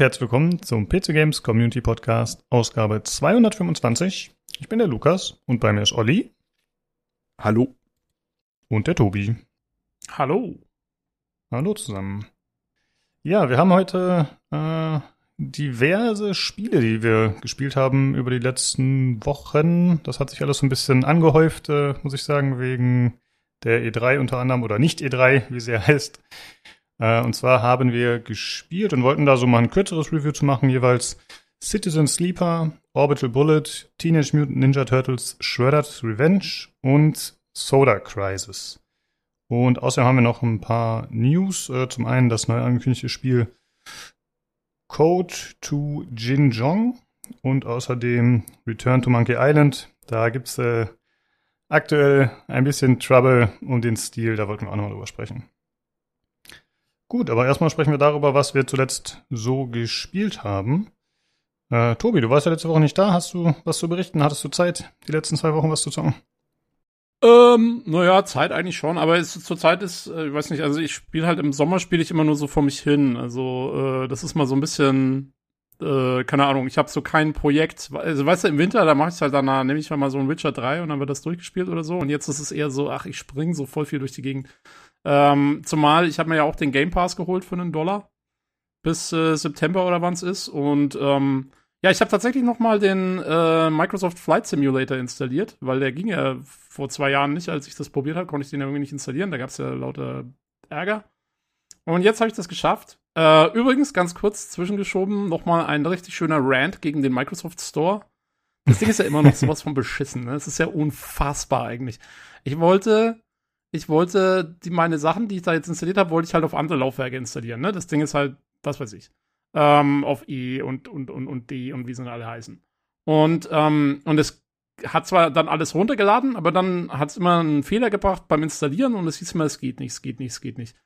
Und herzlich willkommen zum PC Games Community Podcast, Ausgabe 225. Ich bin der Lukas und bei mir ist Olli. Hallo. Und der Tobi. Hallo. Hallo zusammen. Ja, wir haben heute äh, diverse Spiele, die wir gespielt haben über die letzten Wochen. Das hat sich alles so ein bisschen angehäuft, äh, muss ich sagen, wegen der E3 unter anderem oder nicht E3, wie sie heißt. Äh, und zwar haben wir gespielt und wollten da so mal ein kürzeres Review zu machen, jeweils Citizen Sleeper, Orbital Bullet, Teenage Mutant Ninja Turtles, Shredder's Revenge und Soda Crisis. Und außerdem haben wir noch ein paar News. Äh, zum einen das neu angekündigte Spiel Code to Jinjong und außerdem Return to Monkey Island. Da gibt's äh, aktuell ein bisschen Trouble um den Stil, da wollten wir auch nochmal drüber sprechen. Gut, aber erstmal sprechen wir darüber, was wir zuletzt so gespielt haben. Äh, Tobi, du warst ja letzte Woche nicht da. Hast du was zu berichten? Hattest du Zeit, die letzten zwei Wochen was zu zocken? Ähm, naja, Zeit eigentlich schon, aber es, zur Zeit ist, äh, ich weiß nicht, also ich spiele halt im Sommer spiele ich immer nur so vor mich hin. Also, äh, das ist mal so ein bisschen, äh, keine Ahnung, ich habe so kein Projekt. Also, weißt du, im Winter, da mache ich halt danach, nehme ich mal so ein Witcher 3 und dann wird das durchgespielt oder so. Und jetzt ist es eher so, ach, ich spring so voll viel durch die Gegend. Ähm, zumal, ich habe mir ja auch den Game Pass geholt für einen Dollar bis äh, September oder wann es ist. Und ähm, ja, ich habe tatsächlich noch mal den äh, Microsoft Flight Simulator installiert, weil der ging ja vor zwei Jahren nicht, als ich das probiert habe, konnte ich den ja irgendwie nicht installieren. Da gab es ja lauter Ärger. Und jetzt habe ich das geschafft. Äh, übrigens, ganz kurz zwischengeschoben, noch mal ein richtig schöner Rant gegen den Microsoft Store. Das Ding ist ja immer noch sowas von beschissen. Ne? Es ist ja unfassbar eigentlich. Ich wollte ich wollte die, meine Sachen, die ich da jetzt installiert habe, wollte ich halt auf andere Laufwerke installieren. Ne? Das Ding ist halt, was weiß ich, ähm, auf E und, und, und, und D und wie sie alle heißen. Und, ähm, und es hat zwar dann alles runtergeladen, aber dann hat es immer einen Fehler gebracht beim Installieren und es hieß immer, es geht nicht, es geht nicht, es geht nicht.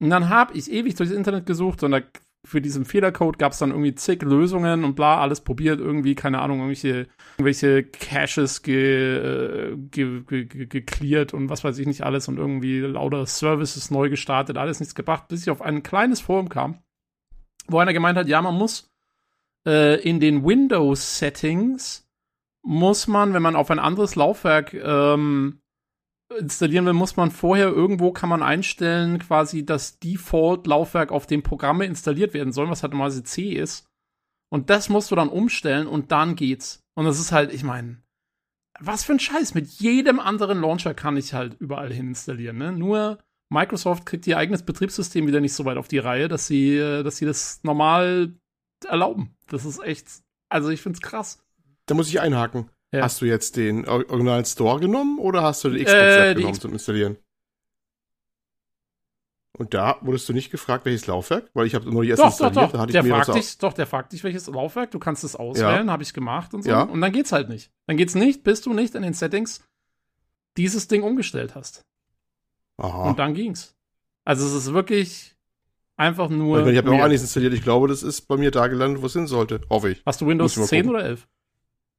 Und dann habe ich ewig durchs Internet gesucht und da für diesen Fehlercode gab es dann irgendwie zig Lösungen und bla, alles probiert, irgendwie, keine Ahnung, irgendwelche, irgendwelche Caches ge, ge, ge, ge, gecleared und was weiß ich nicht alles und irgendwie lauter Services neu gestartet, alles nichts gebracht, bis ich auf ein kleines Forum kam, wo einer gemeint hat, ja, man muss äh, in den Windows-Settings muss man, wenn man auf ein anderes Laufwerk ähm, installieren will, muss man vorher irgendwo kann man einstellen, quasi das Default-Laufwerk, auf dem Programme installiert werden sollen, was halt normalerweise C ist. Und das musst du dann umstellen und dann geht's. Und das ist halt, ich meine, was für ein Scheiß. Mit jedem anderen Launcher kann ich halt überall hin installieren. Ne? Nur Microsoft kriegt ihr eigenes Betriebssystem wieder nicht so weit auf die Reihe, dass sie, äh, dass sie das normal erlauben. Das ist echt, also ich find's krass. Da muss ich einhaken. Ja. Hast du jetzt den originalen Store genommen oder hast du die Xbox-App äh, genommen X zum Installieren? Und da wurdest du nicht gefragt, welches Laufwerk? Weil ich habe nur die erst doch, installiert. Doch, doch. Da hatte der ich mir fragt dich, doch, der fragt dich, welches Laufwerk. Du kannst es auswählen, ja. habe ich gemacht und so. Ja. Und dann geht's halt nicht. Dann geht's nicht, bis du nicht in den Settings dieses Ding umgestellt hast. Aha. Und dann ging's. Also es ist wirklich einfach nur. Ich, mein, ich habe ja auch einiges installiert. Ich glaube, das ist bei mir da gelandet, wo es hin sollte. Hoffe ich. Hast du Windows 10 oder 11?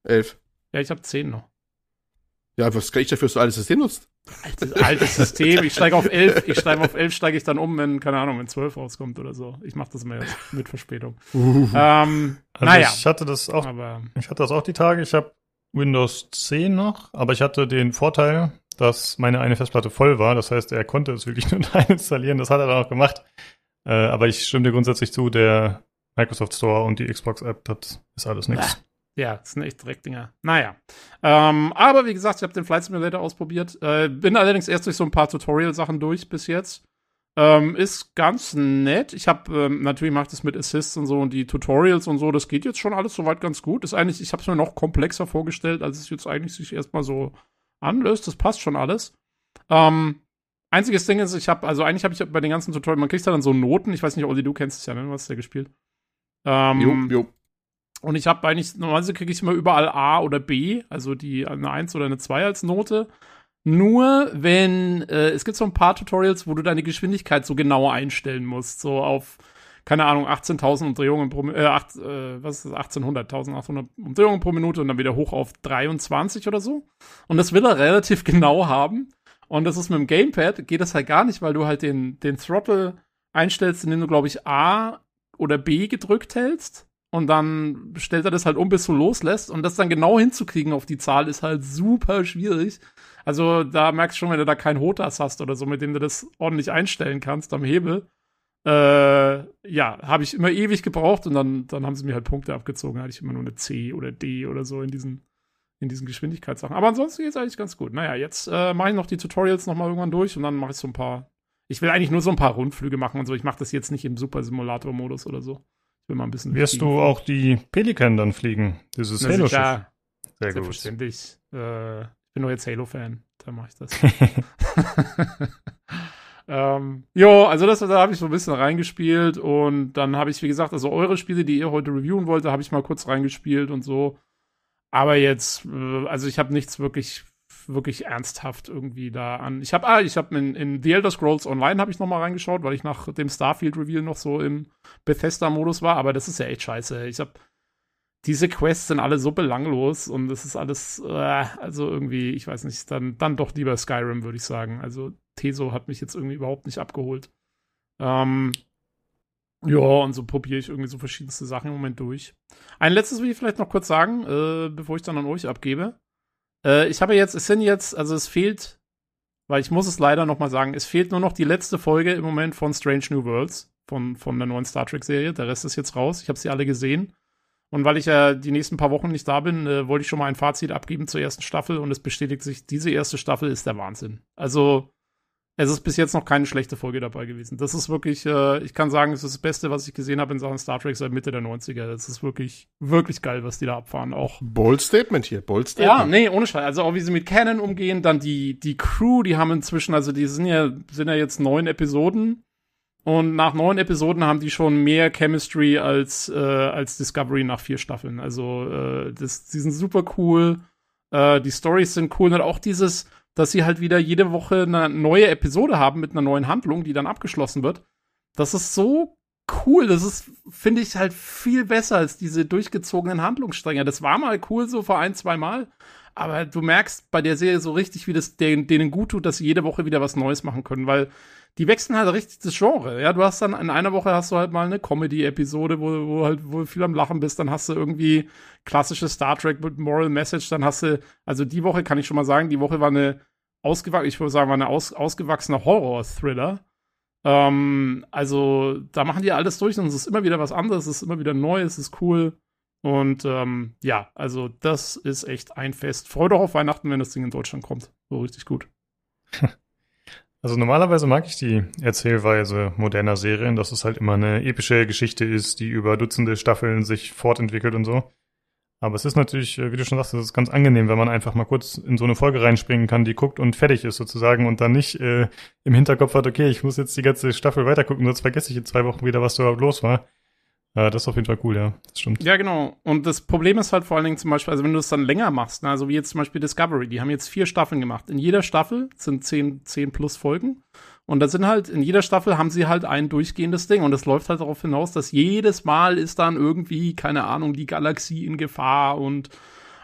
11. Ja, ich habe 10 noch. Ja, was kann ich dafür, dass du altes System nutzt? Altes, altes System. Ich steige auf 11, ich steige auf 11, steige ich dann um, wenn, keine Ahnung, wenn 12 rauskommt oder so. Ich mache das immer jetzt mit Verspätung. Uh. Ähm, also naja. Ich hatte das auch, aber, ich hatte das auch die Tage. Ich habe Windows 10 noch, aber ich hatte den Vorteil, dass meine eine Festplatte voll war. Das heißt, er konnte es wirklich nur installieren. Das hat er dann auch gemacht. Äh, aber ich stimme dir grundsätzlich zu, der Microsoft Store und die Xbox App, das ist alles nichts. Ja, das sind echt Dreckdinger. Naja. Ähm, aber wie gesagt, ich habe den Flight Simulator ausprobiert. Äh, bin allerdings erst durch so ein paar Tutorial-Sachen durch bis jetzt. Ähm, ist ganz nett. Ich habe ähm, natürlich macht es mit Assists und so und die Tutorials und so. Das geht jetzt schon alles soweit ganz gut. Ist eigentlich, ich habe es mir noch komplexer vorgestellt, als es jetzt eigentlich sich erstmal so anlöst. Das passt schon alles. Ähm, einziges Ding ist, ich habe, also eigentlich habe ich bei den ganzen Tutorials, man kriegt ja dann so Noten. Ich weiß nicht, Olli, du kennst es ja, ne? Du hast ja gespielt. Ähm, jo, jo. Und ich habe eigentlich, normalerweise kriege ich immer überall A oder B, also die eine 1 oder eine 2 als Note. Nur wenn, äh, es gibt so ein paar Tutorials, wo du deine Geschwindigkeit so genau einstellen musst, so auf, keine Ahnung, 18.000 Umdrehungen pro, äh, 8, äh, was ist das, 1800, 1800 Umdrehungen pro Minute und dann wieder hoch auf 23 oder so. Und das will er relativ genau haben. Und das ist mit dem Gamepad, geht das halt gar nicht, weil du halt den, den Throttle einstellst, indem du, glaube ich, A oder B gedrückt hältst und dann stellt er das halt um, bis du loslässt und das dann genau hinzukriegen auf die Zahl ist halt super schwierig. Also da merkst du schon, wenn du da keinen Hotas hast oder so, mit dem du das ordentlich einstellen kannst am Hebel. Äh, ja, habe ich immer ewig gebraucht und dann, dann haben sie mir halt Punkte abgezogen. Da hatte ich immer nur eine C oder D oder so in diesen, in diesen Geschwindigkeitssachen. Aber ansonsten geht es eigentlich ganz gut. Naja, jetzt äh, mache ich noch die Tutorials nochmal irgendwann durch und dann mache ich so ein paar. Ich will eigentlich nur so ein paar Rundflüge machen und so. Ich mache das jetzt nicht im Super Simulator-Modus oder so. Ich will mal ein bisschen. Wirst du auch die Pelikan dann fliegen? Dieses Halo-Schiff. Ja, Sehr selbstverständlich. Äh, ich bin nur jetzt Halo-Fan. Da mache ich das. ähm, jo, also das, da habe ich so ein bisschen reingespielt und dann habe ich, wie gesagt, also eure Spiele, die ihr heute reviewen wollte, habe ich mal kurz reingespielt und so. Aber jetzt, äh, also ich habe nichts wirklich, wirklich ernsthaft irgendwie da an. Ich habe, ah, ich habe in, in The Elder Scrolls Online habe ich noch mal reingeschaut, weil ich nach dem Starfield Reveal noch so im Bethesda-Modus war. Aber das ist ja echt scheiße. Ich habe diese Quests sind alle so belanglos und es ist alles, äh, also irgendwie, ich weiß nicht, dann, dann doch lieber Skyrim, würde ich sagen. Also Teso hat mich jetzt irgendwie überhaupt nicht abgeholt. Ähm, ja, und so probiere ich irgendwie so verschiedenste Sachen im Moment durch. Ein letztes will ich vielleicht noch kurz sagen, äh, bevor ich dann an euch abgebe. Äh, ich habe jetzt, es sind jetzt, also es fehlt, weil ich muss es leider noch mal sagen, es fehlt nur noch die letzte Folge im Moment von Strange New Worlds, von, von der neuen Star Trek-Serie. Der Rest ist jetzt raus. Ich habe sie alle gesehen. Und weil ich ja die nächsten paar Wochen nicht da bin, äh, wollte ich schon mal ein Fazit abgeben zur ersten Staffel und es bestätigt sich, diese erste Staffel ist der Wahnsinn. Also, es ist bis jetzt noch keine schlechte Folge dabei gewesen. Das ist wirklich, äh, ich kann sagen, es ist das Beste, was ich gesehen habe in Sachen Star Trek seit Mitte der 90er. Das ist wirklich, wirklich geil, was die da abfahren. Auch. Bold Statement hier, bold Statement. Ja, nee, ohne Scheiß. Also auch wie sie mit Canon umgehen, dann die, die Crew, die haben inzwischen, also die sind ja, sind ja jetzt neun Episoden und nach neun Episoden haben die schon mehr Chemistry als, äh, als Discovery nach vier Staffeln. Also, äh, das, die sind super cool. Äh, die Stories sind cool. Und auch dieses, dass sie halt wieder jede Woche eine neue Episode haben mit einer neuen Handlung, die dann abgeschlossen wird. Das ist so cool. Das ist, finde ich, halt viel besser als diese durchgezogenen Handlungsstränge. Das war mal cool so vor ein, zwei Mal. Aber du merkst bei der Serie so richtig, wie das denen, denen gut tut, dass sie jede Woche wieder was Neues machen können, weil die wechseln halt richtig das Genre. Ja, du hast dann in einer Woche hast du halt mal eine Comedy-Episode, wo, wo halt, wo viel am Lachen bist, dann hast du irgendwie klassische Star Trek mit Moral Message, dann hast du, also die Woche kann ich schon mal sagen, die Woche war eine ausgewachsene, ich würde sagen, war eine aus, ausgewachsene Horror-Thriller. Ähm, also, da machen die alles durch und es ist immer wieder was anderes, es ist immer wieder neu, es ist cool. Und ähm, ja, also das ist echt ein Fest. Freude auf Weihnachten, wenn das Ding in Deutschland kommt. So richtig gut. Also normalerweise mag ich die Erzählweise moderner Serien, dass es halt immer eine epische Geschichte ist, die über Dutzende Staffeln sich fortentwickelt und so. Aber es ist natürlich, äh, wie du schon sagst, es ist ganz angenehm, wenn man einfach mal kurz in so eine Folge reinspringen kann, die guckt und fertig ist sozusagen und dann nicht äh, im Hinterkopf hat, okay, ich muss jetzt die ganze Staffel weitergucken, sonst vergesse ich in zwei Wochen wieder, was da überhaupt los war. Das ist auf jeden Fall cool, ja. Das stimmt. Ja, genau. Und das Problem ist halt vor allen Dingen zum Beispiel, also wenn du es dann länger machst, ne, also wie jetzt zum Beispiel Discovery, die haben jetzt vier Staffeln gemacht. In jeder Staffel sind zehn, zehn plus Folgen. Und da sind halt, in jeder Staffel haben sie halt ein durchgehendes Ding. Und es läuft halt darauf hinaus, dass jedes Mal ist dann irgendwie, keine Ahnung, die Galaxie in Gefahr und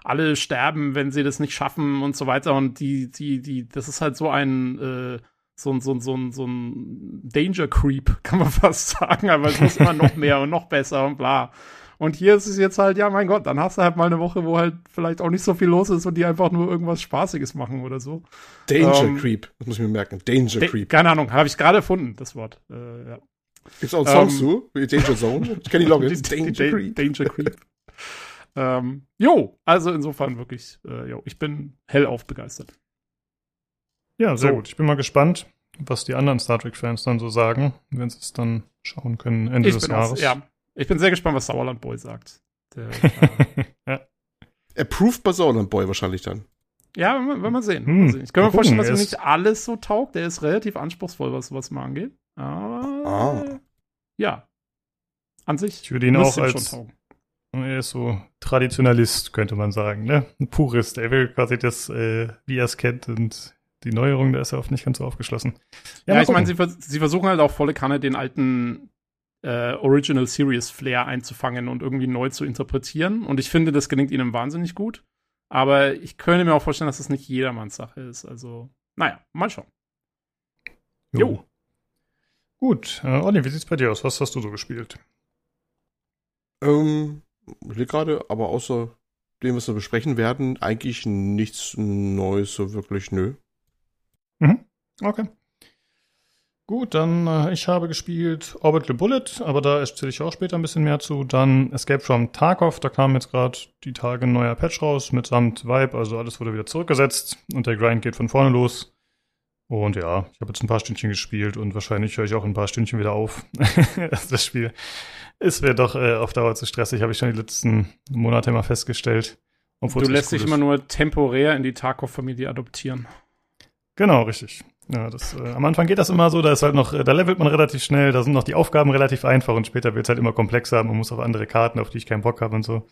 alle sterben, wenn sie das nicht schaffen und so weiter. Und die, die, die, das ist halt so ein, äh, so ein, so ein, so ein, so ein Danger Creep, kann man fast sagen, aber es muss immer noch mehr und noch besser und bla. Und hier ist es jetzt halt, ja, mein Gott, dann hast du halt mal eine Woche, wo halt vielleicht auch nicht so viel los ist und die einfach nur irgendwas Spaßiges machen oder so. Danger ähm, Creep, das muss ich mir merken. Danger da Creep. Keine Ahnung, habe ich gerade erfunden, das Wort. Äh, ja. Gibt's auch einen Song ähm, zu? Danger Zone? Ich kenne die Logins. Danger Creep. Danger Creep. ähm, jo, also insofern wirklich, äh, jo, ich bin hellauf begeistert. Ja, sehr so. gut. Ich bin mal gespannt, was die anderen Star Trek-Fans dann so sagen, wenn sie es dann schauen können Ende ich des Jahres. Auch, ja, ich bin sehr gespannt, was Sauerland Boy sagt. Der, äh, ja. Approved bei Sauerland Boy wahrscheinlich dann. Ja, wenn wir sehen. Hm, sehen. Ich kann mir vorstellen, dass ihm nicht alles so taugt. Der ist relativ anspruchsvoll, was sowas mal angeht. Aber ah. ja. An sich. Ich würde ihn auch als. Er ist so Traditionalist, könnte man sagen, ne? Ein Purist. Er will quasi das, äh, wie er es kennt und die Neuerung, da ist er oft nicht ganz so aufgeschlossen. Ja, ja ich meine, sie, sie, versuchen halt auch volle Kanne den alten äh, Original Series Flair einzufangen und irgendwie neu zu interpretieren. Und ich finde, das gelingt ihnen wahnsinnig gut. Aber ich könnte mir auch vorstellen, dass das nicht jedermanns Sache ist. Also, naja, mal schauen. Jo. jo. Gut, äh, Olli, wie sieht's bei dir aus? Was hast du so gespielt? Ähm, ich gerade, aber außer dem, was wir besprechen werden, eigentlich nichts Neues so wirklich, nö. Mhm. Okay. Gut, dann äh, ich habe gespielt Orbital Bullet, aber da erzähle ich auch später ein bisschen mehr zu. Dann Escape from Tarkov, da kam jetzt gerade die Tage ein neuer Patch raus mitsamt Vibe, also alles wurde wieder zurückgesetzt und der Grind geht von vorne los. Und ja, ich habe jetzt ein paar Stündchen gespielt und wahrscheinlich höre ich auch ein paar Stündchen wieder auf. das Spiel ist mir doch äh, auf Dauer zu stressig, habe ich schon die letzten Monate immer festgestellt. du lässt dich immer nur temporär in die Tarkov-Familie adoptieren. Genau, richtig. Ja, das, äh, am Anfang geht das immer so, da ist halt noch, da levelt man relativ schnell, da sind noch die Aufgaben relativ einfach und später wird es halt immer komplexer, man muss auf andere Karten, auf die ich keinen Bock habe und so.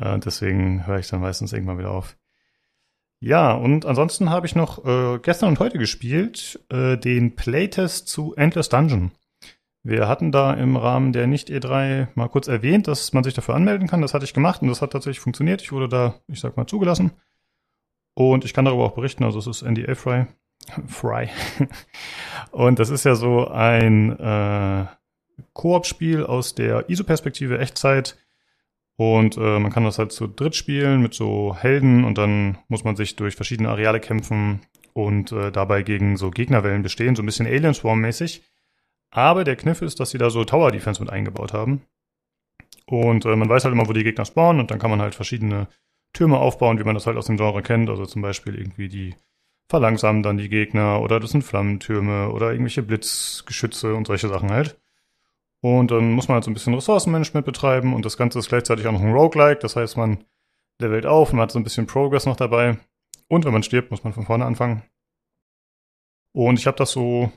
Äh, deswegen höre ich dann meistens irgendwann wieder auf. Ja, und ansonsten habe ich noch äh, gestern und heute gespielt äh, den Playtest zu Endless Dungeon. Wir hatten da im Rahmen der Nicht-E3 mal kurz erwähnt, dass man sich dafür anmelden kann. Das hatte ich gemacht und das hat tatsächlich funktioniert. Ich wurde da, ich sag mal, zugelassen. Und ich kann darüber auch berichten, also es ist NDA-frei. Fry. Und das ist ja so ein äh, Koop-Spiel aus der ISO-Perspektive Echtzeit. Und äh, man kann das halt zu dritt spielen mit so Helden und dann muss man sich durch verschiedene Areale kämpfen und äh, dabei gegen so Gegnerwellen bestehen, so ein bisschen Alien Swarm-mäßig. Aber der Kniff ist, dass sie da so Tower Defense mit eingebaut haben. Und äh, man weiß halt immer, wo die Gegner spawnen und dann kann man halt verschiedene Türme aufbauen, wie man das halt aus dem Genre kennt. Also zum Beispiel irgendwie die verlangsamen dann die Gegner oder das sind Flammentürme oder irgendwelche Blitzgeschütze und solche Sachen halt. Und dann muss man halt so ein bisschen Ressourcenmanagement betreiben und das Ganze ist gleichzeitig auch noch ein Roguelike, das heißt, man levelt auf, man hat so ein bisschen Progress noch dabei. Und wenn man stirbt, muss man von vorne anfangen. Und ich habe das so,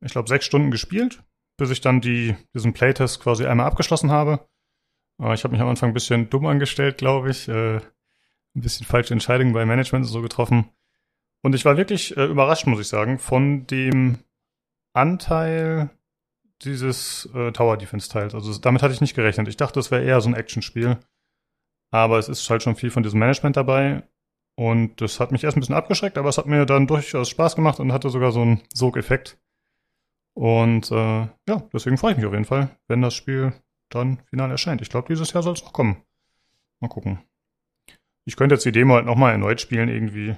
ich glaube, sechs Stunden gespielt, bis ich dann die, diesen Playtest quasi einmal abgeschlossen habe. Ich habe mich am Anfang ein bisschen dumm angestellt, glaube ich. Ein bisschen falsche Entscheidungen bei Management und so getroffen. Und ich war wirklich äh, überrascht, muss ich sagen, von dem Anteil dieses äh, Tower Defense Teils. Also damit hatte ich nicht gerechnet. Ich dachte, das wäre eher so ein Actionspiel. Aber es ist halt schon viel von diesem Management dabei. Und das hat mich erst ein bisschen abgeschreckt, aber es hat mir dann durchaus Spaß gemacht und hatte sogar so einen Sog-Effekt. Und äh, ja, deswegen freue ich mich auf jeden Fall, wenn das Spiel dann final erscheint. Ich glaube, dieses Jahr soll es noch kommen. Mal gucken. Ich könnte jetzt die Demo halt nochmal erneut spielen irgendwie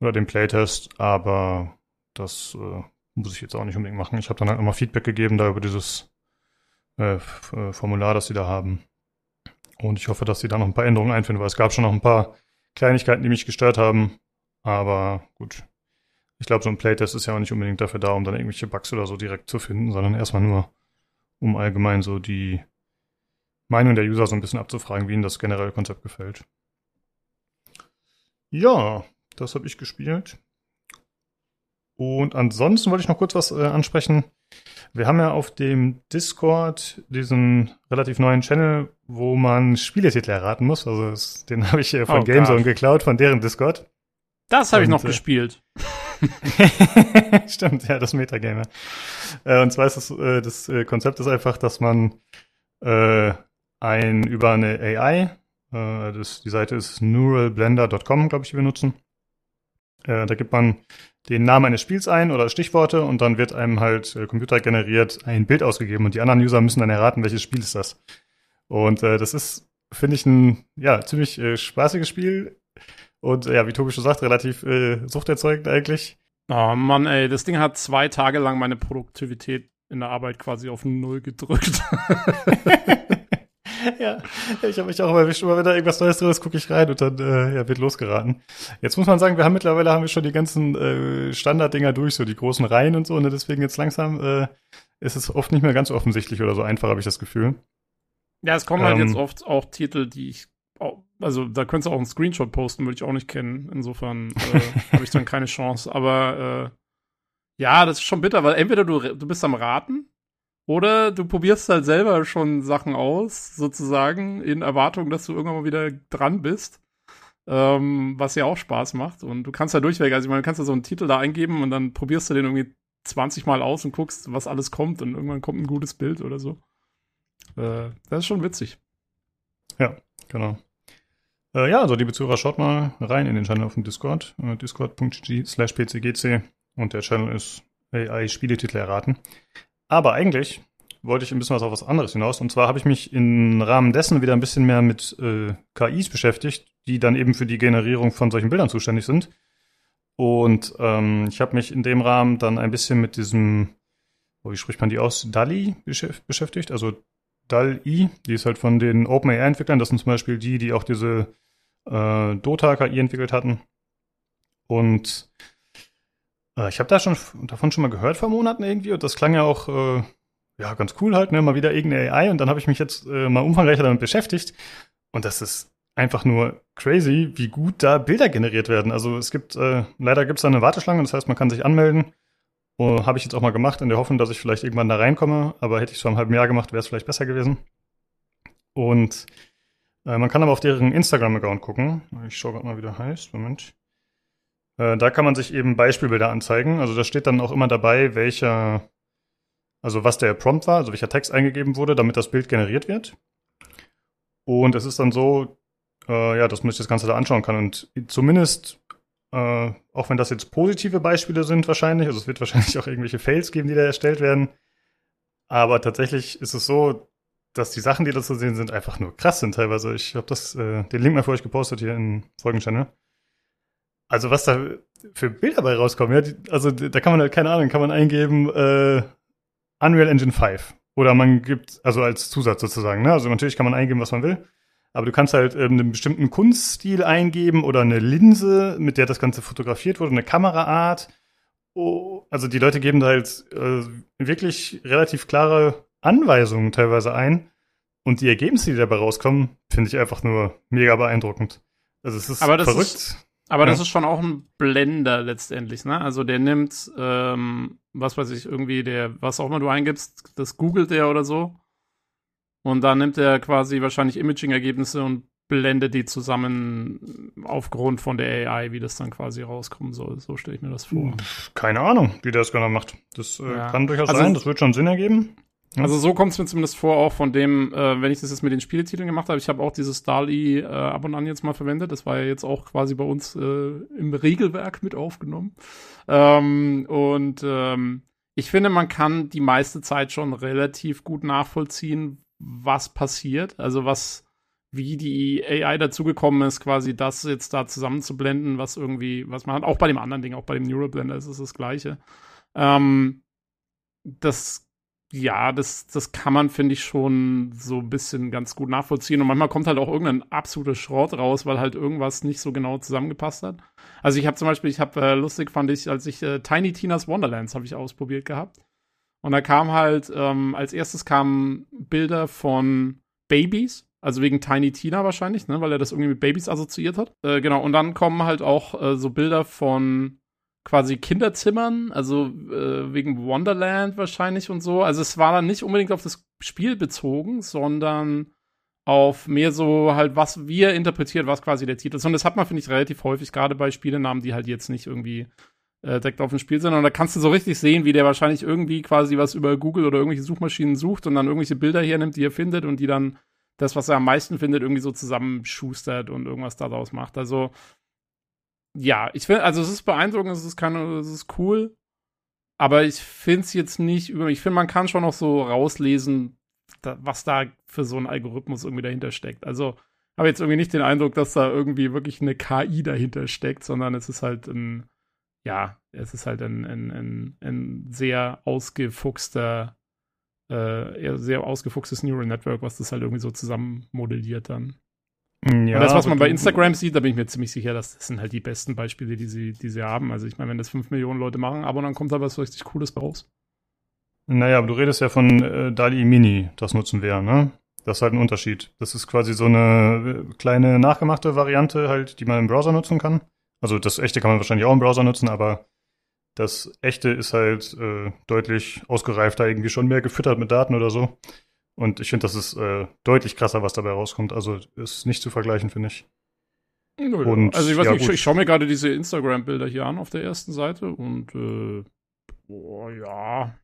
oder den Playtest, aber das äh, muss ich jetzt auch nicht unbedingt machen. Ich habe dann halt nochmal Feedback gegeben da über dieses äh, äh, Formular, das sie da haben. Und ich hoffe, dass sie da noch ein paar Änderungen einfinden, weil es gab schon noch ein paar Kleinigkeiten, die mich gestört haben. Aber gut. Ich glaube, so ein Playtest ist ja auch nicht unbedingt dafür da, um dann irgendwelche Bugs oder so direkt zu finden, sondern erstmal nur, um allgemein so die Meinung der User so ein bisschen abzufragen, wie ihnen das generelle Konzept gefällt. Ja, das habe ich gespielt. Und ansonsten wollte ich noch kurz was äh, ansprechen. Wir haben ja auf dem Discord diesen relativ neuen Channel, wo man Spieletitel erraten muss. Also das, den habe ich äh, von oh, Gamezone geklaut, von deren Discord. Das habe ich noch äh, gespielt. Stimmt, ja, das Metagame. Äh, und zwar ist das, äh, das äh, Konzept ist einfach, dass man äh, ein über eine AI, äh, das, die Seite ist neuralblender.com, glaube ich, die wir nutzen, äh, da gibt man den Namen eines Spiels ein oder Stichworte und dann wird einem halt äh, computergeneriert ein Bild ausgegeben und die anderen User müssen dann erraten, welches Spiel ist das. Und äh, das ist, finde ich, ein ja, ziemlich äh, spaßiges Spiel und ja, wie Tobi schon sagt, relativ äh, suchterzeugend eigentlich. Oh Mann, ey, das Ding hat zwei Tage lang meine Produktivität in der Arbeit quasi auf Null gedrückt. ja, ich habe mich auch immer erwischt, immer wenn da irgendwas Neues drin ist, gucke ich rein und dann äh, ja, wird losgeraten. Jetzt muss man sagen, wir haben mittlerweile haben wir schon die ganzen äh, Standarddinger durch, so die großen Reihen und so, und ne? deswegen jetzt langsam äh, ist es oft nicht mehr ganz offensichtlich oder so einfach, habe ich das Gefühl. Ja, es kommen halt ähm, halt jetzt oft auch Titel, die ich also da könntest du auch einen Screenshot posten, würde ich auch nicht kennen. Insofern äh, habe ich dann keine Chance. Aber äh, ja, das ist schon bitter, weil entweder du, du bist am Raten oder du probierst halt selber schon Sachen aus, sozusagen, in Erwartung, dass du irgendwann mal wieder dran bist. Ähm, was ja auch Spaß macht. Und du kannst ja durchweg, also ich meine, du kannst ja so einen Titel da eingeben und dann probierst du den irgendwie 20 Mal aus und guckst, was alles kommt und irgendwann kommt ein gutes Bild oder so. Äh, das ist schon witzig. Ja, genau. Äh, ja, also liebe Zuhörer, schaut mal rein in den Channel auf dem Discord, äh, discord.gg slash pcgc und der Channel ist AI Spieletitel erraten. Aber eigentlich wollte ich ein bisschen was auf was anderes hinaus. Und zwar habe ich mich im Rahmen dessen wieder ein bisschen mehr mit äh, KIs beschäftigt, die dann eben für die Generierung von solchen Bildern zuständig sind. Und ähm, ich habe mich in dem Rahmen dann ein bisschen mit diesem, oh, wie spricht man die aus, DALI beschäftigt. Also DAL-I, die ist halt von den OpenAI-Entwicklern. Das sind zum Beispiel die, die auch diese äh, Dota-KI entwickelt hatten. Und ich habe da schon davon schon mal gehört vor Monaten irgendwie und das klang ja auch äh, ja ganz cool halt, ne? Mal wieder irgendeine AI und dann habe ich mich jetzt äh, mal umfangreicher damit beschäftigt und das ist einfach nur crazy, wie gut da Bilder generiert werden. Also es gibt äh, leider gibt es da eine Warteschlange, das heißt man kann sich anmelden. Oh, habe ich jetzt auch mal gemacht in der Hoffnung, dass ich vielleicht irgendwann da reinkomme, aber hätte ich es vor einem halben Jahr gemacht, wäre es vielleicht besser gewesen. Und äh, man kann aber auf deren Instagram-Account gucken. Ich schaue gerade mal, wie der heißt. Moment. Äh, da kann man sich eben Beispielbilder anzeigen. Also da steht dann auch immer dabei, welcher, also was der Prompt war, also welcher Text eingegeben wurde, damit das Bild generiert wird. Und es ist dann so, äh, ja, dass man sich das Ganze da anschauen kann. Und zumindest, äh, auch wenn das jetzt positive Beispiele sind wahrscheinlich, also es wird wahrscheinlich auch irgendwelche Fails geben, die da erstellt werden. Aber tatsächlich ist es so, dass die Sachen, die da zu sehen sind, einfach nur krass sind teilweise. Ich habe das, äh, den Link mal für euch gepostet hier in Folgenchannel. Also was da für Bilder bei rauskommen, ja, also da kann man halt, keine Ahnung, kann man eingeben, äh, Unreal Engine 5. Oder man gibt, also als Zusatz sozusagen, ne? Also natürlich kann man eingeben, was man will. Aber du kannst halt ähm, einen bestimmten Kunststil eingeben oder eine Linse, mit der das Ganze fotografiert wurde, eine Kameraart. Oh, also die Leute geben da halt äh, wirklich relativ klare Anweisungen teilweise ein. Und die Ergebnisse, die dabei rauskommen, finde ich einfach nur mega beeindruckend. Also es ist Aber verrückt. Ist aber ja. das ist schon auch ein Blender letztendlich, ne? Also der nimmt, ähm, was weiß ich, irgendwie der, was auch immer du eingibst, das googelt der oder so. Und dann nimmt er quasi wahrscheinlich Imaging-Ergebnisse und blendet die zusammen aufgrund von der AI, wie das dann quasi rauskommen soll. So stelle ich mir das vor. Keine Ahnung, wie der das genau macht. Das äh, ja. kann durchaus also, sein, das wird schon Sinn ergeben. Also so kommt es mir zumindest vor, auch von dem, äh, wenn ich das jetzt mit den Spieltiteln gemacht habe. Ich habe auch dieses DALI äh, ab und an jetzt mal verwendet. Das war ja jetzt auch quasi bei uns äh, im Regelwerk mit aufgenommen. Ähm, und ähm, ich finde, man kann die meiste Zeit schon relativ gut nachvollziehen, was passiert. Also was, wie die AI dazugekommen ist, quasi das jetzt da zusammenzublenden, was irgendwie, was man hat. Auch bei dem anderen Ding, auch bei dem Neural Blender ist es das Gleiche. Ähm, das ja, das, das kann man, finde ich, schon so ein bisschen ganz gut nachvollziehen. Und manchmal kommt halt auch irgendein absoluter Schrott raus, weil halt irgendwas nicht so genau zusammengepasst hat. Also ich habe zum Beispiel, ich habe äh, lustig fand ich, als ich äh, Tiny Tina's Wonderlands habe ich ausprobiert gehabt. Und da kam halt, ähm, als erstes kamen Bilder von Babys, also wegen Tiny Tina wahrscheinlich, ne, weil er das irgendwie mit Babys assoziiert hat. Äh, genau, und dann kommen halt auch äh, so Bilder von quasi Kinderzimmern, also äh, wegen Wonderland wahrscheinlich und so. Also es war dann nicht unbedingt auf das Spiel bezogen, sondern auf mehr so halt, was wir interpretiert, was quasi der Titel ist. Und das hat man, finde ich, relativ häufig, gerade bei Spielenamen, die halt jetzt nicht irgendwie äh, direkt auf dem Spiel sind. Und da kannst du so richtig sehen, wie der wahrscheinlich irgendwie quasi was über Google oder irgendwelche Suchmaschinen sucht und dann irgendwelche Bilder hernimmt, die er findet und die dann das, was er am meisten findet, irgendwie so zusammenschustert und irgendwas daraus macht. Also ja, ich finde, also es ist beeindruckend, es ist, keine, es ist cool, aber ich finde es jetzt nicht über Ich finde, man kann schon noch so rauslesen, da, was da für so ein Algorithmus irgendwie dahinter steckt. Also habe jetzt irgendwie nicht den Eindruck, dass da irgendwie wirklich eine KI dahinter steckt, sondern es ist halt ein, ja, es ist halt ein, ein, ein, ein sehr ausgefuchster, äh, sehr ausgefuchstes Neural Network, was das halt irgendwie so zusammen modelliert dann. Ja, und das, was man bei Instagram sieht, da bin ich mir ziemlich sicher, das sind halt die besten Beispiele, die sie, die sie haben. Also ich meine, wenn das 5 Millionen Leute machen, aber dann kommt da was richtig Cooles raus. Naja, aber du redest ja von äh, DALI Mini, das nutzen wir, ne? Das ist halt ein Unterschied. Das ist quasi so eine äh, kleine nachgemachte Variante halt, die man im Browser nutzen kann. Also das echte kann man wahrscheinlich auch im Browser nutzen, aber das echte ist halt äh, deutlich ausgereifter, irgendwie schon mehr gefüttert mit Daten oder so. Und ich finde, das ist äh, deutlich krasser, was dabei rauskommt. Also ist nicht zu vergleichen, finde ich. Nö, und, also ich weiß ja, nicht, ich, ich schaue mir gerade diese Instagram-Bilder hier an auf der ersten Seite und äh, boah, ja.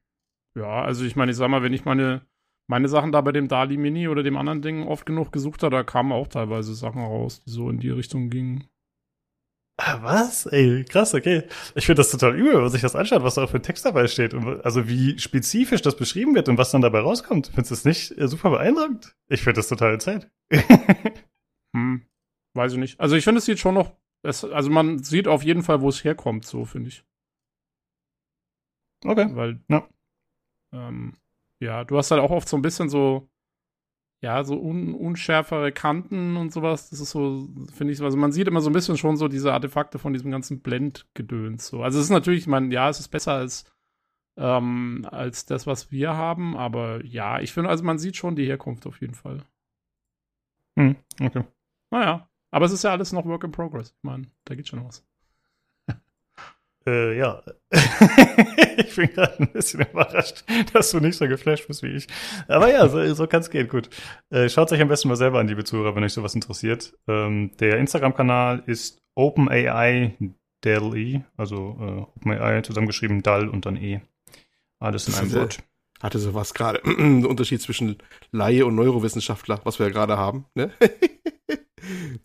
Ja, also ich meine, ich sag mal, wenn ich meine, meine Sachen da bei dem Dali Mini oder dem anderen Ding oft genug gesucht habe, da kamen auch teilweise Sachen raus, die so in die Richtung gingen. Ah, was? Ey, krass, okay. Ich finde das total übel, wenn sich das anschaut, was da auch für ein Text dabei steht. Und also wie spezifisch das beschrieben wird und was dann dabei rauskommt. Findest du das nicht äh, super beeindruckend? Ich finde das total Zeit. hm, weiß ich nicht. Also ich finde, es sieht schon noch, es, also man sieht auf jeden Fall, wo es herkommt, so finde ich. Okay. Weil, ja. Ähm, ja, du hast halt auch oft so ein bisschen so, ja, so un unschärfere Kanten und sowas. Das ist so, finde ich, also man sieht immer so ein bisschen schon so diese Artefakte von diesem ganzen Blendgedöns. So. Also es ist natürlich, ich meine, ja, es ist besser als, ähm, als das, was wir haben, aber ja, ich finde, also man sieht schon die Herkunft auf jeden Fall. Hm, okay. Naja, aber es ist ja alles noch Work in Progress. Ich meine, da geht schon was. Äh, ja. ich bin gerade ein bisschen überrascht, dass du nicht so geflasht bist wie ich. Aber ja, so, so kann es gehen, gut. Äh, schaut euch am besten mal selber an, liebe Zuhörer, wenn euch sowas interessiert. Ähm, der Instagram-Kanal ist OpenAI DALL-E, also äh, OpenAI zusammengeschrieben, DAL und dann E. Alles in einem Wort. Hatte sowas gerade, Unterschied zwischen Laie und Neurowissenschaftler, was wir ja gerade haben, ne?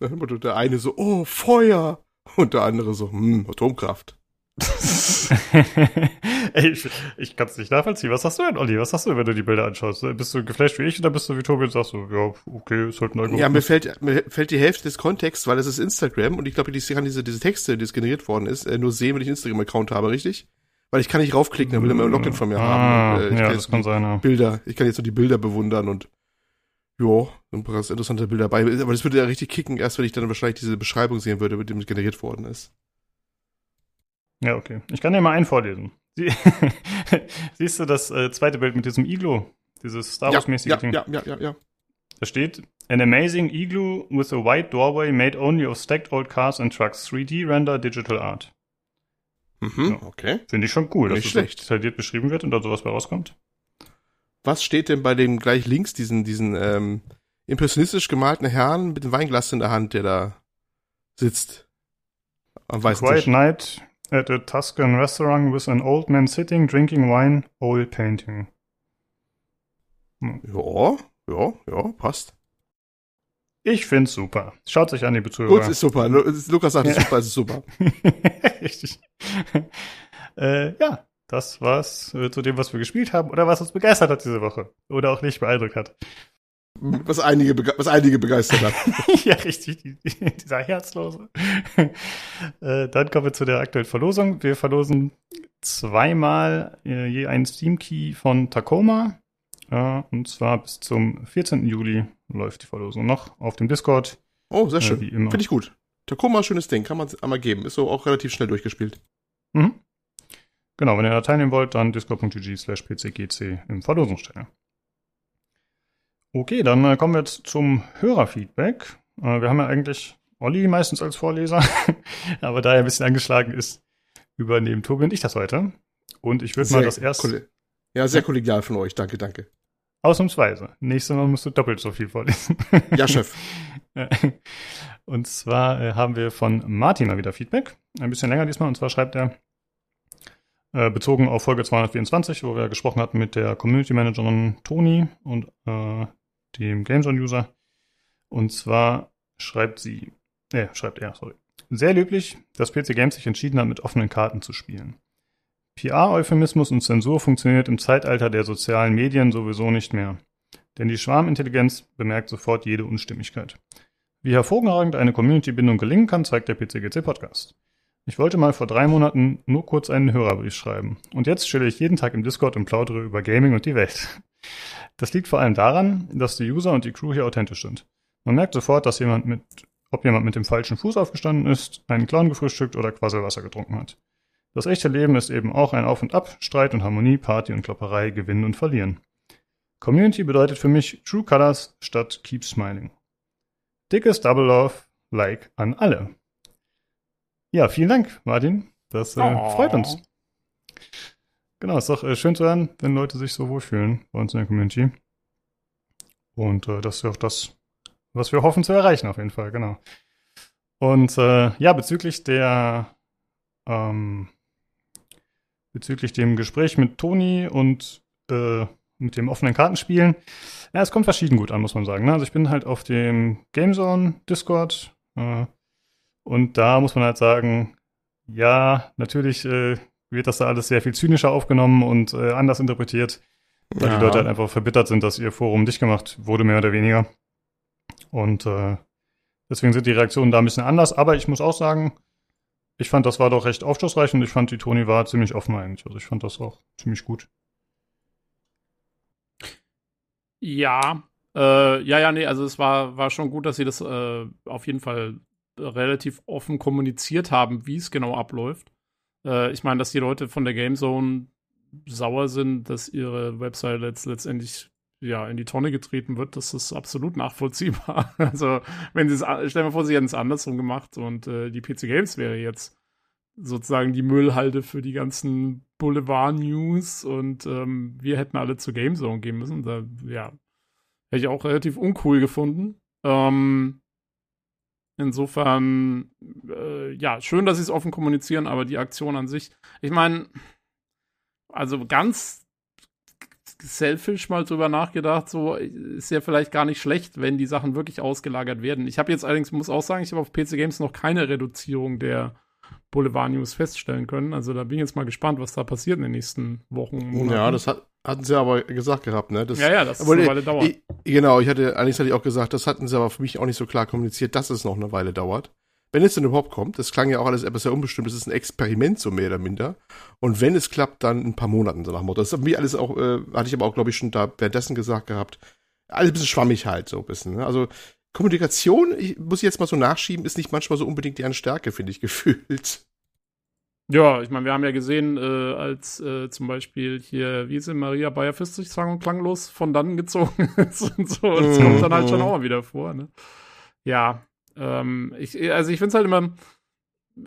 der eine so, oh, Feuer! Und der andere so, hm, Atomkraft. Ey, ich, ich kann es nicht nachvollziehen. Was hast du denn, Olli? Was hast du, wenn du die Bilder anschaust? Bist du geflasht wie ich oder bist du wie Tobi und sagst so, ja, okay, ist halt ein Algorithmus? Ja, mir fällt, mir fällt die Hälfte des Kontexts, weil es ist Instagram und ich glaube, ich kann diese, diese Texte, die es generiert worden ist, äh, nur sehen, wenn ich einen Instagram-Account habe, richtig? Weil ich kann nicht raufklicken, dann will er immer ein Login von mir ah, haben. Und, äh, ja, das kann sein, ja. Bilder, ich kann jetzt so die Bilder bewundern und ja, ein paar ganz interessante Bilder dabei. Aber das würde ja richtig kicken, erst wenn ich dann wahrscheinlich diese Beschreibung sehen würde, mit dem es generiert worden ist. Ja, okay. Ich kann dir mal einen vorlesen. Sie Siehst du das äh, zweite Bild mit diesem Iglo? Dieses Star Wars-mäßige ja, Ding? Ja, ja, ja, ja. Da steht, an amazing igloo with a white doorway made only of stacked old cars and trucks, 3D render digital art. Mhm, ja. okay. Finde ich schon cool, Nicht dass schlecht. das detailliert beschrieben wird und da sowas bei rauskommt. Was steht denn bei dem gleich links, diesen, diesen ähm, impressionistisch gemalten Herrn mit dem Weinglas in der Hand, der da sitzt? Am weißen Quiet Tisch. Night at a Tuscan restaurant with an old man sitting, drinking wine, oil painting. Hm. Ja, ja, ja, passt. Ich find's super. Schaut sich an, liebe Zuhörer. Gut, ist super. Lukas sagt, ja. super, ist super. Richtig. äh, ja, das war's äh, zu dem, was wir gespielt haben oder was uns begeistert hat diese Woche. Oder auch nicht beeindruckt hat. Was einige, was einige begeistert hat. ja, richtig, die, die, dieser Herzlose. äh, dann kommen wir zu der aktuellen Verlosung. Wir verlosen zweimal äh, je einen Steam-Key von Tacoma. Und zwar bis zum 14. Juli läuft die Verlosung noch auf dem Discord. Oh, sehr äh, schön. Finde ich gut. Tacoma, schönes Ding, kann man einmal geben. Ist so auch relativ schnell durchgespielt. Mhm. Genau, wenn ihr da teilnehmen wollt, dann discord.gg slash pcgc im Verlosungsstelle. Okay, dann äh, kommen wir jetzt zum Hörerfeedback. Äh, wir haben ja eigentlich Olli meistens als Vorleser, aber da er ein bisschen angeschlagen ist, übernehmen Tobi und ich das heute. Und ich würde mal das erste. Ja, sehr kollegial von euch. Danke, danke. Ausnahmsweise. Nächstes Mal musst du doppelt so viel vorlesen. Ja, Chef. und zwar äh, haben wir von Martin mal wieder Feedback. Ein bisschen länger diesmal. Und zwar schreibt er, äh, bezogen auf Folge 224, wo wir gesprochen hatten mit der Community Managerin Toni und äh, dem GameZone-User. Und zwar schreibt sie, äh, schreibt er, sorry. Sehr löblich, dass PC Games sich entschieden hat, mit offenen Karten zu spielen. PR-Euphemismus und Zensur funktioniert im Zeitalter der sozialen Medien sowieso nicht mehr. Denn die Schwarmintelligenz bemerkt sofort jede Unstimmigkeit. Wie hervorragend eine Community-Bindung gelingen kann, zeigt der PCGC-Podcast. Ich wollte mal vor drei Monaten nur kurz einen Hörerbrief schreiben. Und jetzt stelle ich jeden Tag im Discord und plaudere über Gaming und die Welt. Das liegt vor allem daran, dass die User und die Crew hier authentisch sind. Man merkt sofort, dass jemand mit, ob jemand mit dem falschen Fuß aufgestanden ist, einen Clown gefrühstückt oder Quasselwasser getrunken hat. Das echte Leben ist eben auch ein Auf und Ab, Streit und Harmonie, Party und Klopperei, Gewinnen und Verlieren. Community bedeutet für mich True Colors statt Keep Smiling. Dickes Double Love, Like an alle. Ja, vielen Dank, Martin. Das äh, freut uns. Genau, ist doch äh, schön zu hören, wenn Leute sich so wohlfühlen bei uns in der Community. Und äh, das ist auch das, was wir hoffen zu erreichen, auf jeden Fall, genau. Und äh, ja, bezüglich der ähm, bezüglich dem Gespräch mit Toni und äh, mit dem offenen Kartenspielen, ja, es kommt verschieden gut an, muss man sagen. Ne? Also ich bin halt auf dem Gamezone Discord äh, Und da muss man halt sagen, ja, natürlich äh, wird das da alles sehr viel zynischer aufgenommen und äh, anders interpretiert, weil Ja. die Leute halt einfach verbittert sind, dass ihr Forum dicht gemacht wurde, mehr oder weniger. Und äh, deswegen sind die Reaktionen da ein bisschen anders. Aber ich muss auch sagen, ich fand, das war doch recht aufschlussreich und ich fand, die Toni war ziemlich offen eigentlich. Also ich fand das auch ziemlich gut. Ja, äh, ja, ja, nee, also es war, war schon gut, dass sie das äh, auf jeden Fall relativ offen kommuniziert haben, wie es genau abläuft. Äh, ich meine, dass die Leute von der Gamezone sauer sind, dass ihre Website letzt, letztendlich ja in die Tonne getreten wird, das ist absolut nachvollziehbar. Also, wenn sie es, a- stell dir mal vor, sie hätten es andersrum gemacht und äh, die PC Games wäre jetzt sozusagen die Müllhalde für die ganzen Boulevard-News und ähm, wir hätten alle zur Gamezone gehen müssen. Da, ja, hätte ich auch relativ uncool gefunden. Ähm, insofern, äh, ja, schön, dass sie es offen kommunizieren, aber die Aktion an sich, ich meine, also ganz selfish mal drüber nachgedacht, so ist ja vielleicht gar nicht schlecht, wenn die Sachen wirklich ausgelagert werden. Ich habe jetzt allerdings, muss auch sagen, ich habe auf PC Games noch keine Reduzierung der Boulevard News feststellen können. Also da bin ich jetzt mal gespannt, was da passiert in den nächsten Wochen. Monaten. Ja, das hat, hatten sie aber gesagt gehabt, ne? Das, ja, ja, das ist eine Weile dauert. Ich, genau, ich hatte, eigentlich hatte ich auch gesagt, das hatten sie aber für mich auch nicht so klar kommuniziert, dass es noch eine Weile dauert. Wenn es denn überhaupt kommt, das klang ja auch alles etwas sehr unbestimmt, es ist ein Experiment, so mehr oder minder. Und wenn es klappt, dann in ein paar Monaten, so nach Motto. Das hat mir alles auch, äh, hatte ich aber auch, glaube ich, schon da währenddessen gesagt gehabt. Alles ein bisschen schwammig halt, so ein bisschen. Ne? Also Kommunikation, ich, muss ich jetzt mal so nachschieben, ist nicht manchmal so unbedingt deren Stärke, finde ich, gefühlt. Ja, ich meine, wir haben ja gesehen, äh, als äh, zum Beispiel hier, wie ist sie, Maria Bayer-Fistig sang- und klanglos von dannen gezogen ist und so. Und das kommt dann halt schon auch mal wieder vor, ne? Ja, ähm, ich, also ich finde es halt immer,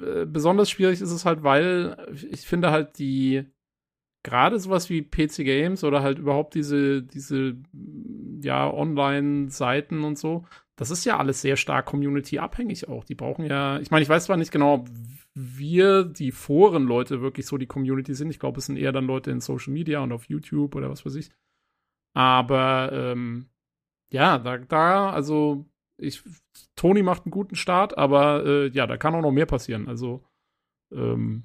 äh, besonders schwierig ist es halt, weil ich finde halt die, gerade sowas wie PC Games oder halt überhaupt diese, diese, ja, Online-Seiten und so, das ist ja alles sehr stark community-abhängig auch. Die brauchen ja, ich meine, ich weiß zwar nicht genau, ob wir, die Foren-Leute, wirklich so die Community sind. Ich glaube, es sind eher dann Leute in Social Media und auf YouTube oder was weiß ich. Aber ähm, ja, da, da, also ich, Toni macht einen guten Start, aber äh, ja, da kann auch noch mehr passieren. Also ähm,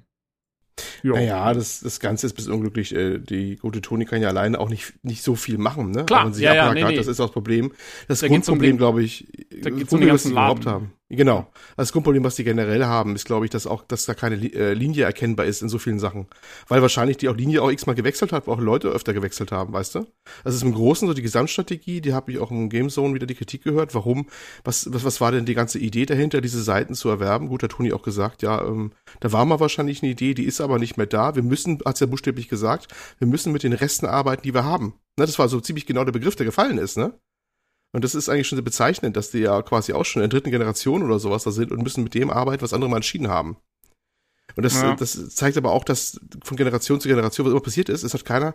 ja. Naja, das, das Ganze ist bis unglücklich. Äh, die gute Toni kann ja alleine auch nicht, nicht so viel machen, ne? Klar, ja, ja, nee, nee. Das ist auch das Problem. Das Da um Grundproblem, den- glaube ich, da das geht's um den ganzen sie überhaupt Laden. haben. Genau. Das Grundproblem, was die generell haben, ist, glaube ich, dass auch, dass da keine äh, Linie erkennbar ist in so vielen Sachen. Weil wahrscheinlich die auch Linie auch x-mal gewechselt hat, wo auch Leute öfter gewechselt haben, weißt du? Das ist im Großen so die Gesamtstrategie, die habe ich auch im Gamezone wieder die Kritik gehört. Warum, was, was, was war denn die ganze Idee dahinter, diese Seiten zu erwerben? Gut, hat Toni auch gesagt, ja, ähm, da war mal wahrscheinlich eine Idee, die ist aber nicht mehr da. Wir müssen, hat's ja buchstäblich gesagt, wir müssen mit den Resten arbeiten, die wir haben. Ne, das war so ziemlich genau der Begriff, der gefallen ist, ne? Und das ist eigentlich schon bezeichnend, dass die ja quasi auch schon in der dritten Generation oder sowas da sind und müssen mit dem arbeiten, was andere mal entschieden haben. Und das, Ja. das zeigt aber auch, dass von Generation zu Generation, was immer passiert ist, es hat keiner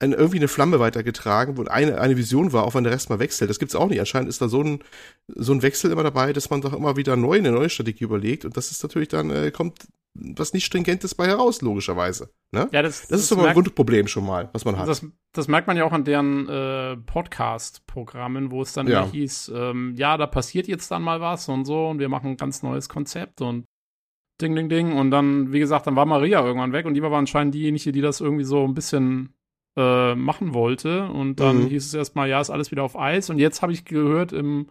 ein, irgendwie eine Flamme weitergetragen, wo eine, eine Vision war, auch wenn der Rest mal wechselt. Das gibt's auch nicht. Anscheinend ist da so ein, so ein Wechsel immer dabei, dass man doch immer wieder neu eine neue Strategie überlegt. Und das ist natürlich dann, äh, kommt was nicht Stringentes bei heraus, logischerweise. Ne? ja, das, Das, ist aber ein Grundproblem schon mal, was man hat. Das, das merkt man ja auch an deren äh, Podcast-Programmen, wo es dann Ja. hieß, ähm, ja, da passiert jetzt dann mal was und so und wir machen ein ganz neues Konzept und ding, ding, ding. Und dann, wie gesagt, dann war Maria irgendwann weg und die war anscheinend diejenige, die das irgendwie so ein bisschen äh, machen wollte. Und dann Mhm. hieß es erstmal, ja, ist alles wieder auf Eis. Und jetzt habe ich gehört im,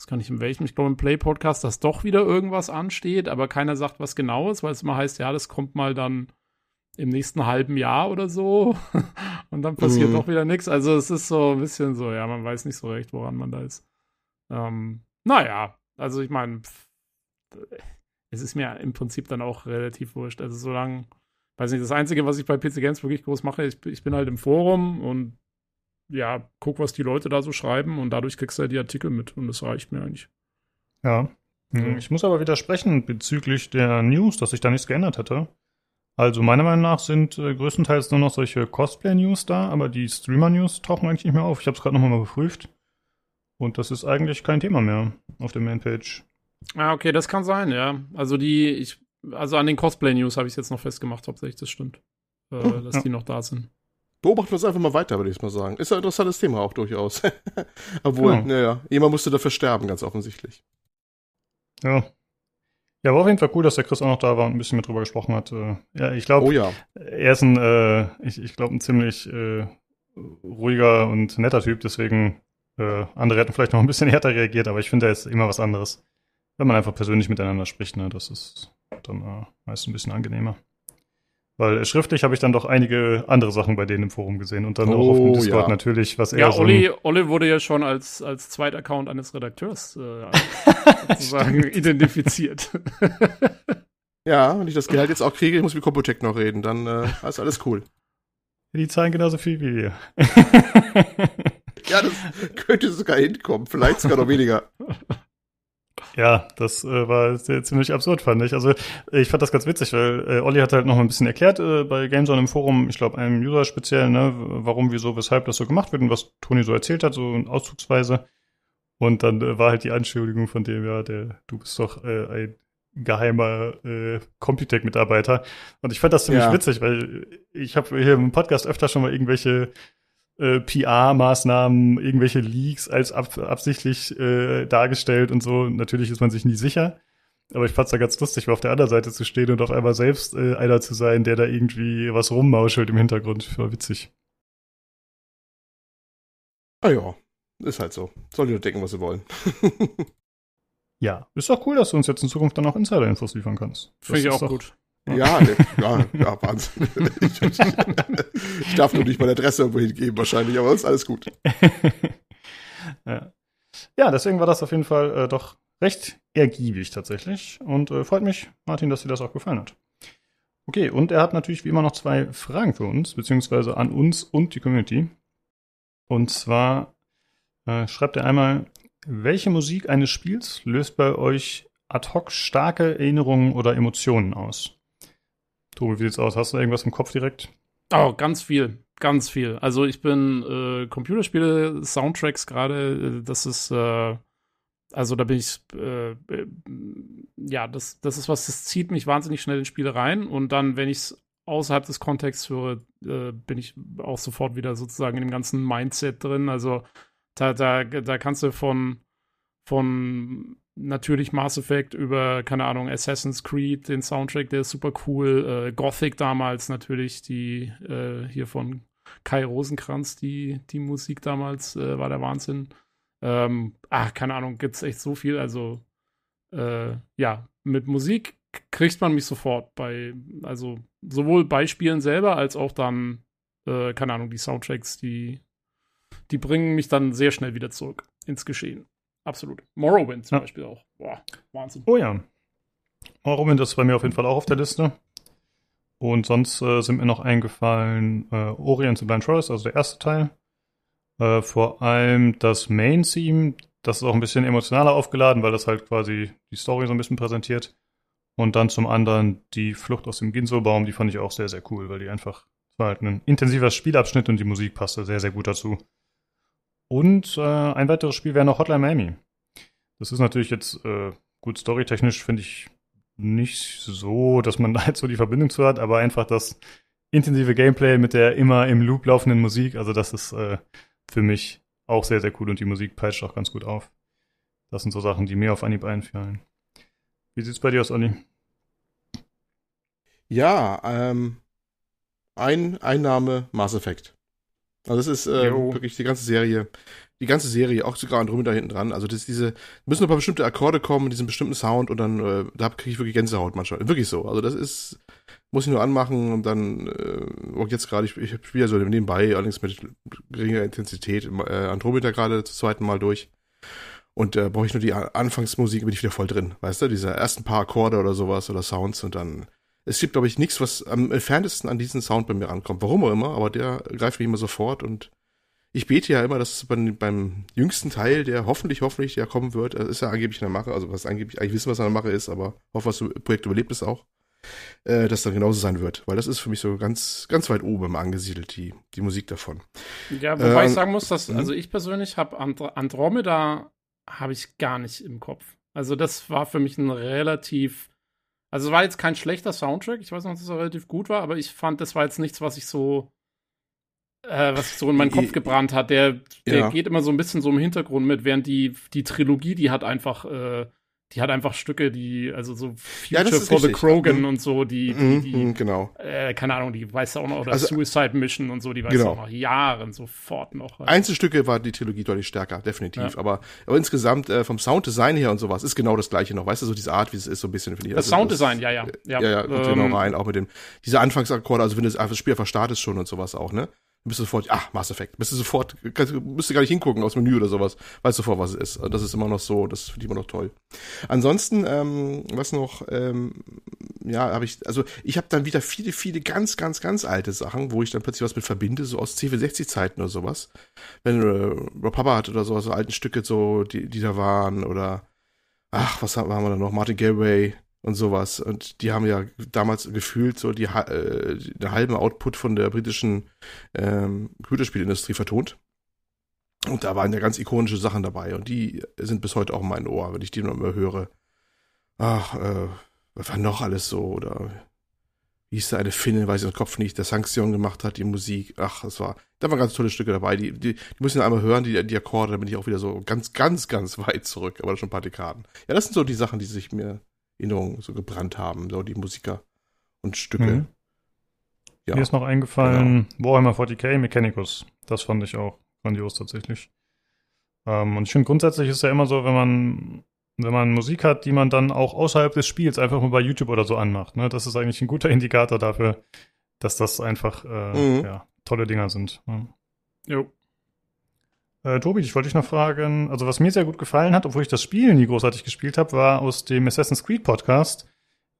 das kann ich in welchem, ich glaube im Play-Podcast, dass doch wieder irgendwas ansteht, aber keiner sagt, was genau ist, weil es immer heißt, ja, das kommt mal dann im nächsten halben Jahr oder so. Und dann passiert Mhm. doch wieder nichts. Also es ist so ein bisschen so, ja, man weiß nicht so recht, woran man da ist. Ähm, naja, also ich meine, es ist mir im Prinzip dann auch relativ wurscht. Also solange, weiß nicht, das Einzige, was ich bei PC Games wirklich groß mache, ich, ich bin halt im Forum und ja, guck, was die Leute da so schreiben und dadurch kriegst du halt die Artikel mit und das reicht mir eigentlich. Ja. Hm, Ich muss aber widersprechen bezüglich der News, dass sich da nichts geändert hätte. Also meiner Meinung nach sind äh, größtenteils nur noch solche Cosplay-News da, aber die Streamer-News tauchen eigentlich nicht mehr auf. Ich habe es gerade nochmal geprüft. Und das ist eigentlich kein Thema mehr auf der Mainpage. Ja, okay, das kann sein, ja. Also die, ich, also an den Cosplay-News habe ich jetzt noch festgemacht, hauptsächlich, das stimmt. Äh, Hm, dass ja. die noch da sind. Beobachten wir es einfach mal weiter, würde ich mal sagen. Ist ein interessantes Thema auch durchaus. Obwohl, Genau. naja, jemand musste dafür sterben, ganz offensichtlich. Ja. Ja, war auf jeden Fall cool, dass der Chris auch noch da war und ein bisschen mit drüber gesprochen hat. Äh, ja, ich glaube, Oh ja. er ist ein, äh, ich, ich glaube, ein ziemlich äh, ruhiger und netter Typ, deswegen äh, andere hätten vielleicht noch ein bisschen härter reagiert, aber ich finde, er ist immer was anderes. Wenn man einfach persönlich miteinander spricht, ne, das ist dann äh, meist ein bisschen angenehmer. Weil schriftlich habe ich dann doch einige andere Sachen bei denen im Forum gesehen und dann auch auf dem Oh, Discord ja. natürlich, was er Ja, so Olli, Olli wurde ja schon als, als Zweitaccount eines Redakteurs äh, sozusagen identifiziert. Ja, wenn ich das Gehalt jetzt auch kriege, ich muss mit Computech noch reden, dann äh, ist alles cool. die zahlen genauso viel wie wir. Ja, das könnte sogar hinkommen, vielleicht sogar noch weniger. Ja, das äh, war ziemlich absurd, fand ich. Also ich fand das ganz witzig, weil äh, Olli hat halt noch mal ein bisschen erklärt äh, bei GameZone im Forum, ich glaube einem User speziell, ne, warum, wieso, weshalb das so gemacht wird und was Toni so erzählt hat, so in Auszugsweise. Und dann äh, war halt die Anschuldigung von dem, ja, der, du bist doch äh, ein geheimer äh, Computec-Mitarbeiter. Und ich fand das ziemlich Ja. witzig, weil ich habe hier im Podcast öfter schon mal irgendwelche äh, PR-Maßnahmen, irgendwelche Leaks als ab, absichtlich äh, dargestellt und so. Natürlich ist man sich nie sicher. Aber ich fand's da ganz lustig, mal auf der anderen Seite zu stehen und auf einmal selbst äh, einer zu sein, der da irgendwie was rummauschelt im Hintergrund. War witzig. Ah ja, ist halt so. Soll die nur denken, was sie wollen. Ja, ist doch cool, dass du uns jetzt in Zukunft dann auch Insider-Infos liefern kannst. Finde ich auch doch- gut. Ja, ja, ja, Wahnsinn. Ich, ich darf nur nicht meine Adresse irgendwo hingeben wahrscheinlich, aber sonst alles gut. ja. ja, deswegen war das auf jeden Fall äh, doch recht ergiebig tatsächlich. Und äh, freut mich, Martin, dass dir das auch gefallen hat. Okay, und er hat natürlich wie immer noch zwei Fragen für uns, beziehungsweise an uns und die Community. Und zwar äh, schreibt er einmal, welche Musik eines Spiels löst bei euch ad hoc starke Erinnerungen oder Emotionen aus? Tobi, wie sieht's aus? Hast du irgendwas im Kopf direkt? Oh, ganz viel, ganz viel. Also ich bin äh, Computerspiele, Soundtracks gerade, äh, das ist, äh, also da bin ich, äh, äh, ja, das, das ist was, das zieht mich wahnsinnig schnell in Spiele rein und dann, wenn ich es außerhalb des Kontexts höre, äh, bin ich auch sofort wieder sozusagen in dem ganzen Mindset drin. Also da, da, da kannst du von, von natürlich Mass Effect über, keine Ahnung, Assassin's Creed, den Soundtrack, der ist super cool. Äh, Gothic damals natürlich, die äh, hier von Kai Rosenkranz, die, die Musik damals äh, war der Wahnsinn. Ähm, ach, keine Ahnung, gibt's echt so viel. Also, äh, ja, mit Musik kriegt man mich sofort bei, also sowohl bei Spielen selber als auch dann, äh, keine Ahnung, die Soundtracks, die, die bringen mich dann sehr schnell wieder zurück ins Geschehen. Absolut. Morrowind zum Ja. Beispiel auch. Boah, Wahnsinn. Oh ja. Morrowind ist bei mir auf jeden Fall auch auf der Liste. Und sonst äh, sind mir noch eingefallen äh, Orient the Blind Forest, also der erste Teil. Äh, vor allem das Main-Theme, das ist auch ein bisschen emotionaler aufgeladen, weil das halt quasi die Story so ein bisschen präsentiert. Und dann zum anderen die Flucht aus dem Ginso-Baum, die fand ich auch sehr, sehr cool, weil die einfach, war halt ein intensiver Spielabschnitt und die Musik passte sehr, sehr gut dazu. Und äh, ein weiteres Spiel wäre noch Hotline Miami. Das ist natürlich jetzt äh, gut storytechnisch, finde ich nicht so, dass man da jetzt so die Verbindung zu hat, aber einfach das intensive Gameplay mit der immer im Loop laufenden Musik, also das ist äh, für mich auch sehr, sehr cool und die Musik peitscht auch ganz gut auf. Das sind so Sachen, die mir auf Anhieb einfallen. Wie sieht's bei dir aus, Olli? Ja, ähm, ein Einnahme Mass Effect. Also das ist äh, wirklich die ganze Serie, die ganze Serie, auch sogar Andromeda hinten dran. Also das ist diese, müssen ein paar bestimmte Akkorde kommen, diesen bestimmten Sound und dann, äh, da kriege ich wirklich Gänsehaut manchmal. Wirklich so. Also das ist, muss ich nur anmachen und dann, äh, auch jetzt gerade, ich, ich spiele ja so nebenbei, allerdings mit geringer Intensität, äh, Andromeda gerade zum zweiten Mal durch. Und äh, brauche ich nur die Anfangsmusik, bin ich wieder voll drin. Weißt du, diese ersten paar Akkorde oder sowas oder Sounds und dann es gibt, glaube ich, nichts, was am entferntesten an diesen Sound bei mir rankommt. Warum auch immer, aber der greift mich immer sofort und ich bete ja immer, dass es beim, beim jüngsten Teil, der hoffentlich, hoffentlich ja kommen wird, äh, ist ja angeblich in der Mache, also was angeblich, eigentlich wissen, was in der Mache ist, aber hoffe, das Projekt überlebt es auch, äh, dass dann genauso sein wird, weil das ist für mich so ganz, ganz weit oben angesiedelt, die, die Musik davon. Ja, wobei Äh, ich sagen muss, dass, mhm. also ich persönlich habe Andro Andromeda habe ich gar nicht im Kopf. Also das war für mich ein relativ, also es war jetzt kein schlechter Soundtrack. Ich weiß noch, dass er relativ gut war, aber ich fand, das war jetzt nichts, was ich so, äh, was sich so in meinen Kopf gebrannt hat. Der, der Ja. geht immer so ein bisschen so im Hintergrund mit, während die, die Trilogie, die hat einfach, äh, die hat einfach Stücke, die, also so Ja, Future das ist for the richtig. Krogan Mhm. und so, die, die, Mhm, die mhm, genau. äh, keine Ahnung, die weißt du auch noch, oder Also- Suicide Mission und so, die weißt Genau. auch noch Jahren sofort noch. Einzelstücke war die Trilogie deutlich stärker, definitiv. Ja. Aber, aber insgesamt äh, vom Sounddesign her und sowas ist genau das gleiche noch. Weißt du, so diese Art, wie es ist, so ein bisschen, finde ich. das Also Sounddesign, ja, ja. Ja, ja, guck dir ähm, noch rein, auch mit dem, diese Anfangsakkorde, also wenn du das, das Spiel einfach startest schon und sowas auch, ne? Du bist du sofort, ah, Mass Effect, bist du sofort, kannst, müsst du gar nicht hingucken aufs Menü oder sowas, weißt sofort, was es ist. Das ist immer noch so, das finde ich immer noch toll. Ansonsten, ähm, was noch, ähm, ja, habe ich, also ich habe dann wieder viele, viele ganz, ganz, ganz alte Sachen, wo ich dann plötzlich was mit verbinde, so aus C64-Zeiten oder sowas. Wenn äh, Rob Hubbard oder sowas, so alten Stücke so, die, die da waren, oder ach, was haben haben wir da noch? Martin Galway und sowas. Und die haben ja damals gefühlt so die, äh, den halben Output von der britischen ähm, Computerspielindustrie vertont. Und da waren ja ganz ikonische Sachen dabei und die sind bis heute auch in meinem Ohr, wenn ich die noch immer höre. Ach, äh, was war noch alles so? Oder wie hieß da eine Finne, weiß ich im Kopf nicht, der Sanction gemacht hat, die Musik. Ach, das war, da waren ganz tolle Stücke dabei. Die, die, die müssen einmal hören, die, die Akkorde, da bin ich auch wieder so ganz, ganz, ganz weit zurück, aber schon ein paar Dekaden. Ja, das sind so die Sachen, die sich mir Erinnerung so gebrannt haben, so die Musiker und Stücke. Mhm. Ja. Mir ist noch eingefallen, Warhammer 40k Mechanicus. Das fand ich auch grandios tatsächlich. Ähm, und ich finde grundsätzlich ist ja immer so, wenn man, wenn man Musik hat, die man dann auch außerhalb des Spiels einfach mal bei YouTube oder so anmacht. Ne? Das ist eigentlich ein guter Indikator dafür, dass das einfach äh, Mhm. ja, tolle Dinger sind. Ja. Jo. Äh, Tobi, ich wollte dich noch fragen, also was mir sehr gut gefallen hat, obwohl ich das Spiel nie großartig gespielt habe, war aus dem Assassin's Creed Podcast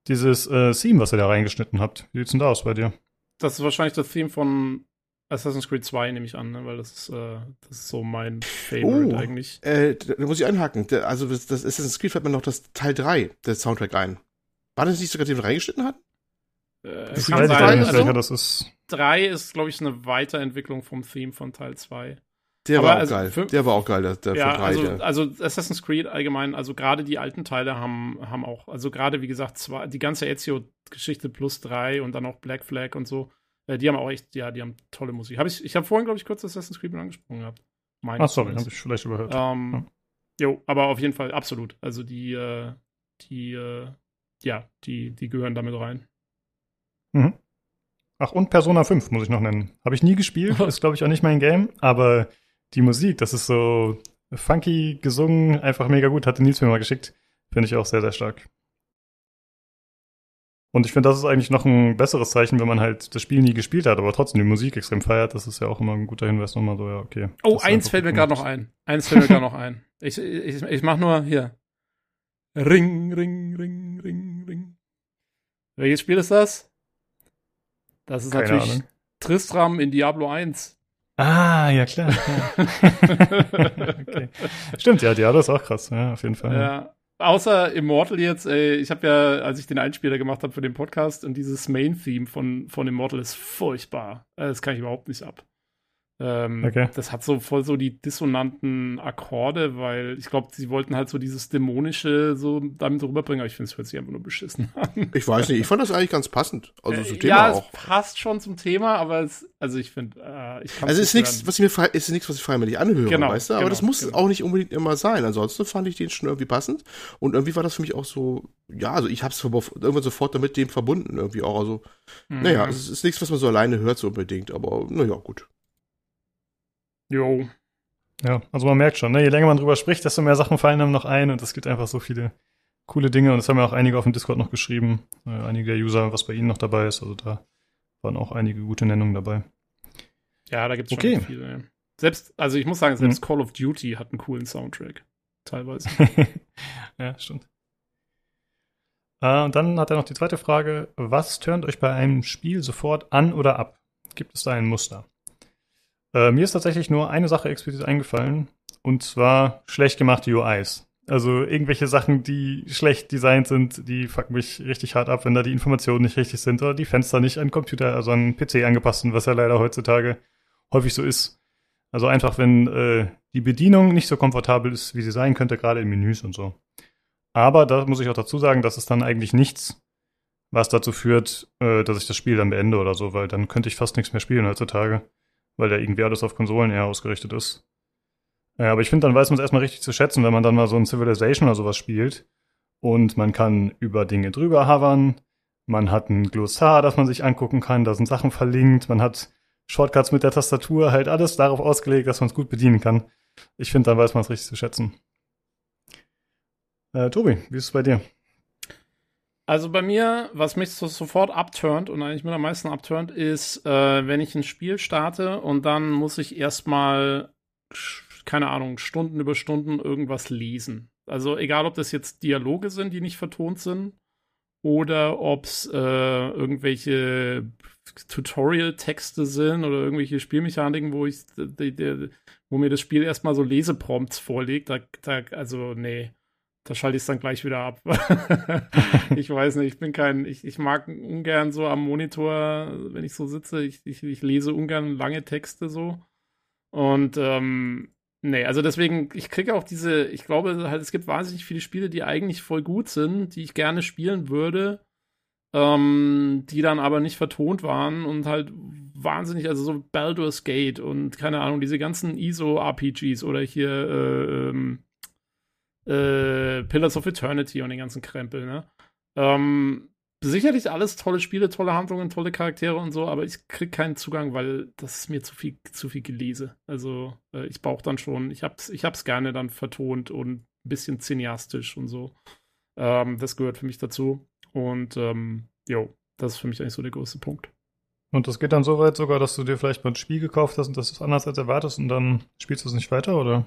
dieses äh, Theme, was ihr da reingeschnitten habt. Wie sieht's denn da aus bei dir? Das ist wahrscheinlich das Theme von Assassin's Creed 2, nehme ich an, ne? weil das ist, äh, das ist so mein Favorite Oh. eigentlich. Äh, da muss ich einhaken. Der, also das, das Assassin's Creed fällt mir noch das Teil 3, der Soundtrack ein. War das nicht sogar, den wir reingeschnitten hatten? Äh, Das kann sein. nicht, Also, das ist. 3 ist, glaube ich, eine Weiterentwicklung vom Theme von Teil 2. Der Aber war auch also geil. für- der war auch geil, der, der Ja, 3. also, also Assassin's Creed allgemein, also gerade die alten Teile haben, haben auch, also gerade wie gesagt, zwei, die ganze Ezio-Geschichte plus 3 und dann auch Black Flag und so, äh, die haben auch echt, ja, die haben tolle Musik. Hab ich ich habe vorhin, glaube ich, kurz Assassin's Creed mit angesprochen gehabt. Meine Ach, ich sorry, habe ich vielleicht überhört. Ähm, Jo, aber auf jeden Fall absolut. Also die, äh, die, äh, ja, die, die gehören damit rein. Mhm. Ach, und Persona 5 muss ich noch nennen. Habe ich nie gespielt, ist glaube ich auch nicht mein Game, aber die Musik, das ist so funky gesungen, einfach mega gut, hatte Nils mir mal geschickt. Finde ich auch sehr, sehr stark. Und ich finde, das ist eigentlich noch ein besseres Zeichen, wenn man halt das Spiel nie gespielt hat, aber trotzdem die Musik extrem feiert. Das ist ja auch immer ein guter Hinweis nochmal so, ja, okay. Oh, eins fällt mir gerade noch ein. Eins fällt mir gerade noch ein. Ich, ich, ich mach nur hier. Ring, ring, ring, ring, ring. Welches Spiel ist das? Das ist Keine natürlich Ahnung. Tristram in Diablo 1. Ah, ja klar. Ja. okay. Stimmt, ja, Diablo ist auch krass, ja, auf jeden Fall. Ja. Außer Immortal jetzt, ey, ich habe ja, als ich den Einspieler gemacht habe für den Podcast und dieses Main-Theme von, von Immortal ist furchtbar. Äh, Das kann ich überhaupt nicht ab. Ähm, Okay. Das hat so voll so die dissonanten Akkorde, weil ich glaube, sie wollten halt so dieses Dämonische so damit rüberbringen, aber ich finde, es hört sich einfach nur beschissen an. Ich weiß nicht, ich fand das eigentlich ganz passend. Also zum Äh, Thema ja, auch. es passt schon zum Thema, aber es, also ich finde, äh, ich kann Also ist nichts, was ich mir frei, ist nichts, was ich freiwillig anhöre, Genau, weißt du? Aber genau, das muss genau. auch nicht unbedingt immer sein. Ansonsten fand ich den schon irgendwie passend. Und irgendwie war das für mich auch so, ja, also ich hab's irgendwann sofort damit dem verbunden, irgendwie auch. Also, Mhm. naja, es ist nichts, was man so alleine hört, so unbedingt, aber naja, gut. Jo. Ja, also man merkt schon, ne, je länger man drüber spricht, desto mehr Sachen fallen einem noch ein und es gibt einfach so viele coole Dinge und das haben ja auch einige auf dem Discord noch geschrieben, äh, einige der User, was bei ihnen noch dabei ist, also da waren auch einige gute Nennungen dabei. Ja, da gibt's schon Okay. viele. Ja. Selbst, also ich muss sagen, selbst Call of Duty hat einen coolen Soundtrack. Teilweise. ja, stimmt. Äh, und dann hat er noch die zweite Frage, was turnt euch bei einem Spiel sofort an oder ab? Gibt es da ein Muster? Äh, mir ist tatsächlich nur eine Sache explizit eingefallen, und zwar schlecht gemachte UIs. Also irgendwelche Sachen, die schlecht designt sind, die fucken mich richtig hart ab, wenn da die Informationen nicht richtig sind oder die Fenster nicht an Computer, also an PC angepasst sind, was ja leider heutzutage häufig so ist. Also einfach, wenn äh, die Bedienung nicht so komfortabel ist, wie sie sein könnte, gerade in Menüs und so. Aber da muss ich auch dazu sagen, das ist dann eigentlich nichts, was dazu führt, äh, dass ich das Spiel dann beende oder so, weil dann könnte ich fast nichts mehr spielen heutzutage, weil da irgendwie alles auf Konsolen eher ausgerichtet ist. Ja, aber ich finde, dann weiß man es erstmal richtig zu schätzen, wenn man dann mal so ein Civilization oder sowas spielt und man kann über Dinge drüber hovern. Man hat ein Glossar, das man sich angucken kann, da sind Sachen verlinkt, man hat Shortcuts mit der Tastatur, halt alles darauf ausgelegt, dass man es gut bedienen kann. Ich finde, dann weiß man es richtig zu schätzen. Äh, Tobi, wie ist es bei dir? Also bei mir, was mich so sofort abturnt und eigentlich mit am meisten abturnt, ist, äh, wenn ich ein Spiel starte und dann muss ich erstmal, keine Ahnung, Stunden über Stunden irgendwas lesen. Also egal, ob das jetzt Dialoge sind, die nicht vertont sind, oder ob es äh, irgendwelche Tutorial-Texte sind oder irgendwelche Spielmechaniken, wo ich, die, die, wo mir das Spiel erstmal so Leseprompts vorlegt. Da, da, also nee da schalte ich es dann gleich wieder ab. ich weiß nicht, ich bin kein, ich, ich mag ungern so am Monitor, wenn ich so sitze, ich, ich, ich lese ungern lange Texte so. Und ähm, nee, also deswegen, ich kriege auch diese, ich glaube halt, es gibt wahnsinnig viele Spiele, die eigentlich voll gut sind, die ich gerne spielen würde, ähm, die dann aber nicht vertont waren und halt wahnsinnig, also so Baldur's Gate und keine Ahnung, diese ganzen ISO-RPGs oder hier, äh, ähm, äh, Pillars of Eternity und den ganzen Krempel, ne? Ähm, sicherlich alles tolle Spiele, tolle Handlungen, tolle Charaktere und so, aber ich krieg keinen Zugang, weil das ist mir zu viel, zu viel gelese. Also äh, ich brauche dann schon, ich hab's, ich hab's gerne dann vertont und ein bisschen cineastisch und so. Ähm, das gehört für mich dazu. Und ähm, jo, das ist für mich eigentlich so der größte Punkt. Und das geht dann so weit sogar, dass du dir vielleicht mal ein Spiel gekauft hast und das ist anders als erwartest und dann spielst du es nicht weiter, oder?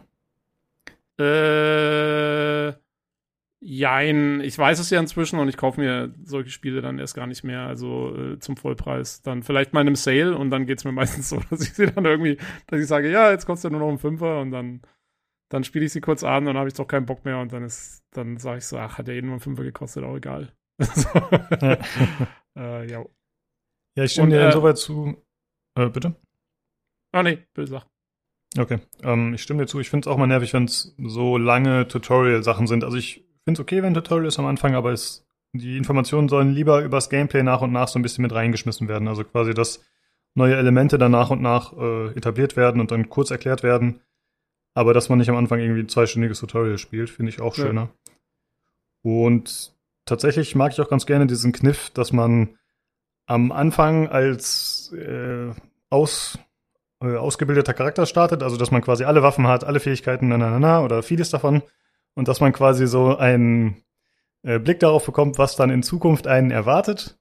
Äh, jein. Ich weiß es ja inzwischen und ich kaufe mir solche Spiele dann erst gar nicht mehr, also äh, zum Vollpreis. Dann vielleicht mal in einem Sale und dann geht es mir meistens so, dass ich sie dann irgendwie, dass ich sage, ja, jetzt kostet er nur noch ein Fünfer und dann, dann spiele ich sie kurz an und dann habe ich doch keinen Bock mehr und dann ist, dann sage ich so, ach, hat ja eh nur ein Fünfer gekostet, auch egal. so. ja. äh, ja. Ja, ich stimme dir äh, insoweit zu. Äh, bitte? Ah, nee, bitte sag. Okay, ähm, ich stimme dir zu. Ich finde es auch mal nervig, wenn es so lange Tutorial-Sachen sind. Also ich finde es okay, wenn Tutorial ist am Anfang, aber es, die Informationen sollen lieber übers Gameplay nach und nach so ein bisschen mit reingeschmissen werden. Also quasi, dass neue Elemente dann nach und nach äh, etabliert werden und dann kurz erklärt werden. Aber dass man nicht am Anfang irgendwie ein zweistündiges Tutorial spielt, finde ich auch schöner. Ja. Und tatsächlich mag ich auch ganz gerne diesen Kniff, dass man am Anfang als äh, aus äh, ausgebildeter Charakter startet, also dass man quasi alle Waffen hat, alle Fähigkeiten, na, na, na, na, oder vieles davon. Und dass man quasi so einen äh, Blick darauf bekommt, was dann in Zukunft einen erwartet.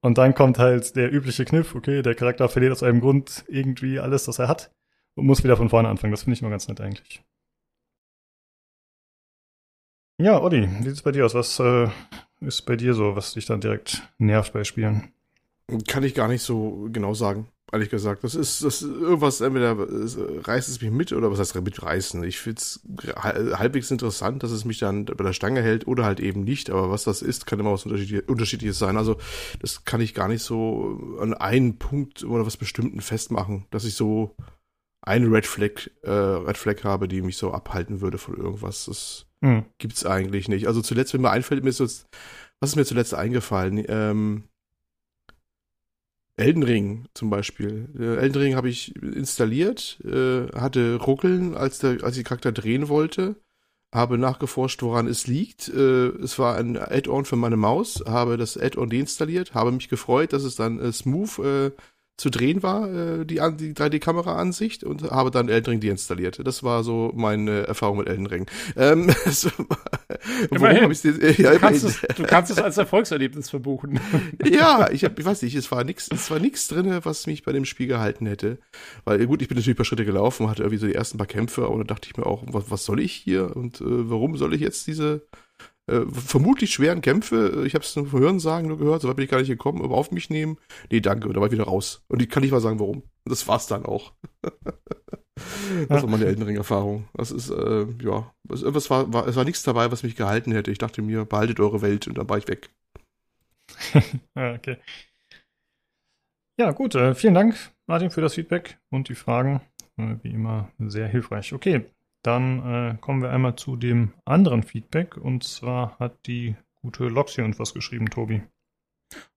Und dann kommt halt der übliche Kniff, okay, der Charakter verliert aus einem Grund irgendwie alles, was er hat und muss wieder von vorne anfangen. Das finde ich immer ganz nett eigentlich. Ja, Olli, wie sieht's bei dir aus? Was äh, ist bei dir so, was dich dann direkt nervt bei Spielen? Kann ich gar nicht so genau sagen ehrlich gesagt. Das ist, das ist irgendwas, entweder reißt es mich mit oder was heißt mitreißen. Ich finde es halbwegs interessant, dass es mich dann bei der Stange hält oder halt eben nicht. Aber was das ist, kann immer was Unterschiedliches sein. Also das kann ich gar nicht so an einen Punkt oder was Bestimmten festmachen, dass ich so eine Red Flag, äh, Red Flag habe, die mich so abhalten würde von irgendwas. Das hm. gibt's eigentlich nicht. Also zuletzt, wenn mir einfällt, mir ist jetzt, was ist mir zuletzt eingefallen? Ähm, Elden Ring zum Beispiel. Äh, Elden Ring habe ich installiert, äh, hatte Ruckeln, als, der, als ich Charakter drehen wollte, habe nachgeforscht, woran es liegt. Äh, es war ein Add-on für meine Maus, habe das Add-on deinstalliert, habe mich gefreut, dass es dann äh, smooth äh, zu drehen war, äh, die, die 3D-Kamera-Ansicht und habe dann Elden Ring deinstalliert. Das war so meine Erfahrung mit Elden Ring. Ähm, immerhin. Dir, ja, du, kannst es, du kannst es als Erfolgserlebnis verbuchen. ja, ich, hab, ich weiß nicht, es war nix, es war nichts drin, was mich bei dem Spiel gehalten hätte. Weil gut, ich bin natürlich ein paar Schritte gelaufen, hatte irgendwie so die ersten paar Kämpfe und da dachte ich mir auch, was, was soll ich hier und äh, warum soll ich jetzt diese äh, vermutlich schweren Kämpfe, ich habe es vom Hörensagen nur gehört, so weit bin ich gar nicht gekommen, aber auf mich nehmen. Nee, danke, und da war ich wieder raus. Und ich kann nicht mal sagen, warum. Das war's dann auch. das war meine Eldenring-Erfahrung. Das ist, äh, ja, es, es, war, war, es war nichts dabei, was mich gehalten hätte. Ich dachte mir, behaltet eure Welt und dann war ich weg. okay. Ja, gut. Äh, vielen Dank, Martin, für das Feedback und die Fragen. Äh, wie immer sehr hilfreich. Okay, dann äh, kommen wir einmal zu dem anderen Feedback. Und zwar hat die gute Loxi uns was geschrieben, Tobi.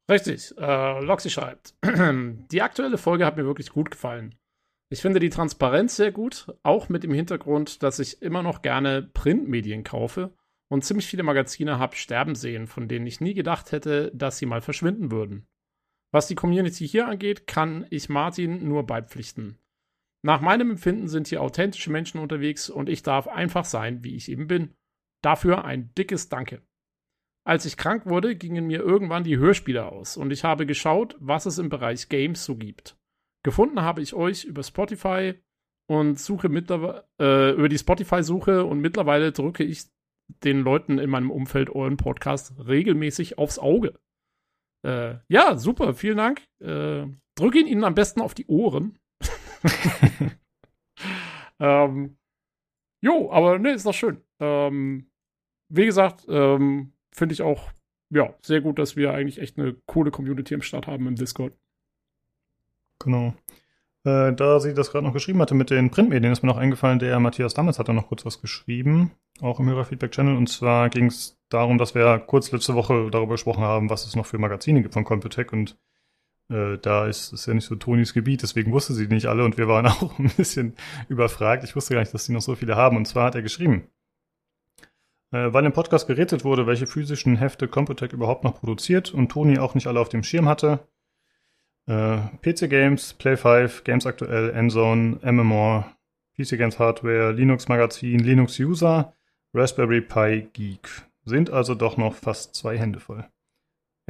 Richtig. Äh, Loxi schreibt: Die aktuelle Folge hat mir wirklich gut gefallen. Ich finde die Transparenz sehr gut, auch mit dem Hintergrund, dass ich immer noch gerne Printmedien kaufe und ziemlich viele Magazine habe sterben sehen, von denen ich nie gedacht hätte, dass sie mal verschwinden würden. Was die Community hier angeht, kann ich Martin nur beipflichten. Nach meinem Empfinden sind hier authentische Menschen unterwegs und ich darf einfach sein, wie ich eben bin. Dafür ein dickes Danke. Als ich krank wurde, gingen mir irgendwann die Hörspiele aus und ich habe geschaut, was es im Bereich Games so gibt. Gefunden habe ich euch über Spotify und suche mittlerweile äh, über die Spotify-Suche und mittlerweile drücke ich den Leuten in meinem Umfeld euren Podcast regelmäßig aufs Auge. Äh, ja, super, vielen Dank. Äh, drücke ihn ihnen am besten auf die Ohren. ähm, jo, aber ne, ist doch schön. Ähm, wie gesagt, ähm, finde ich auch ja, sehr gut, dass wir eigentlich echt eine coole Community im Start haben im Discord. Genau. Äh, da sie das gerade noch geschrieben hatte mit den Printmedien, ist mir noch eingefallen, der Matthias Dammes hat da noch kurz was geschrieben, auch im Hörerfeedback-Channel. Und zwar ging es darum, dass wir kurz letzte Woche darüber gesprochen haben, was es noch für Magazine gibt von Computec. Und äh, da ist es ja nicht so Tonis Gebiet, deswegen wusste sie nicht alle und wir waren auch ein bisschen überfragt. Ich wusste gar nicht, dass sie noch so viele haben. Und zwar hat er geschrieben, äh, weil im Podcast geredet wurde, welche physischen Hefte Computec überhaupt noch produziert und Toni auch nicht alle auf dem Schirm hatte, äh, PC Games, Play 5, Games Aktuell, Endzone, MMOR, PC Games Hardware, Linux Magazin, Linux User, Raspberry Pi Geek. Sind also doch noch fast zwei Hände voll.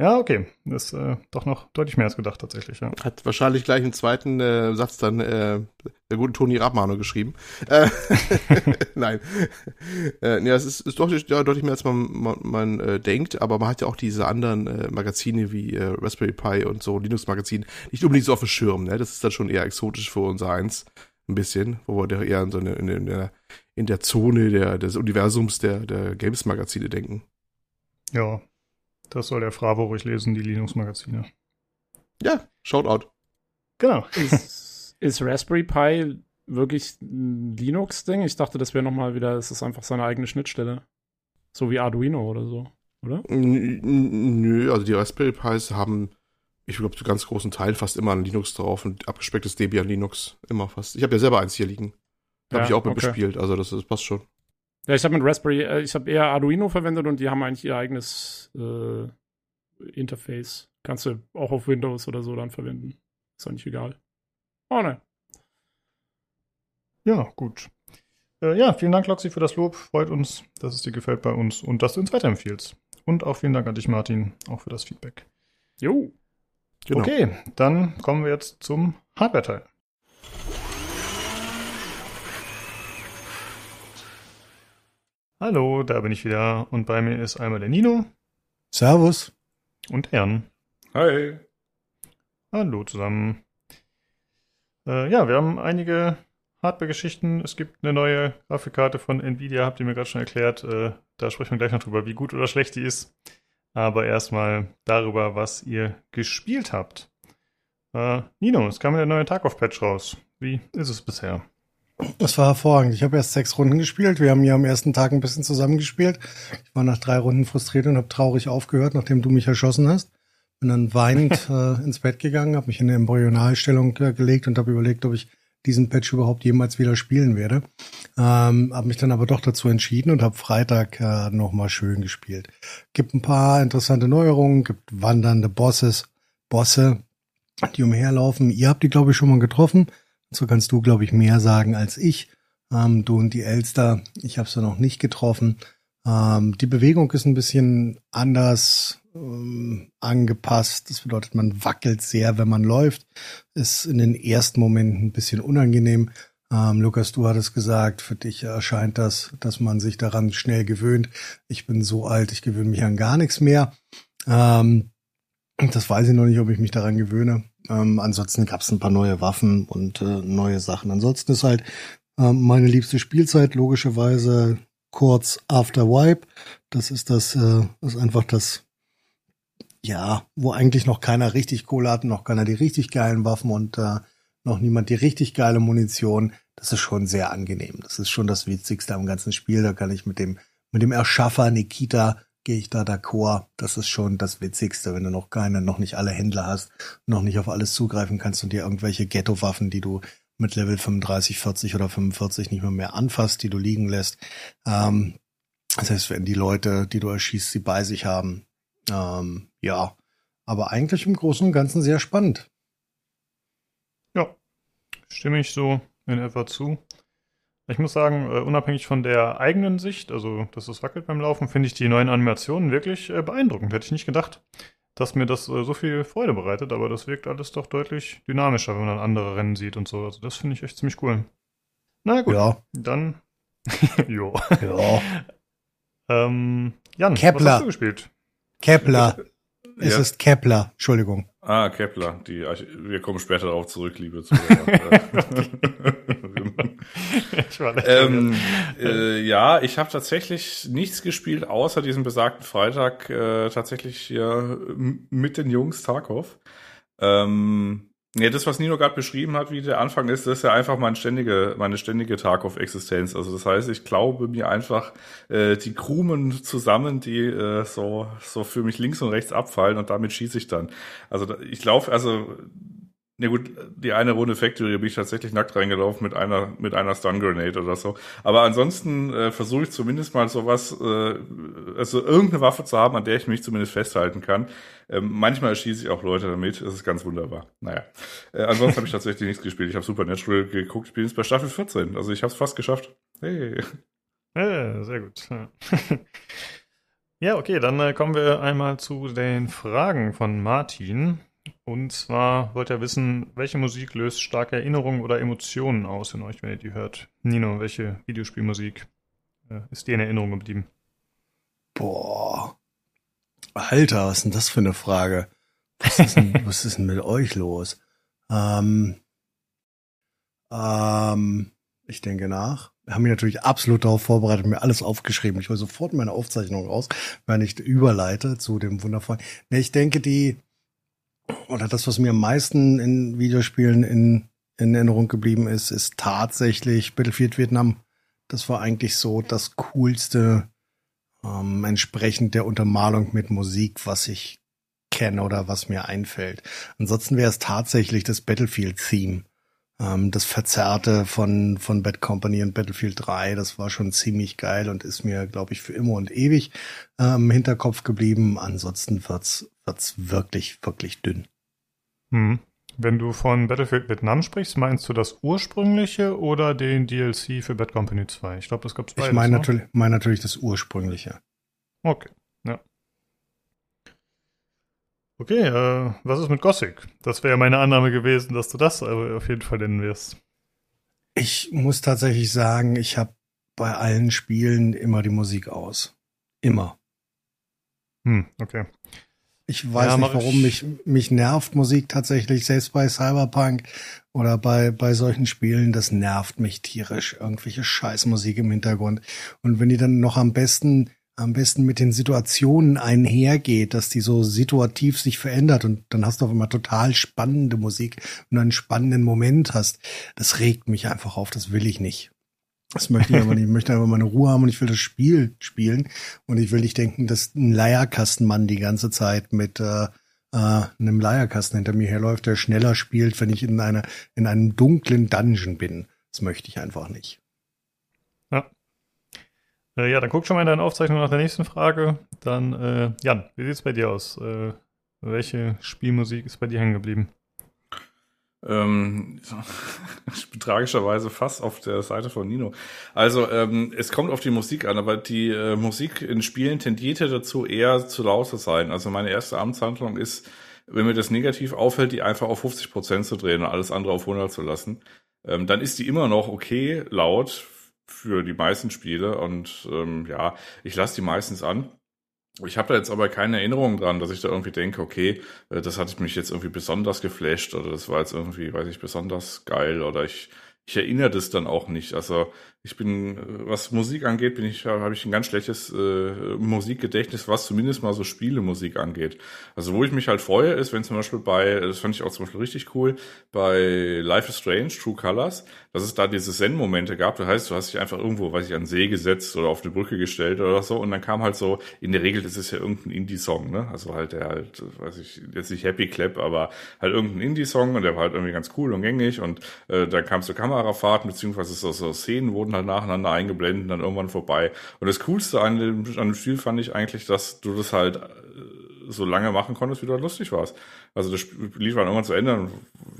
Ja, okay. Das ist äh, doch noch deutlich mehr als gedacht tatsächlich. Ja. Hat wahrscheinlich gleich einen zweiten äh, Satz dann äh, der gute Toni Rabmano geschrieben. Äh, Nein. Äh, ja, es ist, ist deutlich, ja, deutlich mehr als man, man, man äh, denkt, aber man hat ja auch diese anderen äh, Magazine wie äh, Raspberry Pi und so, Linux-Magazin, nicht unbedingt so auf dem Schirm, ne? Das ist dann schon eher exotisch für uns eins. Ein bisschen, wo wir eher in, so eine, in, in, der, in der Zone der, des Universums der, der Games-Magazine denken. Ja, das soll der Fravo ruhig lesen, die Linux-Magazine. Ja, Shoutout. Genau. Ist, ist Raspberry Pi wirklich ein Linux-Ding? Ich dachte, das wäre nochmal wieder, es ist einfach seine eigene Schnittstelle. So wie Arduino oder so, oder? Nö, also die Raspberry Pis haben, ich glaube, zu ganz großen Teil fast immer ein Linux drauf und abgespecktes Debian Linux. Immer fast. Ich habe ja selber eins hier liegen. Habe ja, ich auch mit okay. bespielt, also das, das passt schon. Ja, ich habe mit Raspberry, äh, ich habe eher Arduino verwendet und die haben eigentlich ihr eigenes äh, Interface. Kannst du auch auf Windows oder so dann verwenden. Ist eigentlich egal. Oh nein. Ja, gut. Äh, ja, vielen Dank, Loxi, für das Lob. Freut uns, dass es dir gefällt bei uns und dass du uns weiterempfiehlst. Und auch vielen Dank an dich, Martin, auch für das Feedback. Jo. Genau. Okay, dann kommen wir jetzt zum Hardware-Teil. Hallo, da bin ich wieder und bei mir ist einmal der Nino. Servus. Und Ern. Hi. Hallo zusammen. Äh, ja, wir haben einige Hardware-Geschichten. Es gibt eine neue Grafikkarte von Nvidia, habt ihr mir gerade schon erklärt. Äh, da sprechen wir gleich noch drüber, wie gut oder schlecht die ist. Aber erstmal darüber, was ihr gespielt habt. Äh, Nino, es kam der neue Tag of Patch raus. Wie ist es bisher? Das war hervorragend. Ich habe erst sechs Runden gespielt. Wir haben hier am ersten Tag ein bisschen zusammengespielt. Ich war nach drei Runden frustriert und habe traurig aufgehört, nachdem du mich erschossen hast. Bin dann weinend äh, ins Bett gegangen, habe mich in eine Embryonalstellung äh, gelegt und habe überlegt, ob ich diesen Patch überhaupt jemals wieder spielen werde. Ähm, habe mich dann aber doch dazu entschieden und habe Freitag äh, nochmal schön gespielt. Gibt ein paar interessante Neuerungen, gibt wandernde Bosses, Bosse, die umherlaufen. Ihr habt die, glaube ich, schon mal getroffen. So kannst du, glaube ich, mehr sagen als ich. Ähm, du und die Elster, ich habe sie noch nicht getroffen. Ähm, die Bewegung ist ein bisschen anders ähm, angepasst. Das bedeutet, man wackelt sehr, wenn man läuft. Ist in den ersten Momenten ein bisschen unangenehm. Ähm, Lukas, du hattest gesagt, für dich erscheint das, dass man sich daran schnell gewöhnt. Ich bin so alt, ich gewöhne mich an gar nichts mehr. Ähm, das weiß ich noch nicht, ob ich mich daran gewöhne. Ähm, ansonsten gab es ein paar neue Waffen und äh, neue Sachen. Ansonsten ist halt äh, meine liebste Spielzeit logischerweise kurz After Wipe. Das ist das, äh, ist einfach das, ja, wo eigentlich noch keiner richtig Kohle hat, noch keiner die richtig geilen Waffen und äh, noch niemand die richtig geile Munition. Das ist schon sehr angenehm. Das ist schon das Witzigste am ganzen Spiel. Da kann ich mit dem, mit dem Erschaffer Nikita gehe ich da d'accord. Das ist schon das Witzigste, wenn du noch keine, noch nicht alle Händler hast, noch nicht auf alles zugreifen kannst und dir irgendwelche Ghetto-Waffen, die du mit Level 35, 40 oder 45 nicht mehr mehr anfasst, die du liegen lässt. Ähm, Das heißt, wenn die Leute, die du erschießt, sie bei sich haben. Ähm, ja, aber eigentlich im Großen und Ganzen sehr spannend. Ja, stimme ich so in etwa zu. Ich muss sagen, äh, unabhängig von der eigenen Sicht, also dass es wackelt beim Laufen, finde ich die neuen Animationen wirklich äh, beeindruckend. Hätte ich nicht gedacht, dass mir das äh, so viel Freude bereitet, aber das wirkt alles doch deutlich dynamischer, wenn man dann andere Rennen sieht und so. Also das finde ich echt ziemlich cool. Na gut, Ja, dann. jo. ja. ähm, Jan, Kepler. was hast du gespielt? Kepler. Es Ja. ist Kepler. Entschuldigung. Ah, Kepler. Die, Arch- wir kommen später darauf zurück, liebe Zuhörer. ähm, äh, ja, ich habe tatsächlich nichts gespielt, außer diesen besagten Freitag äh, tatsächlich hier mit den Jungs Tarkov. Ähm, ja, das, was Nino gerade beschrieben hat, wie der Anfang ist, das ist ja einfach meine ständige, meine ständige Tarkov-Existenz. Also das heißt, ich glaube mir einfach äh, die Krumen zusammen, die äh, so, so für mich links und rechts abfallen und damit schieße ich dann. Also ich laufe, also na gut, die eine Runde Factory bin ich tatsächlich nackt reingelaufen mit einer mit einer Stun Grenade oder so. Aber ansonsten äh, versuche ich zumindest mal sowas, äh, also irgendeine Waffe zu haben, an der ich mich zumindest festhalten kann. Ähm, manchmal erschieße ich auch Leute damit. Das ist ganz wunderbar. Naja, äh, ansonsten habe ich tatsächlich nichts gespielt. Ich habe Supernatural geguckt. Ich bin jetzt bei Staffel 14. Also ich habe es fast geschafft. Hey. Ja, sehr gut. Ja. okay, dann äh, kommen wir einmal zu den Fragen von Martin. Und zwar wollte er wissen, welche Musik löst starke Erinnerungen oder Emotionen aus in euch, wenn ihr die hört? Nino, welche Videospielmusik äh, ist dir in Erinnerung geblieben? Boah. Alter, was ist denn das für eine Frage? Was ist denn, was ist denn mit euch los? Ähm, ähm, ich denke nach. Wir haben mich natürlich absolut darauf vorbereitet, mir alles aufgeschrieben. Ich hole sofort meine Aufzeichnung raus, wenn ich überleite zu dem wundervollen. Nee, ich denke, die, oder das, was mir am meisten in Videospielen in, in Erinnerung geblieben ist, ist tatsächlich Battlefield Vietnam. Das war eigentlich so das coolste, ähm, entsprechend der Untermalung mit Musik, was ich kenne oder was mir einfällt. Ansonsten wäre es tatsächlich das Battlefield-Theme. Ähm, das Verzerrte von, von Bad Company und Battlefield 3, das war schon ziemlich geil und ist mir, glaube ich, für immer und ewig ähm, im Hinterkopf geblieben. Ansonsten wird's, wird's wirklich, wirklich dünn. Hm. Wenn du von Battlefield Vietnam sprichst, meinst du das ursprüngliche oder den DLC für Bad Company 2? Ich glaube, das gab's beides. ich meine ne? natürlich, meine natürlich das ursprüngliche. Okay, ja. Okay, äh, was ist mit Gothic? Das wäre meine Annahme gewesen, dass du das aber auf jeden Fall nennen wirst. Ich muss tatsächlich sagen, ich habe bei allen Spielen immer die Musik aus. Immer. Hm, okay. Ich weiß Ja, nicht, mach ich- warum mich, mich nervt Musik tatsächlich, selbst bei Cyberpunk oder bei, bei solchen Spielen, das nervt mich tierisch. Irgendwelche Scheißmusik im Hintergrund. Und wenn die dann noch am besten, am besten mit den Situationen einhergeht, dass die so situativ sich verändert und dann hast du auf einmal total spannende Musik und einen spannenden Moment hast, das regt mich einfach auf, das will ich nicht. Das möchte ich aber nicht. Ich möchte einfach meine Ruhe haben und ich will das Spiel spielen. Und ich will nicht denken, dass ein Leierkastenmann die ganze Zeit mit äh, äh, einem Leierkasten hinter mir herläuft, der schneller spielt, wenn ich in einer in einem dunklen Dungeon bin. Das möchte ich einfach nicht. Äh, ja, dann guck schon mal in deine Aufzeichnung nach der nächsten Frage. Dann, äh, Jan, wie sieht's bei dir aus? Äh, welche Spielmusik ist bei dir hängen geblieben? Ähm, tragischerweise fast auf der Seite von Nino. Also ähm, es kommt auf die Musik an, aber die äh, Musik in Spielen tendierte dazu, eher zu laut zu sein. Also meine erste Amtshandlung ist, wenn mir das negativ auffällt, die einfach auf 50 Prozent zu drehen und alles andere auf 100 zu lassen. Ähm, dann ist die immer noch okay laut für die meisten Spiele und ähm, ja, ich lasse die meistens an. Ich habe da jetzt aber keine Erinnerung dran, dass ich da irgendwie denke, okay, äh, das hat mich jetzt irgendwie besonders geflasht oder das war jetzt irgendwie, weiß ich, besonders geil oder ich, ich erinnere das dann auch nicht. Also ich bin, äh, was Musik angeht, bin ich, habe ich ein ganz schlechtes äh, Musikgedächtnis, was zumindest mal so Spielemusik angeht. Also wo ich mich halt freue, ist, wenn zum Beispiel bei, das fand ich auch zum Beispiel richtig cool, bei Life is Strange, True Colors, dass es da diese Zen-Momente gab. Das heißt, du hast dich einfach irgendwo, weiß ich, an See gesetzt oder auf eine Brücke gestellt oder so und dann kam halt so, in der Regel, das ist ja irgendein Indie-Song, ne? Also halt der halt, weiß ich, jetzt nicht Happy Clap, aber halt irgendein Indie-Song und der war halt irgendwie ganz cool und gängig und äh, da kam so Kamerafahrten, beziehungsweise so, so Szenen wurden wurden halt nacheinander eingeblendet dann irgendwann vorbei. Und das Coolste an dem, an dem Spiel fand ich eigentlich, dass du das halt äh, so lange machen konntest, wie du halt lustig warst. Also das Lied war irgendwann zu Ende, dann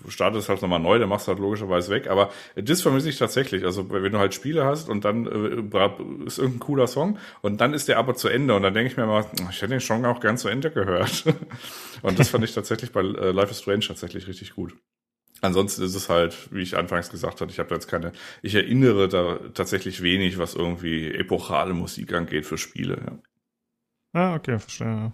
startest halt nochmal neu, dann machst du halt logischerweise weg. Aber das vermisse ich tatsächlich. Also wenn du halt Spiele hast und dann äh, ist irgendein cooler Song und dann ist der aber zu Ende und dann denke ich mir mal, ich hätte den Song auch gern zu Ende gehört. und das fand ich tatsächlich bei äh, Life is Strange tatsächlich richtig gut. Ansonsten ist es halt, wie ich anfangs gesagt hatte, ich habe jetzt keine, ich erinnere da tatsächlich wenig, was irgendwie epochale Musik angeht für Spiele. Ja. Ah, okay, verstehe.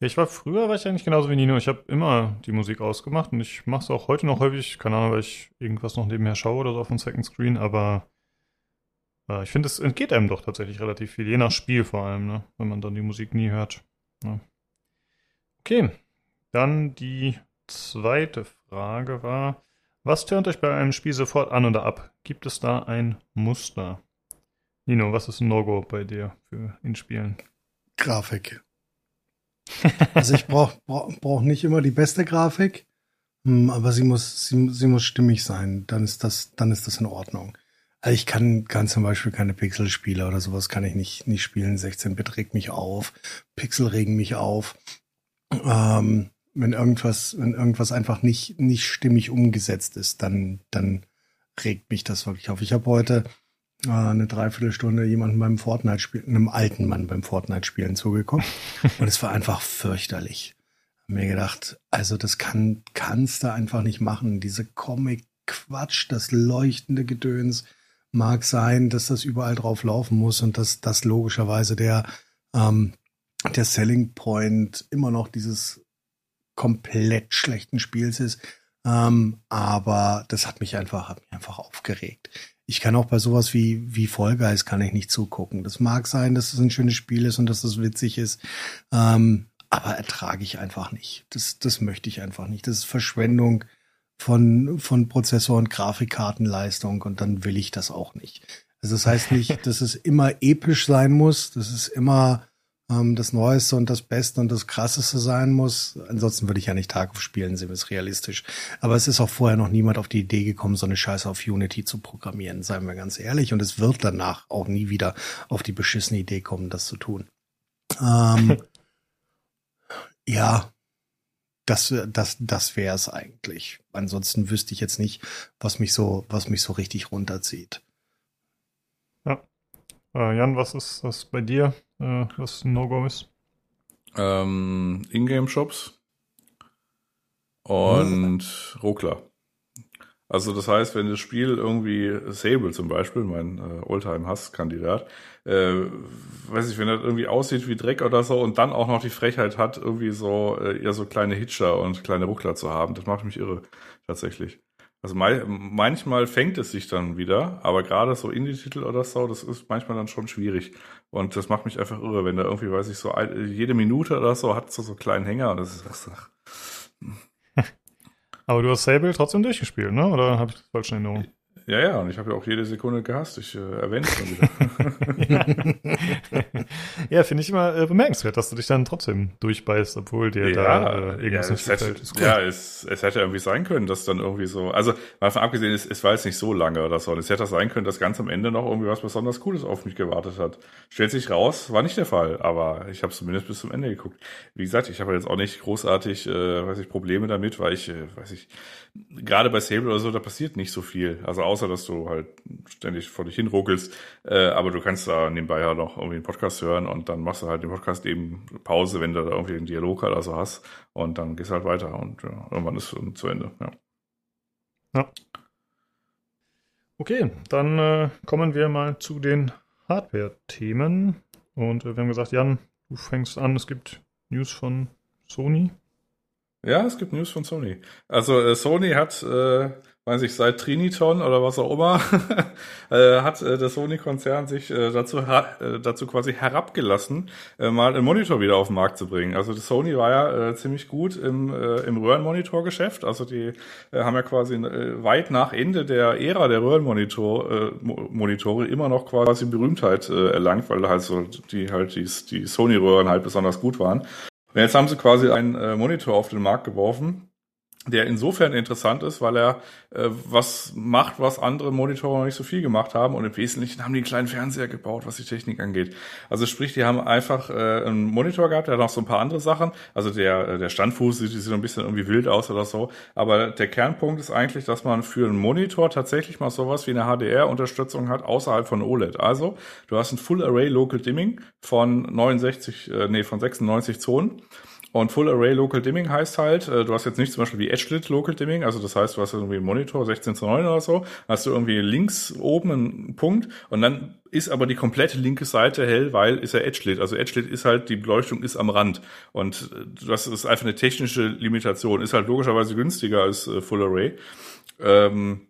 Ja, ich war früher, war ich eigentlich genauso wie Nino. Ich habe immer die Musik ausgemacht und ich mache es auch heute noch häufig. Keine Ahnung, weil ich irgendwas noch nebenher schaue oder so auf dem Second Screen, aber äh, ich finde, es entgeht einem doch tatsächlich relativ viel, je nach Spiel vor allem, ne? wenn man dann die Musik nie hört. Ja. Okay, dann die zweite Frage war, was tönt euch bei einem Spiel sofort an oder ab? Gibt es da ein Muster? Nino, was ist ein No-Go bei dir für in Spielen? Grafik. Also ich brauche brauch, brauch nicht immer die beste Grafik, hm, aber sie muss, sie, sie muss stimmig sein. Dann ist das, dann ist das in Ordnung. Also ich kann, kann zum Beispiel keine Pixel-Spiele oder sowas kann ich nicht, nicht spielen. 16-Bit regt mich auf. Pixel regen mich auf. Ähm, wenn irgendwas, wenn irgendwas einfach nicht, nicht stimmig umgesetzt ist, dann, dann regt mich das wirklich auf. Ich habe heute äh, eine Dreiviertelstunde jemanden beim Fortnite-Spielen, einem alten Mann beim Fortnite-Spielen zugeguckt. und es war einfach fürchterlich. Hab mir gedacht, also das kann, kannst du einfach nicht machen. Diese Comic-Quatsch, das leuchtende Gedöns mag sein, dass das überall drauf laufen muss und dass das logischerweise der, ähm, der Selling Point immer noch dieses komplett schlechten Spiels ist. Ähm, aber das hat mich einfach, hat mich einfach aufgeregt ich kann auch bei sowas wie, wie Fall kann ich nicht zugucken. Das mag sein, dass es ein schönes Spiel ist und dass es witzig ist. Ähm, aber ertrage ich einfach nicht. Das, das möchte ich einfach nicht. Das ist Verschwendung von, von Prozessor- und Grafikkartenleistung und dann will ich das auch nicht. Also das heißt nicht, dass es immer episch sein muss, dass es immer ähm, das Neueste und das Beste und das Krasseste sein muss. Ansonsten würde ich ja nicht Tarkov spielen, sind wir es realistisch. Aber es ist auch vorher noch niemand auf die Idee gekommen, so eine Scheiße auf Unity zu programmieren, seien wir ganz ehrlich. Und es wird danach auch nie wieder auf die beschissene Idee kommen, das zu tun. Ähm, ja, das, das, das wäre es eigentlich. Ansonsten wüsste ich jetzt nicht, was mich so, was mich so richtig runterzieht. Ja. Äh, Jan, was ist das bei dir? Äh, was ein No-Go ist? Ähm, Ingame-Shops und hm. Ruckler. Also das heißt, wenn das Spiel irgendwie Sable zum Beispiel, mein äh, Oldtime-Hass-Kandidat, äh, weiß ich, wenn das irgendwie aussieht wie Dreck oder so und dann auch noch die Frechheit hat, irgendwie so äh, eher so kleine Hitcher und kleine Ruckler zu haben, das macht mich irre, tatsächlich. Also manchmal fängt es sich dann wieder, aber gerade so Indie-Titel oder so, das ist manchmal dann schon schwierig. Und das macht mich einfach irre, wenn da irgendwie, weiß ich, so jede Minute oder so hat so so einen kleinen Hänger und das ist ach, Aber du hast Sable trotzdem durchgespielt, ne? Oder habe ich das falsch in Erinnerung? Ja, ja, und ich habe ja auch jede Sekunde gehasst. Ich äh, erwähne es schon wieder. ja, finde ich immer äh, bemerkenswert, dass du dich dann trotzdem durchbeißt, obwohl dir ja, da äh, irgendwas ja, nicht gefällt. Hätte, ja, es, es hätte irgendwie sein können, dass dann irgendwie so, also mal von abgesehen, es, es war jetzt nicht so lange oder so, und es hätte sein können, dass ganz am Ende noch irgendwie was besonders Cooles auf mich gewartet hat. Stellt sich raus, war nicht der Fall, aber ich habe zumindest bis zum Ende geguckt. Wie gesagt, ich habe jetzt auch nicht großartig, äh, weiß ich, Probleme damit, weil ich, äh, weiß ich, gerade bei Sable oder so, da passiert nicht so viel. Also außer, dass du halt ständig vor dich hin ruckelst. Äh, aber du kannst da nebenbei ja noch irgendwie einen Podcast hören und dann machst du halt den Podcast eben Pause, wenn du da irgendwie einen Dialog oder so hast. Und dann gehst du halt weiter und ja, irgendwann ist es zu Ende. Ja. ja. Okay, dann äh, kommen wir mal zu den Hardware-Themen. Und äh, wir haben gesagt, Jan, du fängst an. Es gibt News von Sony. Ja, es gibt News von Sony. Also äh, Sony hat, äh, weiß ich, seit Triniton oder was auch immer, äh, hat äh, der Sony-Konzern sich äh, dazu, dazu quasi herabgelassen, mal einen Monitor wieder auf den Markt zu bringen. Also Sony war ja ziemlich gut im, im Röhrenmonitor-Geschäft. Also die haben ja quasi weit nach Ende der Ära der Röhrenmonitore äh, Monitore immer noch quasi Berühmtheit erlangt, weil halt so die halt die, die Sony-Röhren halt besonders gut waren. Und jetzt haben sie quasi einen Monitor auf den Markt geworfen, der insofern interessant ist, weil er äh, was macht, was andere Monitore noch nicht so viel gemacht haben und im Wesentlichen haben die einen kleinen Fernseher gebaut, was die Technik angeht. Also sprich, die haben einfach äh, einen Monitor gehabt, der hat noch so ein paar andere Sachen. Also der äh, der Standfuß sieht, sieht ein bisschen irgendwie wild aus oder so, aber der Kernpunkt ist eigentlich, dass man für einen Monitor tatsächlich mal sowas wie eine HDR-Unterstützung hat außerhalb von OLED. Also du hast ein Full Array Local Dimming von 69, äh, nee von 96 Zonen und Full Array Local Dimming heißt halt, äh, du hast jetzt nicht zum Beispiel wie Edge-Lit Local Dimming, also das heißt, du hast irgendwie einen Monitor 16 zu 9 oder so, hast du irgendwie links oben einen Punkt und dann ist aber die komplette linke Seite hell, weil ist ja Edge-Lit. Also Edge-Lit ist halt, die Beleuchtung ist am Rand. Und äh, das ist einfach eine technische Limitation. Ist halt logischerweise günstiger als äh, Full Array. Ähm,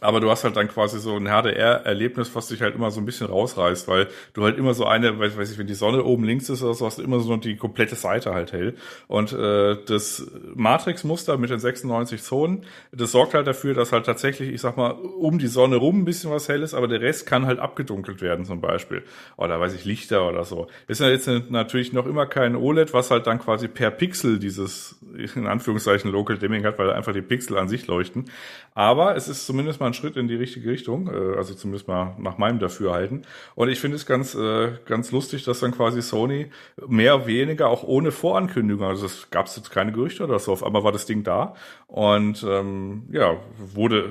aber du hast halt dann quasi so ein HDR-Erlebnis, was dich halt immer so ein bisschen rausreißt, weil du halt immer so eine, weiß, weiß ich, wenn die Sonne oben links ist oder so, hast du immer so die komplette Seite halt hell. Und äh, das Matrix-Muster mit den 96 Zonen, das sorgt halt dafür, dass halt tatsächlich, ich sag mal, um die Sonne rum ein bisschen was hell ist, aber der Rest kann halt abgedunkelt werden zum Beispiel. Oder weiß ich, Lichter oder so. Ist ja jetzt natürlich noch immer kein OLED, was halt dann quasi per Pixel dieses, in Anführungszeichen, Local Dimming hat, weil einfach die Pixel an sich leuchten. Aber es ist zumindest mal ein Schritt in die richtige Richtung, äh, also zumindest mal nach meinem Dafürhalten. Und ich finde es ganz, äh, ganz lustig, dass dann quasi Sony mehr oder weniger auch ohne Vorankündigung, also es gab jetzt keine Gerüchte oder so, auf einmal war das Ding da und ähm, ja, wurde,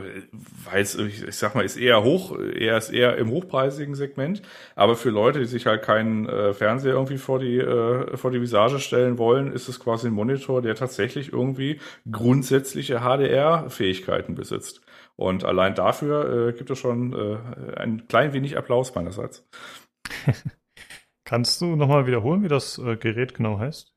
weil es, ich, ich sag mal, ist eher hoch, er ist eher im hochpreisigen Segment, aber für Leute, die sich halt keinen äh, Fernseher irgendwie vor die, äh, vor die Visage stellen wollen, ist es quasi ein Monitor, der tatsächlich irgendwie grundsätzliche HDR-Fähigkeiten besitzt. Und allein dafür äh, gibt es schon äh, ein klein wenig Applaus meinerseits. Kannst du nochmal wiederholen, wie das äh, Gerät genau heißt?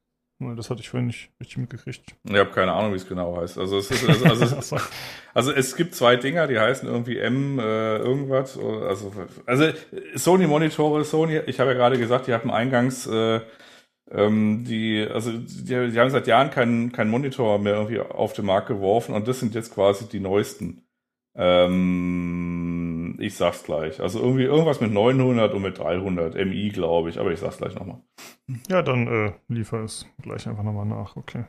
Das hatte ich vorhin nicht richtig mitgekriegt. Ich habe keine Ahnung, wie es genau heißt. Also es, ist, also, also, es, also es gibt zwei Dinger, die heißen irgendwie M äh, irgendwas. Also, also Sony Monitore, Sony, ich habe ja gerade gesagt, die hatten eingangs äh, ähm, die, also die, die haben seit Jahren keinen keinen Monitor mehr irgendwie auf den Markt geworfen und das sind jetzt quasi die neuesten. Ähm, ich sag's gleich. Also irgendwie irgendwas mit 900 und mit 300 MI, glaube ich. Aber ich sag's gleich nochmal. Ja, dann äh, liefer es gleich einfach nochmal nach. Okay.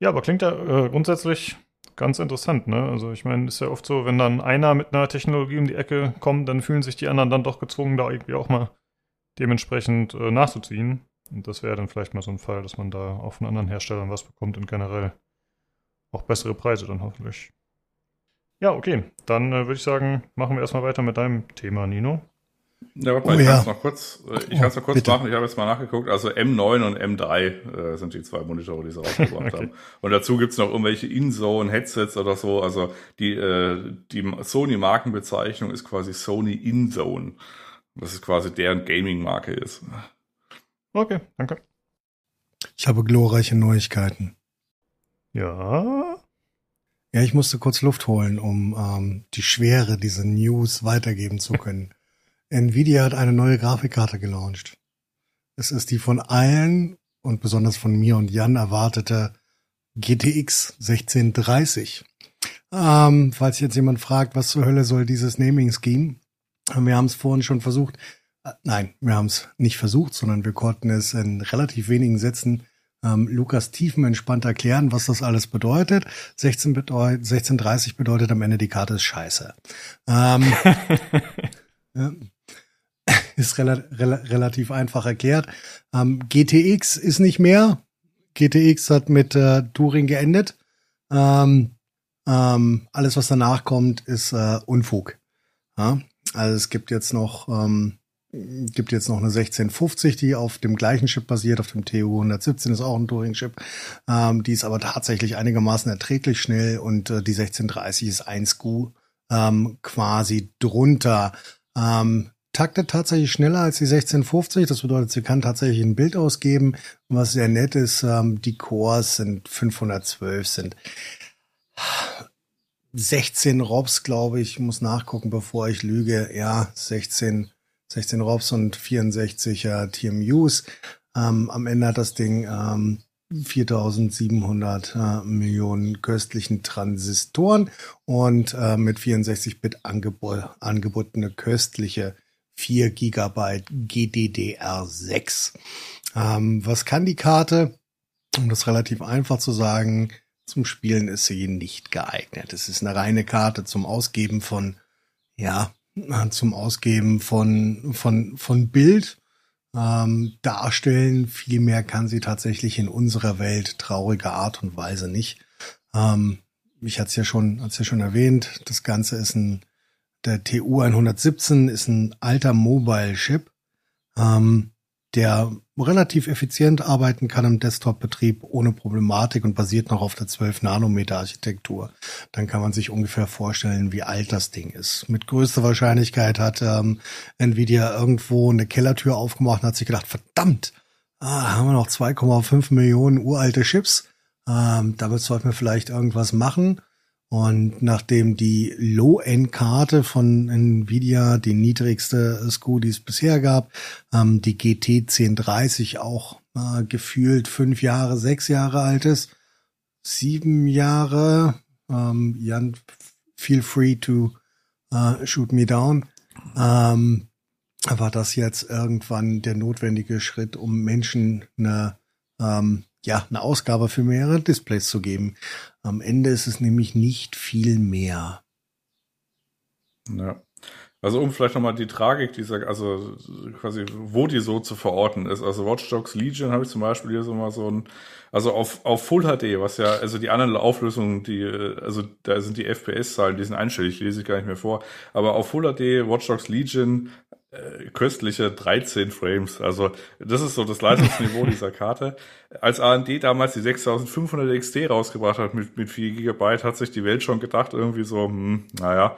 Ja, aber klingt ja äh, grundsätzlich ganz interessant, ne? Also ich meine, ist ja oft so, wenn dann einer mit einer Technologie um die Ecke kommt, dann fühlen sich die anderen dann doch gezwungen, da irgendwie auch mal dementsprechend äh, nachzuziehen. Und das wäre dann vielleicht mal so ein Fall, dass man da auch von anderen Herstellern was bekommt und generell auch bessere Preise dann hoffentlich. Ja, okay. Dann äh, würde ich sagen, machen wir erstmal weiter mit deinem Thema, Nino. Ja, warte mal, oh, ich ja. kann es noch kurz, äh, ich oh, kann es noch kurz bitte. machen. Ich habe jetzt mal nachgeguckt. Also M9 und M3 äh, sind die zwei Monitore, die sie rausgebracht okay. haben. Und dazu gibt's noch irgendwelche InZone-Headsets oder so. Also die, äh, die Sony-Markenbezeichnung ist quasi Sony InZone. Das ist quasi deren Gaming-Marke ist. Okay, danke. Ich habe glorreiche Neuigkeiten. Ja. Ja, ich musste kurz Luft holen, um ähm, die Schwere dieser News weitergeben zu können. Nvidia hat eine neue Grafikkarte gelauncht. Es ist die von allen und besonders von mir und Jan erwartete GTX 1630. Ähm, falls jetzt jemand fragt, was zur Hölle soll dieses Naming Scheme? Wir haben es vorhin schon versucht. Äh, nein, wir haben es nicht versucht, sondern wir konnten es in relativ wenigen Sätzen ähm, Lukas tiefenentspannt erklären, was das alles bedeutet. 16 bedeut 1630 bedeutet am Ende die Karte ist scheiße. Ähm, ja, ist rela rela relativ einfach erklärt. Ähm, GTX ist nicht mehr. GTX hat mit äh, Turing geendet. Ähm, ähm, alles, was danach kommt, ist äh, Unfug. Ja? Also es gibt jetzt noch ähm, gibt jetzt noch eine 1650, die auf dem gleichen Chip basiert, auf dem TU 117 ist auch ein Turing-Chip. Ähm, die ist aber tatsächlich einigermaßen erträglich schnell und äh, die 1630 ist 1 Q ähm, quasi drunter. Ähm, taktet tatsächlich schneller als die 1650. Das bedeutet, sie kann tatsächlich ein Bild ausgeben. Was sehr nett ist, ähm, die Cores sind 512, sind 16 ROPS, glaube ich. muss nachgucken, bevor ich lüge. Ja, 16 16 ROPs und 64er TMUs. Ähm, am Ende hat das Ding ähm, 4700 äh, Millionen köstlichen Transistoren und äh, mit 64-Bit angebo angebotene köstliche 4 Gigabyte GDDR6. Ähm, was kann die Karte? Um das relativ einfach zu sagen, zum Spielen ist sie nicht geeignet. Es ist eine reine Karte zum Ausgeben von, ja, zum Ausgeben von, von, von Bild, ähm, darstellen. Viel mehr kann sie tatsächlich in unserer Welt trauriger Art und Weise nicht. Ähm, ich hatte es ja schon, hat's ja schon erwähnt, das Ganze ist ein, der TU 117 ist ein alter Mobile Chip, ähm, der relativ effizient arbeiten kann im Desktop-Betrieb ohne Problematik und basiert noch auf der 12-Nanometer-Architektur. Dann kann man sich ungefähr vorstellen, wie alt das Ding ist. Mit größter Wahrscheinlichkeit hat ähm, Nvidia irgendwo eine Kellertür aufgemacht und hat sich gedacht, verdammt, ah, haben wir noch 2,5 Millionen uralte Chips. Ähm, damit sollten wir vielleicht irgendwas machen. Und nachdem die Low-End-Karte von Nvidia die niedrigste SKU, die es bisher gab, ähm, die GT 1030 auch äh, gefühlt fünf Jahre, sechs Jahre alt ist, sieben Jahre, ähm, Jan, feel free to uh, shoot me down, ähm, war das jetzt irgendwann der notwendige Schritt, um Menschen eine ähm, ja, eine Ausgabe für mehrere Displays zu geben. Am Ende ist es nämlich nicht viel mehr. Ja. Also um vielleicht nochmal die Tragik dieser, also quasi, wo die so zu verorten ist. Also Watch Dogs Legion habe ich zum Beispiel hier so mal so ein, also auf, auf Full HD, was ja, also die anderen Auflösungen, die, also da sind die FPS-Zahlen, die sind einstellig, lese ich gar nicht mehr vor. Aber auf Full HD, Watch Dogs Legion, äh, köstliche 13 Frames. Also das ist so das Leistungsniveau dieser Karte. Als AMD damals die 6500 XT rausgebracht hat mit, mit 4 Gigabyte, hat sich die Welt schon gedacht, irgendwie so, hm, naja,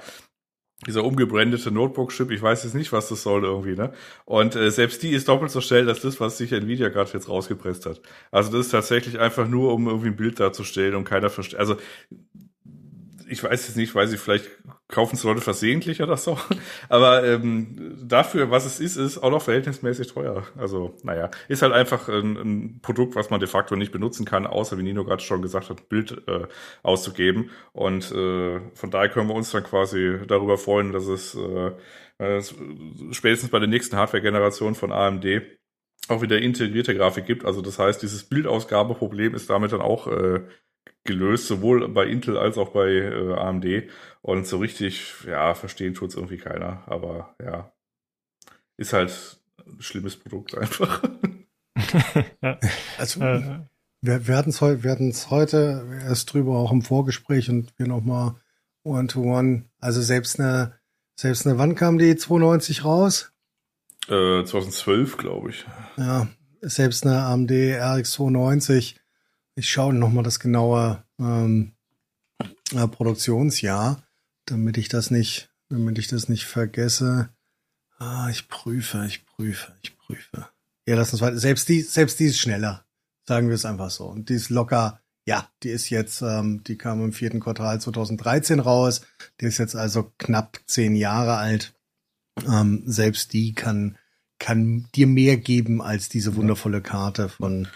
dieser umgebrandete Notebook-Chip, ich weiß jetzt nicht, was das soll irgendwie, ne? Und äh, selbst die ist doppelt so schnell als das, was sich Nvidia gerade jetzt rausgepresst hat. Also das ist tatsächlich einfach nur, um irgendwie ein Bild darzustellen und keiner versteht. Also ich weiß jetzt nicht, weil sie vielleicht kaufen es Leute versehentlich oder so. Aber ähm, dafür, was es ist, ist auch noch verhältnismäßig teuer. Also, naja, ist halt einfach ein, ein Produkt, was man de facto nicht benutzen kann, außer wie Nino gerade schon gesagt hat, Bild äh, auszugeben. Und äh, von daher können wir uns dann quasi darüber freuen, dass es äh, äh spätestens bei der nächsten Hardware-Generation von AMD auch wieder integrierte Grafik gibt. Also das heißt, dieses Bildausgabeproblem ist damit dann auch äh, gelöst, sowohl bei Intel als auch bei äh, AMD. Und so richtig, ja, verstehen tut's irgendwie keiner. Aber ja, ist halt ein schlimmes Produkt einfach. ja. Also, äh, wir, wir hatten es hatten's heute erst drüber auch im Vorgespräch und wir nochmal One-to-One. Also selbst eine, selbst eine, wann kam die 92 raus? Äh, 2012, glaube ich. Ja, selbst eine AMD RX 290 ich schaue nochmal das genaue ähm, äh, Produktionsjahr, damit ich das nicht, damit ich das nicht vergesse. Ah, ich prüfe, ich prüfe, ich prüfe. Ja, lass uns weiter. Selbst die, selbst die ist schneller. Sagen wir es einfach so. Und die ist locker, ja, die ist jetzt, ähm, die kam im vierten Quartal 2013 raus. Die ist jetzt also knapp zehn Jahre alt. Ähm, selbst die kann, kann dir mehr geben als diese wundervolle Karte von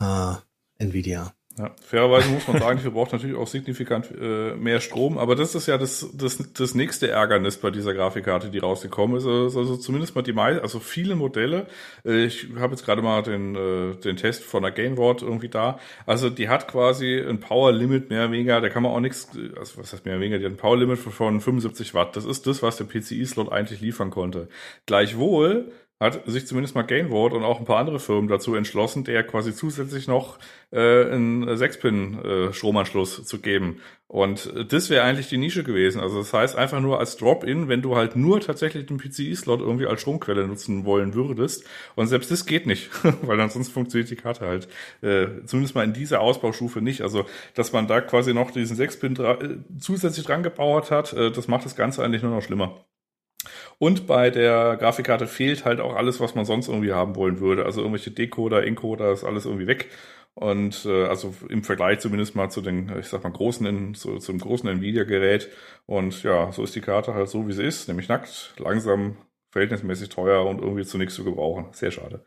äh, Nvidia. Ja, fairerweise muss man sagen, wir brauchen natürlich auch signifikant äh, mehr Strom, aber das ist ja das, das, das nächste Ärgernis bei dieser Grafikkarte, die rausgekommen ist. Also, also zumindest mal die meisten, also viele Modelle. Äh, ich habe jetzt gerade mal den, äh, den Test von der Gainward irgendwie da. Also die hat quasi ein Power Limit mehr oder weniger, da kann man auch nichts, also was heißt mehr oder weniger, die hat ein Power Limit von 75 Watt. Das ist das, was der PCI-Slot eigentlich liefern konnte. Gleichwohl hat sich zumindest mal Gainward und auch ein paar andere Firmen dazu entschlossen, der quasi zusätzlich noch äh, einen 6-Pin-Stromanschluss äh, zu geben. Und das wäre eigentlich die Nische gewesen. Also das heißt einfach nur als Drop-In, wenn du halt nur tatsächlich den PCI-Slot irgendwie als Stromquelle nutzen wollen würdest. Und selbst das geht nicht, weil ansonsten funktioniert die Karte halt äh, zumindest mal in dieser Ausbaustufe nicht. Also dass man da quasi noch diesen 6-Pin dra äh, zusätzlich dran gebaut hat, äh, das macht das Ganze eigentlich nur noch schlimmer. Und bei der Grafikkarte fehlt halt auch alles, was man sonst irgendwie haben wollen würde. Also irgendwelche Decoder, Encoder, ist alles irgendwie weg. Und äh, also im Vergleich zumindest mal zu den, ich sag mal, großen, zu, zum großen Nvidia-Gerät. Und ja, so ist die Karte halt so, wie sie ist, nämlich nackt, langsam, verhältnismäßig teuer und irgendwie zu nichts zu gebrauchen. Sehr schade.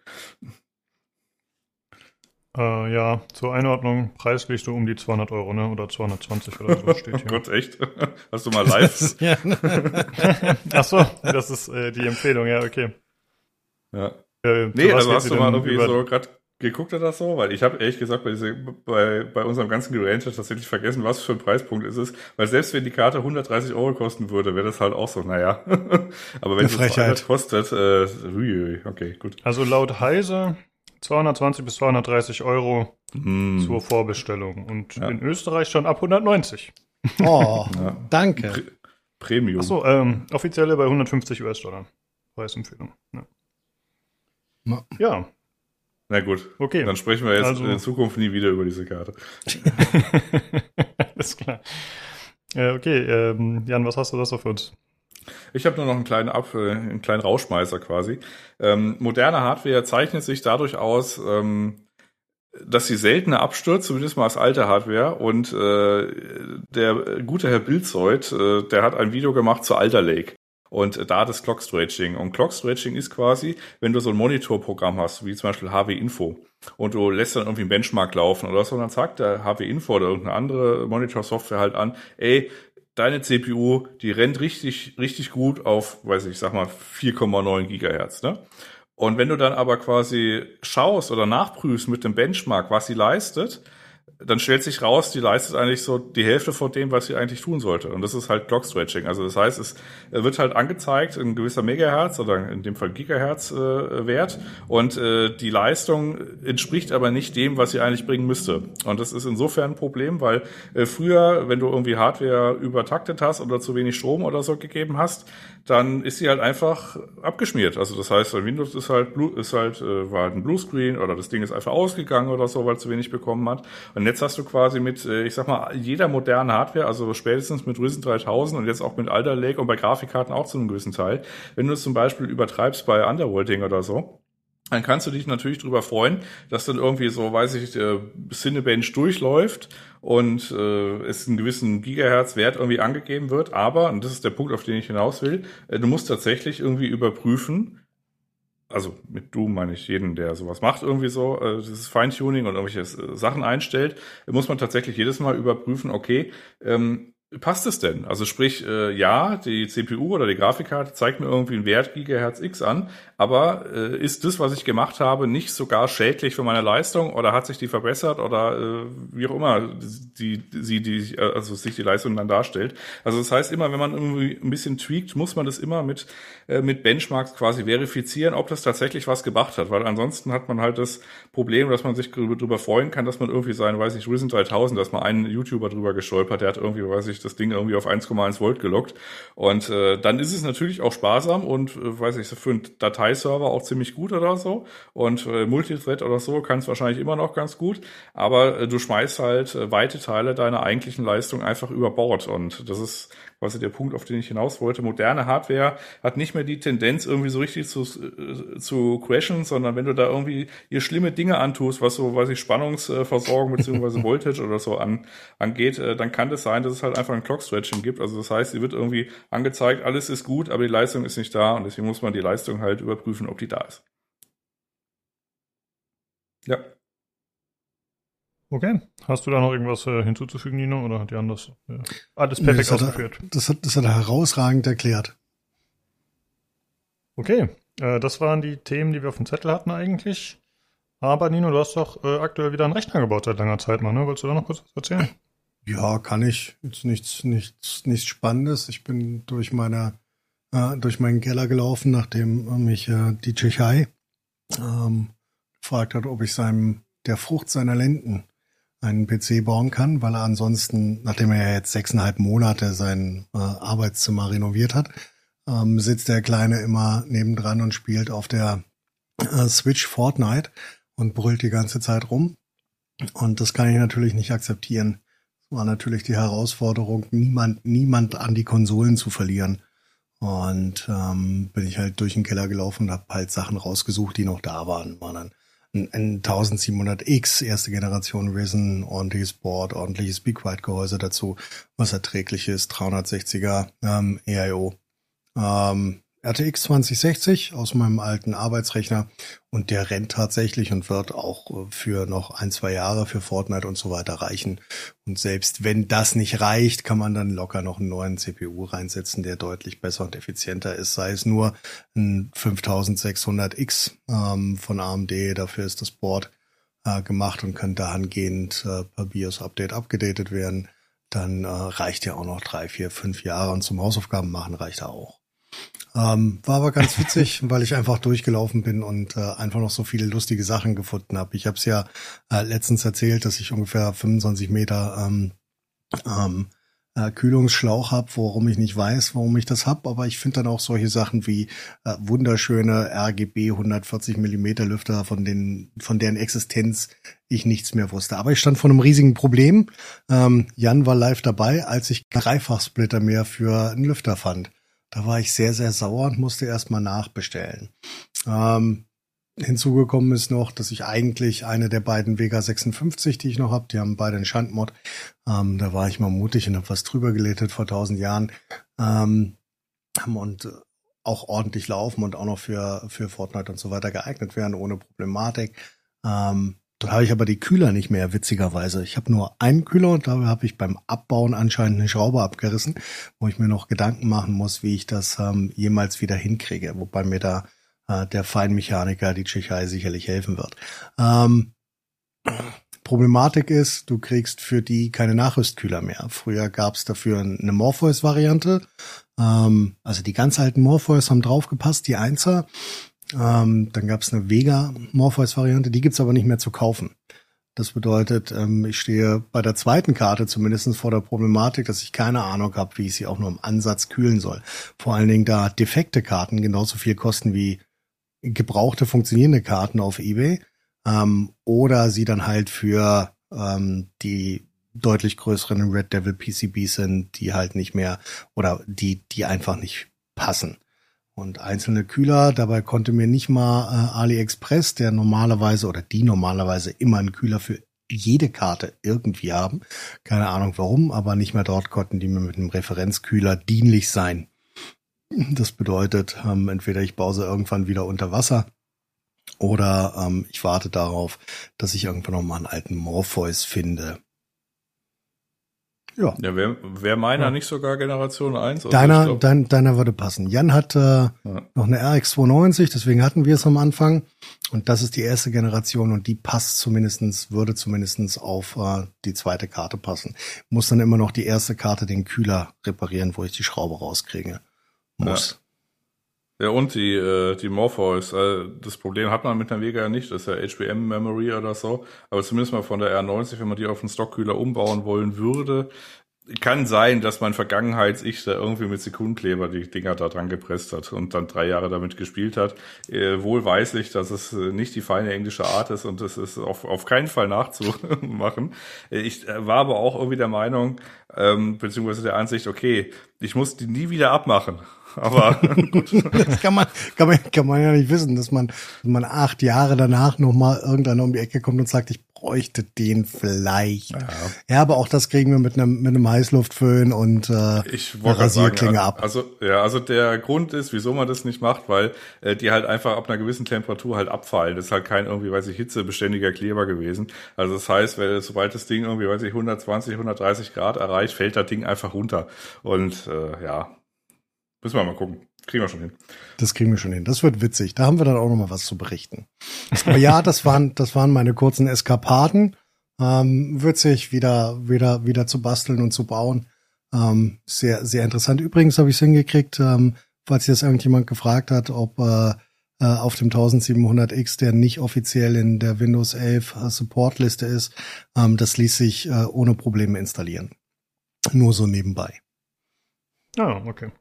Äh, ja, zur Einordnung, Preis liegt so um die 200 Euro, ne? Oder 220 oder so steht hier. oh Gott, echt? Hast du mal live? ja. Ach so, das ist äh, die Empfehlung, ja, okay. Ja. Äh, nee, also hast du mal irgendwie so gerade geguckt das so? Weil ich habe ehrlich gesagt bei, diese, bei, bei unserem ganzen Gerange tatsächlich vergessen, was für ein Preispunkt ist es. Weil selbst wenn die Karte 130 Euro kosten würde, wäre das halt auch so, naja. Aber wenn es 200 kostet, äh, okay, gut. Also laut Heise 220 bis 230 Euro Hm. zur Vorbestellung und Ja. in Österreich schon ab 190. Oh, Ja. danke. Pr- Premium. Achso, ähm, offizielle bei 150 US-Dollar. Preisempfehlung. Ja. Ja. ja, Na gut. okay. Dann sprechen wir jetzt Also- in Zukunft nie wieder über diese Karte. Alles klar. Äh, okay, ähm, Jan, was hast du das so für uns? Ich habe nur noch einen kleinen, Ab äh, einen kleinen Rauschmeißer quasi. Ähm, moderne Hardware zeichnet sich dadurch aus, ähm, dass sie seltener abstürzt, zumindest mal als alte Hardware. Und äh, der gute Herr Bilzoid, äh, der hat ein Video gemacht zu Alter Lake. Und äh, da das Clock Stretching. Und Clock Stretching ist quasi, wenn du so ein Monitorprogramm hast, wie zum Beispiel HW Info, und du lässt dann irgendwie einen Benchmark laufen oder so, dann sagt der HW Info oder irgendeine andere Monitor-Software halt an, ey, deine CPU, die rennt richtig, richtig gut auf, weiß ich, sag mal 4,9 Gigahertz, ne? Und wenn du dann aber quasi schaust oder nachprüfst mit dem Benchmark, was sie leistet, dann stellt sich raus, die leistet eigentlich so die Hälfte von dem, was sie eigentlich tun sollte. Und das ist halt Clock Stretching. Also das heißt, es wird halt angezeigt, ein gewisser Megahertz oder in dem Fall Gigahertz äh, Wert und äh, die Leistung entspricht aber nicht dem, was sie eigentlich bringen müsste. Und das ist insofern ein Problem, weil äh, früher, wenn du irgendwie Hardware übertaktet hast oder zu wenig Strom oder so gegeben hast, dann ist sie halt einfach abgeschmiert. Also das heißt, Windows ist halt, ist halt, äh, war halt ein Bluescreen oder das Ding ist einfach ausgegangen oder so, weil es zu wenig bekommen hat. Und jetzt hast du quasi mit, äh, ich sag mal, jeder modernen Hardware, also spätestens mit Ryzen 3000 und jetzt auch mit Alder Lake und bei Grafikkarten auch zu einem gewissen Teil, wenn du es zum Beispiel übertreibst bei Underworlding oder so, dann kannst du dich natürlich darüber freuen, dass dann irgendwie so, weiß ich, der Cinebench durchläuft und äh, es einen gewissen Gigahertz-Wert irgendwie angegeben wird. Aber, und das ist der Punkt, auf den ich hinaus will, äh, du musst tatsächlich irgendwie überprüfen, also mit du meine ich jeden, der sowas macht, irgendwie so, äh, dieses Feintuning und irgendwelche äh, Sachen einstellt, muss man tatsächlich jedes Mal überprüfen, okay, ähm, passt es denn? Also sprich, äh, ja, die CPU oder die Grafikkarte zeigt mir irgendwie einen Wert Gigahertz X an, aber äh, ist das, was ich gemacht habe, nicht sogar schädlich für meine Leistung oder hat sich die verbessert oder äh, wie auch immer die, sie die, also sich die Leistung dann darstellt. Also das heißt immer, wenn man irgendwie ein bisschen tweakt, muss man das immer mit, äh, mit Benchmarks quasi verifizieren, ob das tatsächlich was gebracht hat, weil ansonsten hat man halt das Problem, dass man sich darüber freuen kann, dass man irgendwie sein, weiß ich, Risen 3000, dass mal ein YouTuber drüber gestolpert, der hat irgendwie, weiß ich, das Ding irgendwie auf 1,1 Volt gelockt. Und äh, dann ist es natürlich auch sparsam und, äh, weiß ich, für einen Dateiserver auch ziemlich gut oder so. Und äh, Multithread oder so kann es wahrscheinlich immer noch ganz gut. Aber äh, du schmeißt halt äh, weite Teile deiner eigentlichen Leistung einfach über Bord. Und das ist quasi der Punkt, auf den ich hinaus wollte. Moderne Hardware hat nicht mehr die Tendenz, irgendwie so richtig zu, äh, zu crashen, sondern wenn du da irgendwie ihr schlimme Dinge antust, was so, weiß ich, Spannungsversorgung beziehungsweise Voltage oder so an, angeht, äh, dann kann das sein, dass es halt einfach ein Clock-Stretching gibt. Also das heißt, sie wird irgendwie angezeigt, alles ist gut, aber die Leistung ist nicht da und deswegen muss man die Leistung halt überprüfen, ob die da ist. Ja. Okay. Hast du da noch irgendwas äh, hinzuzufügen, Nino, oder hat Jan das äh, alles perfekt das, hat ausgeführt? er, das, hat, das hat er herausragend erklärt. Okay, äh, das waren die Themen, die wir auf dem Zettel hatten eigentlich. Aber Nino, du hast doch äh, aktuell wieder einen Rechner gebaut seit langer Zeit mal, ne? Wolltest du da noch kurz was erzählen? Ja, kann ich. Jetzt nichts, nichts, nichts Spannendes. Ich bin durch meine, äh, durch meinen Keller gelaufen, nachdem mich äh, DJ Chai ähm, gefragt hat, ob ich seinem der Frucht seiner Lenden einen PC bauen kann, weil er ansonsten, nachdem er jetzt sechseinhalb Monate sein äh, Arbeitszimmer renoviert hat, ähm, sitzt der Kleine immer nebendran und spielt auf der äh, Switch Fortnite und brüllt die ganze Zeit rum. Und das kann ich natürlich nicht akzeptieren. Das war natürlich die Herausforderung, niemand, niemand an die Konsolen zu verlieren. Und ähm, bin ich halt durch den Keller gelaufen und habe halt Sachen rausgesucht, die noch da waren. War dann ein, ein 1700X, erste Generation Risen, ordentliches Board, ordentliches Big White Gehäuse dazu, was erträglich ist, 360er ähm, EIO. Ähm, RTX 2060 aus meinem alten Arbeitsrechner. Und der rennt tatsächlich und wird auch für noch ein, zwei Jahre für Fortnite und so weiter reichen. Und selbst wenn das nicht reicht, kann man dann locker noch einen neuen CPU reinsetzen, der deutlich besser und effizienter ist, sei es nur ein 5600X ähm, von AMD, dafür ist das Board äh, gemacht und kann dahingehend äh, per BIOS-Update abgedatet werden, dann äh, reicht ja auch noch drei, vier, fünf Jahre. Und zum Hausaufgaben machen reicht er auch. Ähm, war aber ganz witzig, weil ich einfach durchgelaufen bin und äh, einfach noch so viele lustige Sachen gefunden habe. Ich habe es ja äh, letztens erzählt, dass ich ungefähr 25 Meter ähm, ähm, äh, Kühlungsschlauch habe, worum ich nicht weiß, warum ich das hab, aber ich finde dann auch solche Sachen wie äh, wunderschöne RGB 140 Millimeter Lüfter, von denen, von deren Existenz ich nichts mehr wusste. Aber ich stand vor einem riesigen Problem. Ähm, Jan war live dabei, als ich Dreifachsplitter mehr für einen Lüfter fand. Da war ich sehr, sehr sauer und musste erstmal nachbestellen. Ähm, hinzugekommen ist noch, dass ich eigentlich eine der beiden Vega 56, die ich noch habe, die haben beide einen Schandmod. Ähm, da war ich mal mutig und habe was drüber gelätet vor tausend Jahren. Ähm, und auch ordentlich laufen und auch noch für, für Fortnite und so weiter geeignet werden, ohne Problematik. Ähm, dann habe ich aber die Kühler nicht mehr, witzigerweise. Ich habe nur einen Kühler und da habe ich beim Abbauen anscheinend eine Schraube abgerissen, wo ich mir noch Gedanken machen muss, wie ich das ähm, jemals wieder hinkriege. Wobei mir da äh, der Feinmechaniker, die Tschechei, sicherlich helfen wird. Ähm, Problematik ist, du kriegst für die keine Nachrüstkühler mehr. Früher gab es dafür eine Morpheus-Variante. Ähm, also die ganz alten Morpheus haben draufgepasst, die Einser. Ähm, dann gab es eine Vega Morpheus-Variante, die gibt's aber nicht mehr zu kaufen. Das bedeutet, ähm, ich stehe bei der zweiten Karte zumindest vor der Problematik, dass ich keine Ahnung habe, wie ich sie auch nur im Ansatz kühlen soll. Vor allen Dingen, da defekte Karten genauso viel kosten wie gebrauchte funktionierende Karten auf eBay ähm, oder sie dann halt für ähm, die deutlich größeren Red Devil PCBs sind, die halt nicht mehr oder die die einfach nicht passen und einzelne Kühler. Dabei konnte mir nicht mal äh, AliExpress, der normalerweise oder die normalerweise immer einen Kühler für jede Karte irgendwie haben. Keine Ahnung warum, aber nicht mehr dort konnten die mir mit einem Referenzkühler dienlich sein. Das bedeutet, ähm, entweder ich baue sie irgendwann wieder unter Wasser oder ähm, ich warte darauf, dass ich irgendwann noch mal einen alten Morpheus finde. Ja. Ja, wäre wär meiner ja. nicht sogar Generation 1? Deiner, glaub, dein, deiner würde passen. Jan hat äh, ja. noch eine RX290, deswegen hatten wir es am Anfang. Und das ist die erste Generation und die passt zumindestens, würde zumindestens auf äh, die zweite Karte passen. Muss dann immer noch die erste Karte den Kühler reparieren, wo ich die Schraube rauskriege. Muss. Ja. Und die, äh, die Morpheus. Äh, das Problem hat man mit einer Vega ja nicht. Das ist ja HBM-Memory oder so. Aber zumindest mal von der R90, wenn man die auf einen Stockkühler umbauen wollen würde, kann sein, dass mein Vergangenheits-Ich da irgendwie mit Sekundenkleber die Dinger da dran gepresst hat und dann drei Jahre damit gespielt hat. Äh, wohl weiß ich, dass es äh, nicht die feine englische Art ist und es ist auf, auf keinen Fall nachzumachen. Ich äh, war aber auch irgendwie der Meinung, ähm, beziehungsweise der Ansicht, okay, ich muss die nie wieder abmachen. Aber gut. das kann man, kann man, kann man ja nicht wissen, dass man, dass man acht Jahre danach nochmal irgendeiner um die Ecke kommt und sagt, ich bräuchte den vielleicht. Ja. ja, aber auch das kriegen wir mit einem, mit einem Heißluftföhn und äh, ich Rasierklinge sagen, ab. Also, ja, also der Grund ist, wieso man das nicht macht, weil äh, die halt einfach ab einer gewissen Temperatur halt abfallen. Das ist halt kein irgendwie, weiß ich, hitzebeständiger Kleber gewesen. Also das heißt, weil, sobald das Ding irgendwie, weiß ich, 120, 130 Grad erreicht, fällt das Ding einfach runter. Und äh, ja, Müssen wir mal gucken. Kriegen wir schon hin. Das kriegen wir schon hin. Das wird witzig. Da haben wir dann auch noch mal was zu berichten. Aber ja, das waren, das waren meine kurzen Eskapaden. Ähm, witzig, wieder, wieder, wieder zu basteln und zu bauen. Ähm, sehr, sehr interessant. Übrigens habe ich es hingekriegt, ähm, falls jetzt irgendjemand gefragt hat, ob äh, äh auf dem 1700X, der nicht offiziell in der Windows 11 äh, Supportliste ist, ähm, das ließ sich äh, ohne Probleme installieren. Nur so nebenbei. Ah, okay.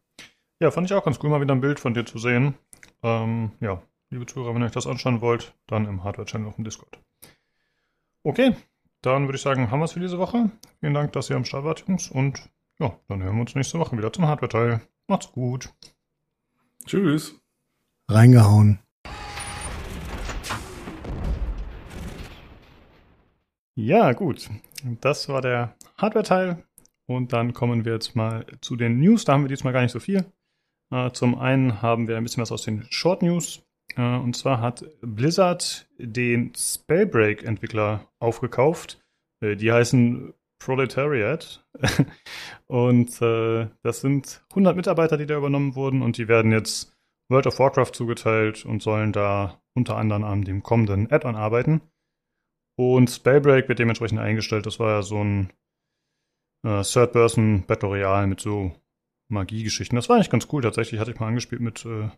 Ja, fand ich auch ganz cool, mal wieder ein Bild von dir zu sehen. Ähm, ja, liebe Zuhörer, wenn ihr euch das anschauen wollt, dann im Hardware-Channel auf dem Discord. Okay, dann würde ich sagen, haben wir es für diese Woche. Vielen Dank, dass ihr am Start wart, Jungs. Und ja, dann hören wir uns nächste Woche wieder zum Hardware-Teil. Macht's gut. Tschüss. Reingehauen. Ja, gut. Das war der Hardware-Teil. Und dann kommen wir jetzt mal zu den News. Da haben wir diesmal gar nicht so viel. Äh, zum einen haben wir ein bisschen was aus den Short News. Äh, und zwar hat Blizzard den Spellbreak-Entwickler aufgekauft. Äh, die heißen Proletariat. und das sind 100 Mitarbeiter, die da übernommen wurden. Und die werden jetzt World of Warcraft zugeteilt und sollen da unter anderem an dem kommenden Add-on arbeiten. Und Spellbreak wird dementsprechend eingestellt. Das war ja so ein äh, Third-Person Battle Royale mit so Magie-Geschichten. Das war eigentlich ganz cool. Tatsächlich hatte ich mal angespielt mit äh,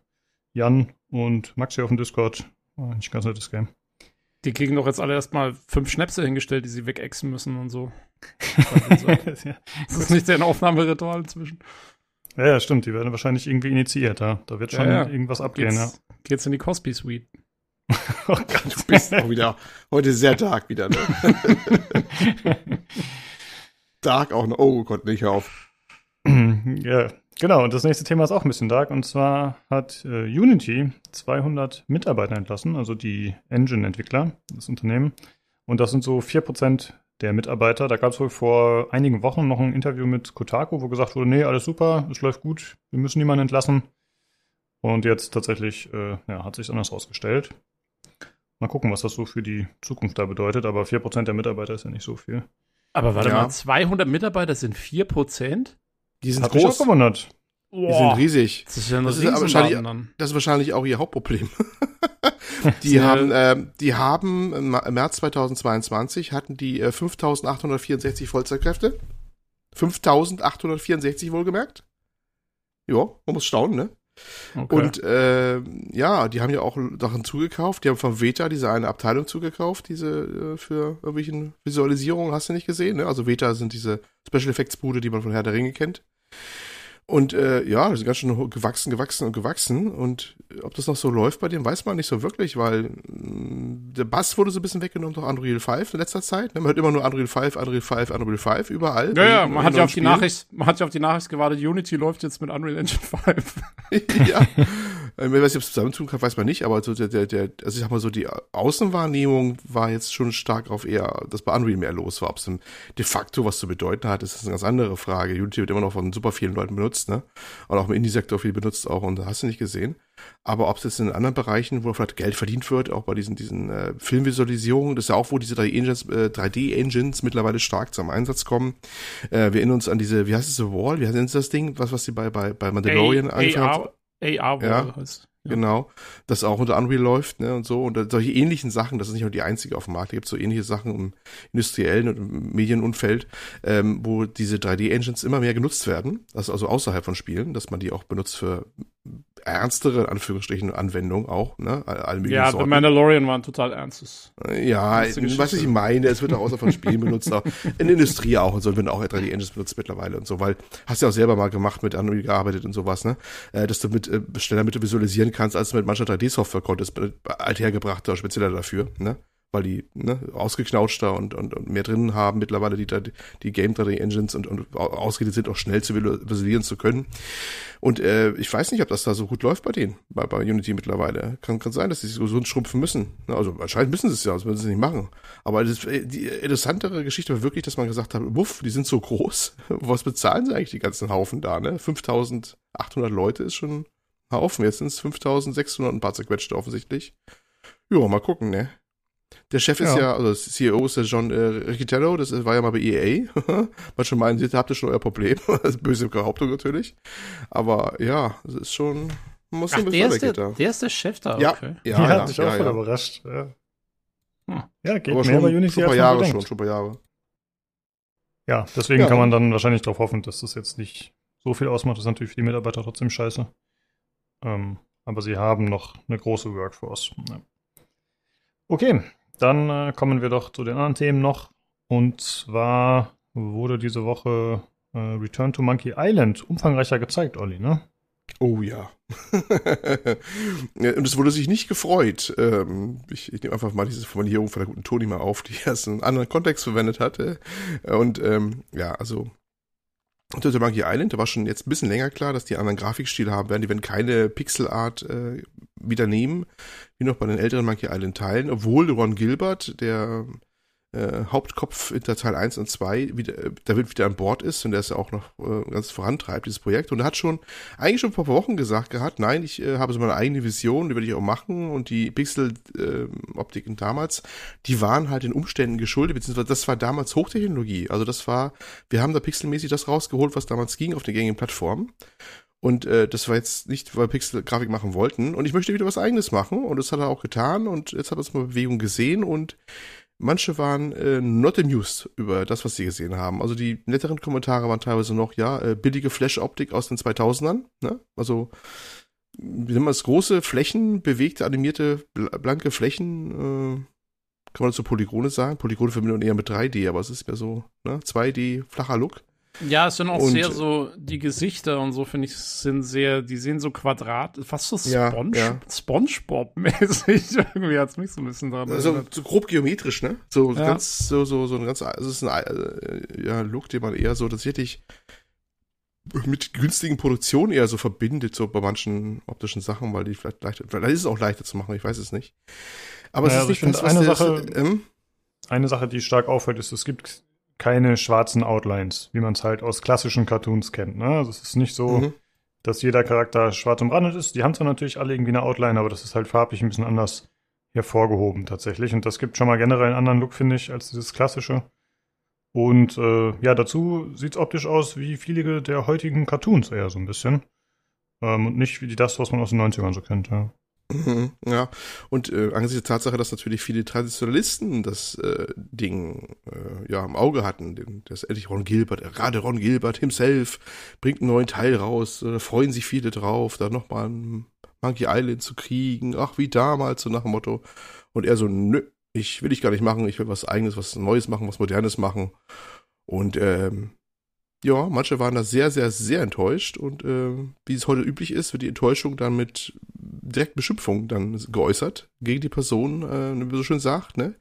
Jan und Maxi auf dem Discord. War eigentlich ein ganz nettes Game. Die kriegen doch jetzt alle erstmal fünf Schnäpse hingestellt, die sie wegexen müssen und so. ja. Das ist nicht deren Aufnahmeritual inzwischen. ja, ja, stimmt. Die werden wahrscheinlich irgendwie initiiert. Ja. Da wird schon Ja, ja. irgendwas abgehen. Ja. Geht's, geht's in die Cosby Suite. Oh Gott. Du bist auch wieder, heute sehr dark wieder, ne? dark auch noch. Oh Gott, nicht hör auf. Ja, genau. Und das nächste Thema ist auch ein bisschen dark. Und zwar hat äh, Unity 200 Mitarbeiter entlassen, also die Engine-Entwickler, das Unternehmen. Und das sind so 4% der Mitarbeiter. Da gab es wohl vor einigen Wochen noch ein Interview mit Kotaku, wo gesagt wurde, nee, alles super, es läuft gut, wir müssen niemanden entlassen. Und jetzt tatsächlich äh, ja, hat sich anders rausgestellt. Mal gucken, was das so für die Zukunft da bedeutet. Aber 4% der Mitarbeiter ist ja nicht so viel. Aber warte Ja. mal, 200 Mitarbeiter sind 4%? Die sind Hat mich auch groß. gewundert. Die sind riesig. Das ist ja Das ist wahrscheinlich-. Das ist wahrscheinlich auch ihr Hauptproblem. die haben, ähm, die haben im März 2022 hatten die äh, 5.864 Vollzeitkräfte. 5.864 wohlgemerkt. Ja, man muss staunen, ne? Okay. Und äh, ja, die haben ja auch Sachen zugekauft. Die haben von Veta diese eine Abteilung zugekauft, diese äh, für irgendwelchen Visualisierungen, hast du nicht gesehen, ne? Also Veta sind diese Special Effects Bude, die man von Herr der Ringe kennt. Und äh, ja, das ist ganz schön gewachsen, gewachsen und gewachsen. Und äh, ob das noch so läuft bei dem, weiß man nicht so wirklich, weil mh, der Bass wurde so ein bisschen weggenommen durch Unreal 5 in letzter Zeit. Ne? Man hört immer nur Unreal 5, Unreal 5, Unreal 5 überall. ja, ja, man hat ja auf die. Nachricht, man hat ja auf die Nachricht gewartet, Unity läuft jetzt mit Unreal Engine 5. ja. Ich weiß nicht, ob es zusammentun kann, weiß man nicht, aber so der, der, der, also ich sag mal so, die Außenwahrnehmung war jetzt schon stark auf eher, dass bei Unreal mehr los war. Ob es de facto was zu bedeuten hat, ist das eine ganz andere Frage. Unity wird immer noch von super vielen Leuten benutzt, ne? Und auch im Indie-Sektor viel benutzt auch und hast du nicht gesehen. Aber ob es jetzt in anderen Bereichen, wo vielleicht Geld verdient wird, auch bei diesen, diesen äh, Filmvisualisierungen, das ist ja auch, wo diese 3D-Engines äh, 3D-Engines mittlerweile stark zum Einsatz kommen. Äh, wir erinnern uns an diese, wie heißt es, The Wall, wie heißt das Ding, was, was sie bei, bei, bei Mandalorian angefangen haben? AR, AR Ja. heißt. Ja. Genau, das auch unter Unreal läuft, ne, und so. Und solche ähnlichen Sachen, das ist nicht nur die einzige auf dem Markt, da gibt so ähnliche Sachen im industriellen und im Medienumfeld, ähm, wo diese 3D-Engines immer mehr genutzt werden, also, also außerhalb von Spielen, dass man die auch benutzt für ernstere, in Anführungsstrichen, Anwendungen auch, ne, all- Ja, The Sorten. Mandalorian war ein total ernstes. Ja, was ich meine, es wird auch außer von Spielen benutzt, auch in der Industrie auch und so, werden auch 3D-Engines benutzt mittlerweile und so, weil hast ja auch selber mal gemacht, mit Unreal gearbeitet und sowas, ne, äh, dass du mit, äh, schneller mit visualisieren kannst, als du mit mancher 3D-Software konntest, äh, althergebrachter, spezieller dafür, ne, weil die, ne, ausgeknautschter und, und, und mehr drin haben mittlerweile die, 3D die Game 3D-Engines und, und au- ausgeredet sind, auch schnell zu visualisieren zu können. Und äh, ich weiß nicht, ob das da so gut läuft bei denen, bei, bei Unity mittlerweile. Kann, kann sein, dass sie sich so, schrumpfen müssen. Na, Also anscheinend müssen sie es ja, sonst würden sie es nicht machen. Aber das, äh, die interessantere Geschichte war wirklich, dass man gesagt hat, wuff, die sind so groß. Was bezahlen sie eigentlich die ganzen Haufen da, ne? 5800 Leute ist schon ein Haufen. Jetzt sind es 5600 und ein paar zerquetschte offensichtlich. Ja, mal gucken, ne? Der Chef ist Ja. ja, also das CEO ist der John äh, Riccitello, das war ja mal bei EA. Man schon meinen, habt ihr schon euer Problem. Das ist böse Behauptung natürlich. Aber ja, es ist schon, man muss Ach, ein der bisschen ist, der, da. der ist der Chef da, Ja, okay. ja, ja, hat mich auch ja, voll ja. überrascht. Ja, Hm. ja geht Aber mehr schon, bei Unity schon ein paar als so Jahre denkt. schon, schon paar Jahre. Ja, deswegen Ja. kann man dann wahrscheinlich darauf hoffen, dass das jetzt nicht so viel ausmacht. Das ist natürlich für die Mitarbeiter trotzdem scheiße. Ähm, aber sie haben noch eine große Workforce. Ja. Okay, dann äh, kommen wir doch zu den anderen Themen noch. Und zwar wurde diese Woche äh, Return to Monkey Island umfangreicher gezeigt, Olli, ne? Oh ja. Und es wurde sich nicht gefreut. Ähm, ich, ich nehme einfach mal diese Formulierung von der guten Toni mal auf, die erst einen anderen Kontext verwendet hatte. Und ähm, ja, also der Monkey Island, da war schon jetzt ein bisschen länger klar, dass die anderen Grafikstile haben werden. Die werden keine Pixelart äh, wieder nehmen, wie noch bei den älteren Monkey Island Teilen, obwohl Ron Gilbert, der äh, Hauptkopf hinter Teil 1 und 2 wieder, äh, da wird wieder an Bord ist und der ist ja auch noch äh, ganz vorantreibt, dieses Projekt. Und er hat schon eigentlich schon vor ein paar Wochen gesagt gehabt, nein, ich äh, habe so meine eigene Vision, die werde ich auch machen und die Pixel-Optiken damals, die waren halt den Umständen geschuldet, beziehungsweise das war damals Hochtechnologie. Also das war, wir haben da pixelmäßig das rausgeholt, was damals ging auf den gängigen Plattformen. Und äh, das war jetzt nicht, weil Pixel Grafik machen wollten. Und ich möchte wieder was eigenes machen. Und das hat er auch getan. Und jetzt hat er es mal Bewegung gesehen. Und Manche waren äh, not amused über das, was sie gesehen haben. Also die netteren Kommentare waren teilweise noch, ja, äh, billige Flash-Optik aus den 2000ern. Ne? Also, wie nennen wir das, große Flächen, bewegte, animierte, bl blanke Flächen. Äh, kann man dazu Polygone sagen? Polygone verbindet eher mit 3D, aber es ist mehr so, ne? 2D, flacher Look. Ja, es sind auch Und- sehr so, die Gesichter und so, finde ich, sind sehr, die sehen so quadrat, fast so Ja, Sponge, ja. Spongebob-mäßig. Irgendwie hat's mich so ein bisschen daran Also erinnert. so grob geometrisch, ne? So Ja. ganz, so, so, so ein ganz, also es ist ein äh, ja, Look, den man eher so tatsächlich mit günstigen Produktionen eher so verbindet, so bei manchen optischen Sachen, weil die vielleicht leichter, vielleicht ist es auch leichter zu machen, ich weiß es nicht. Aber Naja, es also ist ich nicht finde, das, was eine Sache- ähm, Eine Sache, die stark auffällt, ist, es gibt keine schwarzen Outlines, wie man es halt aus klassischen Cartoons kennt. Ne? Also es ist nicht so, mhm. dass jeder Charakter schwarz umrandet ist. Die haben zwar natürlich alle irgendwie eine Outline, aber das ist halt farblich ein bisschen anders hervorgehoben tatsächlich. Und das gibt schon mal generell einen anderen Look, finde ich, als dieses klassische. Und äh, ja, dazu sieht's optisch aus wie viele der heutigen Cartoons eher so ein bisschen. Ähm, und nicht wie die das, was man aus den 90ern so kennt. Ja. Mhm, Ja, und äh, angesichts der Tatsache, dass natürlich viele Traditionalisten das äh, Ding äh, ja im Auge hatten, den, das endlich Ron Gilbert, äh, gerade Ron Gilbert himself bringt einen neuen Teil raus, äh, freuen sich viele drauf, da nochmal ein Monkey Island zu kriegen, ach wie damals, so nach dem Motto. Und er so, nö, ich will ich gar nicht machen, ich will was eigenes, was Neues machen, was Modernes machen. Und ähm, ja, manche waren da sehr, sehr, sehr enttäuscht und äh, wie es heute üblich ist, wird die Enttäuschung dann mit direkt Beschimpfung dann geäußert gegen die Person, äh, wie man so schön sagt, ne?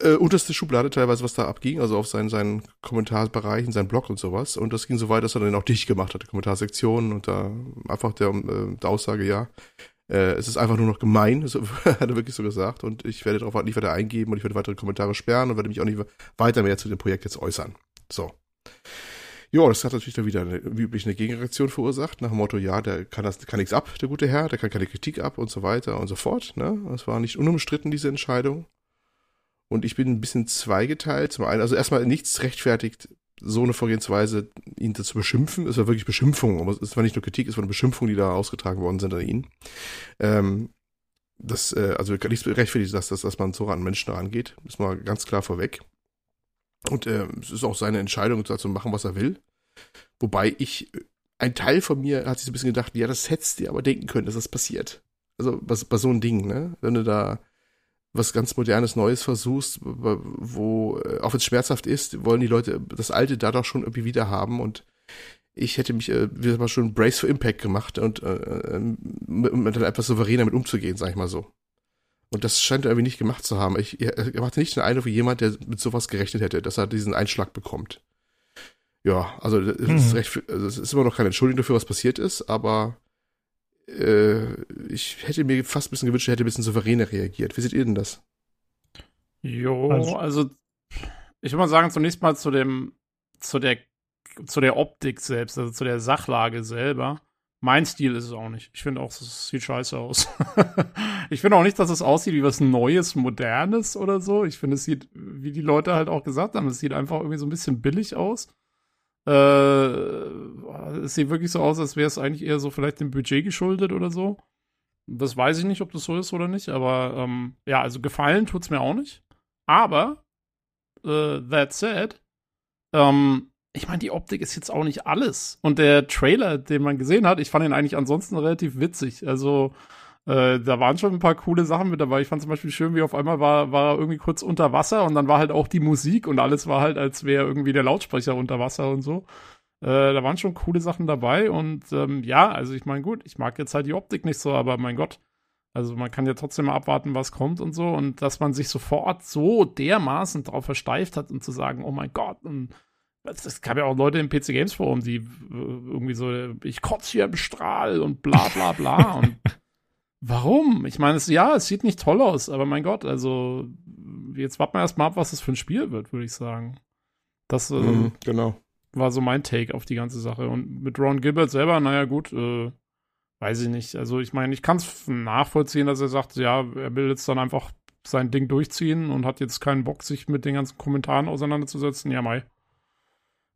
Äh, unterste Schublade teilweise, was da abging, also auf seinen, seinen Kommentarbereichen, seinen Blog und sowas. Und das ging so weit, dass er dann auch dicht gemacht hat, die Kommentarsektion und da einfach der, äh, der Aussage, ja, äh, es ist einfach nur noch gemein, so, hat er wirklich so gesagt. Und ich werde darauf nicht weiter eingeben und ich werde weitere Kommentare sperren und werde mich auch nicht weiter mehr zu dem Projekt jetzt äußern. So. Ja, das hat natürlich dann wieder eine, wie üblich eine Gegenreaktion verursacht, nach dem Motto, ja, der kann das, kann nichts ab, der gute Herr, der kann keine Kritik ab und so weiter und so fort. Ne? Das war nicht unumstritten, diese Entscheidung. Und ich bin ein bisschen zweigeteilt. Zum einen, also erstmal nichts rechtfertigt, so eine Vorgehensweise, ihn zu beschimpfen. Es war wirklich Beschimpfung. aber Es war nicht nur Kritik, es war eine Beschimpfung, die da ausgetragen worden sind an ihn. Ähm, das, äh, also nichts rechtfertigt, dass, dass, dass man so an Menschen rangeht. Ist mal ganz klar vorweg. Und äh, es ist auch seine Entscheidung, da zu machen, was er will. Wobei ich, ein Teil von mir hat sich so ein bisschen gedacht, ja, das hättest du dir aber denken können, dass das passiert. Also bei, bei so einem Ding, ne? Wenn du da was ganz Modernes, Neues versuchst, wo, äh, auch wenn es schmerzhaft ist, wollen die Leute das Alte da doch schon irgendwie wieder haben und ich hätte mich äh, wieder mal schon Brace for Impact gemacht und äh, äh, um dann etwas souveräner mit umzugehen, sag ich mal so. Und das scheint er irgendwie nicht gemacht zu haben. Ich, er, machte nicht den Eindruck wie jemand, der mit sowas gerechnet hätte, dass er diesen Einschlag bekommt. Ja, also das Mhm. ist recht, also es ist immer noch keine Entschuldigung dafür, was passiert ist, aber äh, ich hätte mir fast ein bisschen gewünscht, er hätte ein bisschen souveräner reagiert. Wie seht ihr denn das? Jo, Also- also, ich würde mal sagen, zunächst mal zu dem, zu der, zu der Optik selbst, also zu der Sachlage selber. Mein Stil ist es auch nicht. Ich finde auch, es sieht scheiße aus. ich finde auch nicht, dass es aussieht wie was Neues, Modernes oder so. Ich finde, es sieht, wie die Leute halt auch gesagt haben, es sieht einfach irgendwie so ein bisschen billig aus. Äh, es sieht wirklich so aus, als wäre es eigentlich eher so vielleicht dem Budget geschuldet oder so. Das weiß ich nicht, ob das so ist oder nicht, aber ähm, ja, also gefallen tut's mir auch nicht. Aber, äh, that said, ähm, ich meine, die Optik ist jetzt auch nicht alles. Und der Trailer, den man gesehen hat, ich fand ihn eigentlich ansonsten relativ witzig. Also, äh, da waren schon ein paar coole Sachen mit dabei. Ich fand zum Beispiel schön, wie auf einmal war, war er irgendwie kurz unter Wasser und dann war halt auch die Musik und alles war halt, als wäre irgendwie der Lautsprecher unter Wasser und so. Äh, da waren schon coole Sachen dabei und ähm, ja, also ich meine, gut, ich mag jetzt halt die Optik nicht so, aber mein Gott, also man kann ja trotzdem mal abwarten, was kommt und so und dass man sich sofort so dermaßen drauf versteift hat und zu sagen, oh mein Gott, und es gab ja auch Leute im PC Games Forum, die äh, irgendwie so, ich kotze hier im Strahl und bla bla bla und warum? Ich meine, es, ja, es sieht nicht toll aus, aber mein Gott, also jetzt warten wir erstmal ab, was das für ein Spiel wird, würde ich sagen. Das äh, Mhm, genau. war so mein Take auf die ganze Sache. Und mit Ron Gilbert selber, naja, gut, äh, weiß ich nicht. Also, ich meine, ich kann es nachvollziehen, dass er sagt, ja, er will jetzt dann einfach sein Ding durchziehen und hat jetzt keinen Bock, sich mit den ganzen Kommentaren auseinanderzusetzen. Ja, Mai.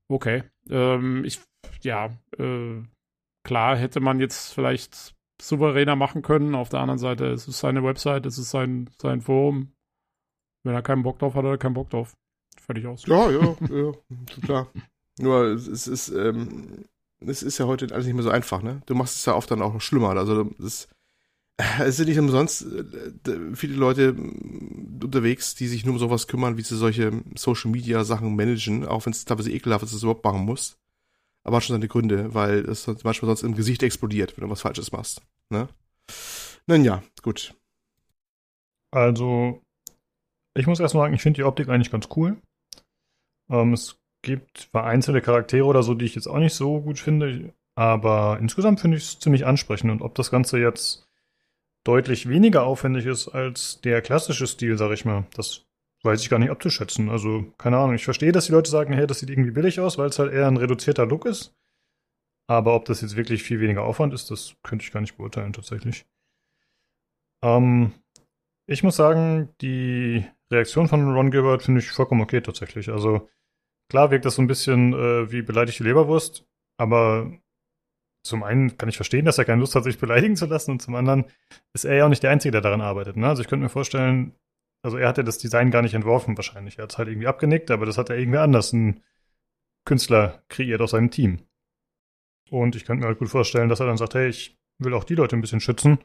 Okay. Ähm, ich, ja, äh, klar hätte man jetzt vielleicht souveräner machen können. Auf der anderen Seite, es ist seine Website, es ist sein, sein Forum. Wenn er keinen Bock drauf hat, hat er keinen Bock drauf. Fertig aus. Ja, ja, ja, klar. Nur es ist, ähm, es ist ja heute alles nicht mehr so einfach, ne? Du machst es ja oft dann auch noch schlimmer. Also es, es sind nicht umsonst äh, viele Leute unterwegs, die sich nur um sowas kümmern, wie sie solche Social Media Sachen managen, auch wenn es teilweise ekelhaft ist, dass du überhaupt machen musst. Aber hat schon seine Gründe, weil es manchmal sonst im Gesicht explodiert, wenn du was Falsches machst. Ne? Nun ja, gut. Also, ich muss erst mal sagen, ich finde die Optik eigentlich ganz cool. Ähm, es gibt vereinzelte Charaktere oder so, die ich jetzt auch nicht so gut finde, aber insgesamt finde ich es ziemlich ansprechend. Und ob das Ganze jetzt deutlich weniger aufwendig ist als der klassische Stil, sag ich mal, das weiß ich gar nicht abzuschätzen. Also, keine Ahnung. Ich verstehe, dass die Leute sagen, hey, das sieht irgendwie billig aus, weil es halt eher ein reduzierter Look ist. Aber ob das jetzt wirklich viel weniger Aufwand ist, das könnte ich gar nicht beurteilen, tatsächlich. Ähm, ich muss sagen, die Reaktion von Ron Gilbert finde ich vollkommen okay, tatsächlich. Also, klar wirkt das so ein bisschen äh, wie beleidigte Leberwurst, aber zum einen kann ich verstehen, dass er keine Lust hat, sich beleidigen zu lassen und zum anderen ist er ja auch nicht der Einzige, der daran arbeitet. Ne? Also ich könnte mir vorstellen, also er hat ja das Design gar nicht entworfen wahrscheinlich. Er hat es halt irgendwie abgenickt, aber das hat er irgendwie anders ein Künstler kreiert aus seinem Team. Und ich könnte mir halt gut vorstellen, dass er dann sagt, hey, ich will auch die Leute ein bisschen schützen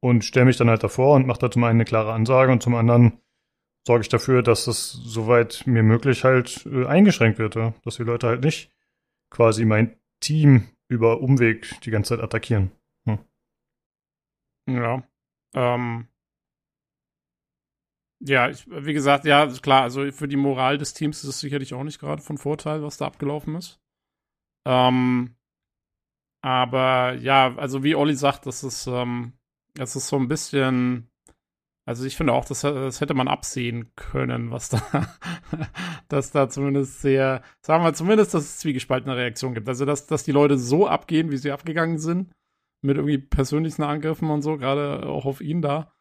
und stelle mich dann halt davor und mache da zum einen eine klare Ansage und zum anderen sorge ich dafür, dass das soweit mir möglich halt äh, eingeschränkt wird, dass die Leute halt nicht quasi mein Team über Umweg die ganze Zeit attackieren. Hm. Ja. Ähm. Ja, ich, wie gesagt, ja, klar, also für die Moral des Teams ist es sicherlich auch nicht gerade von Vorteil, was da abgelaufen ist. Ähm, aber ja, also wie Olli sagt, das ist, ähm, das ist so ein bisschen, also ich finde auch, das, das hätte man absehen können, was da, dass da zumindest sehr, sagen wir zumindest, dass es zwiegespaltene Reaktionen gibt. Also, dass, dass die Leute so abgehen, wie sie abgegangen sind, mit irgendwie persönlichen Angriffen und so, gerade auch auf ihn da.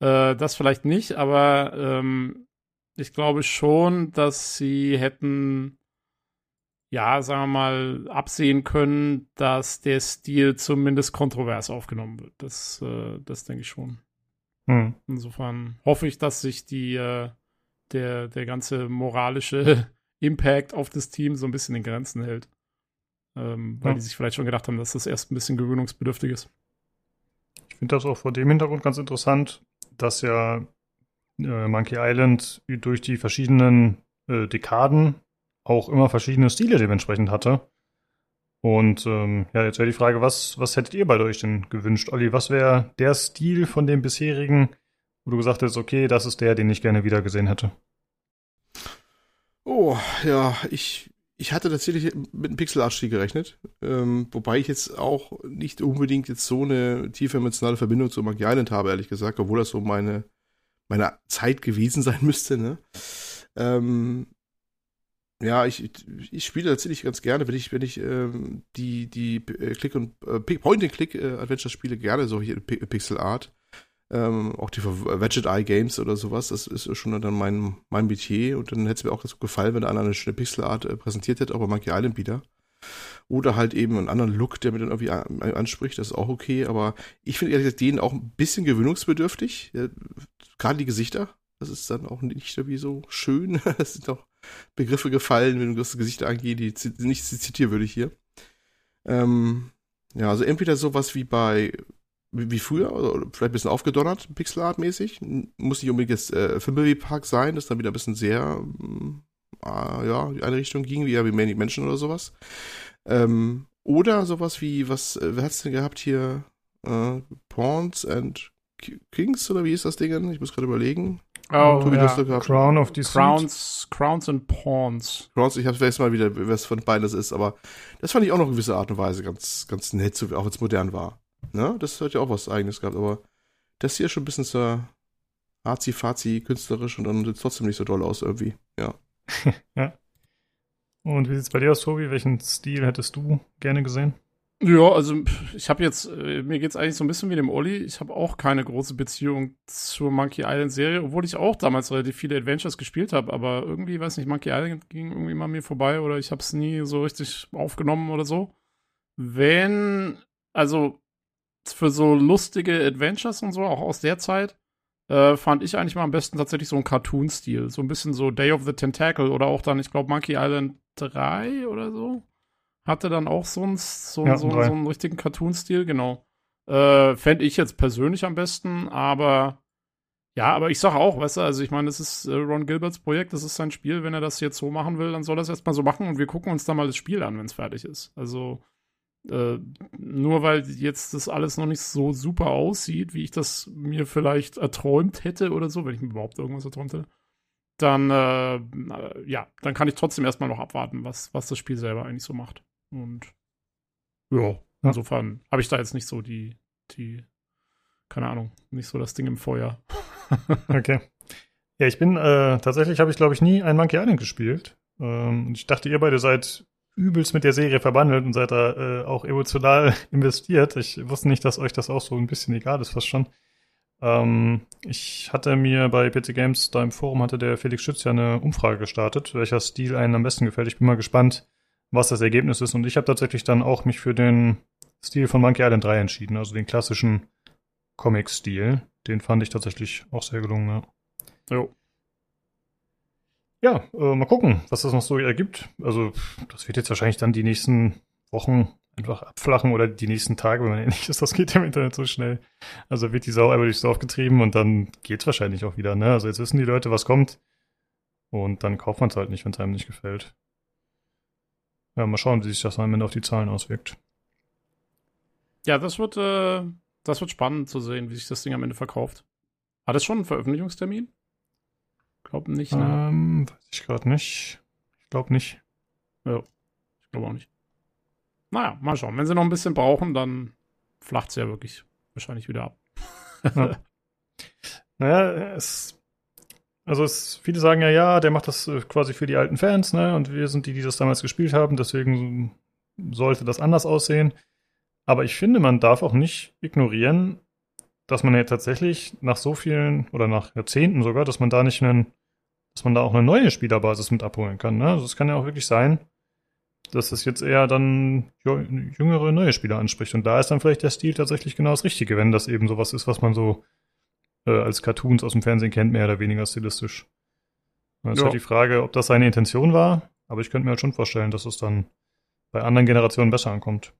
Äh, das vielleicht nicht, aber ähm, ich glaube schon, dass sie hätten, ja, sagen wir mal, absehen können, dass der Stil zumindest kontrovers aufgenommen wird. Das, äh, das denke ich schon. Hm. Insofern hoffe ich, dass sich die, äh, der, der ganze moralische Impact auf das Team so ein bisschen in Grenzen hält. Ähm, weil Ja. die sich vielleicht schon gedacht haben, dass das erst ein bisschen gewöhnungsbedürftig ist. Ich finde das auch vor dem Hintergrund ganz interessant, dass ja äh, Monkey Island durch die verschiedenen äh, Dekaden auch immer verschiedene Stile dementsprechend hatte. Und ähm, ja, jetzt wäre die Frage, was, was hättet ihr bei euch denn gewünscht? Olli, was wäre der Stil von dem bisherigen, wo du gesagt hättest, okay, das ist der, den ich gerne wiedergesehen hätte? Oh, ja, ich, ich hatte tatsächlich mit einem Pixel-Art-Stil gerechnet. Ähm, wobei ich jetzt auch nicht unbedingt jetzt so eine tiefe emotionale Verbindung zu Monkey Island habe, ehrlich gesagt, obwohl das so meine, meine Zeit gewesen sein müsste, ne? Ähm, ja, ich, ich spiele tatsächlich ganz gerne, wenn ich, wenn ich ähm, die, die äh, Click- und äh, Point-and-Click-Adventure spiele, gerne solche Pi- Pixel-Art. Ähm, auch die Widget Eye Games oder sowas, das ist schon dann mein, mein Metier und dann hätte es mir auch so gefallen, wenn einer eine schöne Pixelart äh, präsentiert hätte, auch bei Monkey Island wieder. Oder halt eben einen anderen Look, der mir dann irgendwie an, anspricht, das ist auch okay, aber ich finde ehrlich gesagt den auch ein bisschen gewöhnungsbedürftig. Ja, Gerade die Gesichter, das ist dann auch nicht irgendwie so schön. Es sind auch Begriffe gefallen, wenn das Gesichter angeht, die nicht zitierwürdig hier. Ähm, ja, also entweder sowas wie bei wie früher, oder vielleicht ein bisschen aufgedonnert, Pixelart-mäßig. Muss nicht unbedingt jetzt äh, Family Park sein, das dann wieder ein bisschen sehr, ah, ja, in eine Richtung ging, wie ja wie Manic Menschen oder sowas. Ähm, oder sowas wie, was, äh, wer hat's denn gehabt hier? Äh, Pawns and Ki- Kings, oder wie ist das Ding? Ich muss gerade überlegen. Oh, Tobi, ja. gehabt. Crown of the Crowns, Crowns and Pawns. Crowns, ich hab's weiß mal wieder, was von beiden das ist, aber das fand ich auch noch in gewisser Art und Weise ganz, ganz nett, so, auch wenn es modern war. Ne? Das hat ja auch was eigenes gehabt, aber das hier ist schon ein bisschen so arzi-fazi künstlerisch und dann sieht trotzdem nicht so doll aus irgendwie. Ja. Und wie sieht's bei dir aus, Tobi? Welchen Stil hättest du gerne gesehen? Ja, also ich habe jetzt, äh, mir geht's eigentlich so ein bisschen wie dem Olli. Ich habe auch keine große Beziehung zur Monkey Island Serie, obwohl ich auch damals relativ viele Adventures gespielt habe. Aber irgendwie, weiß nicht, Monkey Island ging irgendwie mal mir vorbei oder ich habe es nie so richtig aufgenommen oder so. Wenn, also für so lustige Adventures und so, auch aus der Zeit, äh, fand ich eigentlich mal am besten tatsächlich so ein Cartoon-Stil. So ein bisschen so Day of the Tentacle oder auch dann, ich glaube, Monkey Island 3 oder so. Hatte dann auch so einen so, Ja, so, so einen richtigen Cartoon-Stil, genau. Äh, Fände ich jetzt persönlich am besten, aber ja, aber ich sage auch, weißt du, also ich meine, das ist äh, Ron Gilberts Projekt, das ist sein Spiel. Wenn er das jetzt so machen will, dann soll er das erstmal so machen und wir gucken uns dann mal das Spiel an, wenn es fertig ist. Also äh, nur weil jetzt das alles noch nicht so super aussieht, wie ich das mir vielleicht erträumt hätte oder so, wenn ich mir überhaupt irgendwas erträumt hätte, dann, äh, ja, dann kann ich trotzdem erstmal noch abwarten, was, was das Spiel selber eigentlich so macht. Und ja, insofern habe ich da jetzt nicht so die, die, keine Ahnung, nicht so das Ding im Feuer. Okay. Ja, ich bin, äh, tatsächlich habe ich, glaube ich, nie ein Monkey Island gespielt. Ähm, und ich dachte, ihr beide seid übelst mit der Serie verbandelt und seid da äh, auch emotional investiert. Ich wusste nicht, dass euch das auch so ein bisschen egal ist, fast schon. Ähm, ich hatte mir bei PC Games, da im Forum hatte der Felix Schütz ja eine Umfrage gestartet, welcher Stil einen am besten gefällt. Ich bin mal gespannt, was das Ergebnis ist. Und ich habe tatsächlich dann auch mich für den Stil von Monkey Island 3 entschieden, also den klassischen Comic-Stil. Den fand ich tatsächlich auch sehr gelungen, ja. Jo. Ja, äh, mal gucken, was das noch so ergibt. Also, das wird jetzt wahrscheinlich dann die nächsten Wochen einfach abflachen oder die nächsten Tage, wenn man ehrlich ist, das geht im Internet so schnell. Also wird die Sau einfach durchs Dorf getrieben und dann geht's wahrscheinlich auch wieder, ne? Also jetzt wissen die Leute, was kommt. Und dann kauft man es halt nicht, wenn es einem nicht gefällt. Ja, mal schauen, wie sich das am Ende auf die Zahlen auswirkt. Ja, das wird, äh, das wird spannend zu sehen, wie sich das Ding am Ende verkauft. Hat es schon einen Veröffentlichungstermin? Glaub nicht, ne? Ähm, weiß ich gerade nicht. Ich glaube nicht. Ich glaube auch nicht. Naja, mal schauen. Wenn sie noch ein bisschen brauchen, dann flacht es ja wirklich wahrscheinlich wieder ab. Naja, es. Also es, viele sagen ja, ja, der macht das äh, quasi für die alten Fans, ne? Und wir sind die, die das damals gespielt haben, deswegen sollte das anders aussehen. Aber ich finde, man darf auch nicht ignorieren, dass man ja tatsächlich nach so vielen oder nach Jahrzehnten sogar, dass man da nicht einen, dass man da auch eine neue Spielerbasis mit abholen kann. Ne? Also es kann ja auch wirklich sein, dass es jetzt eher dann jüngere neue Spieler anspricht. Und da ist dann vielleicht der Stil tatsächlich genau das Richtige, wenn das eben sowas ist, was man so äh, als Cartoons aus dem Fernsehen kennt, mehr oder weniger stilistisch. Das ist Ja. halt die Frage, ob das seine Intention war, aber ich könnte mir halt schon vorstellen, dass es dann bei anderen Generationen besser ankommt.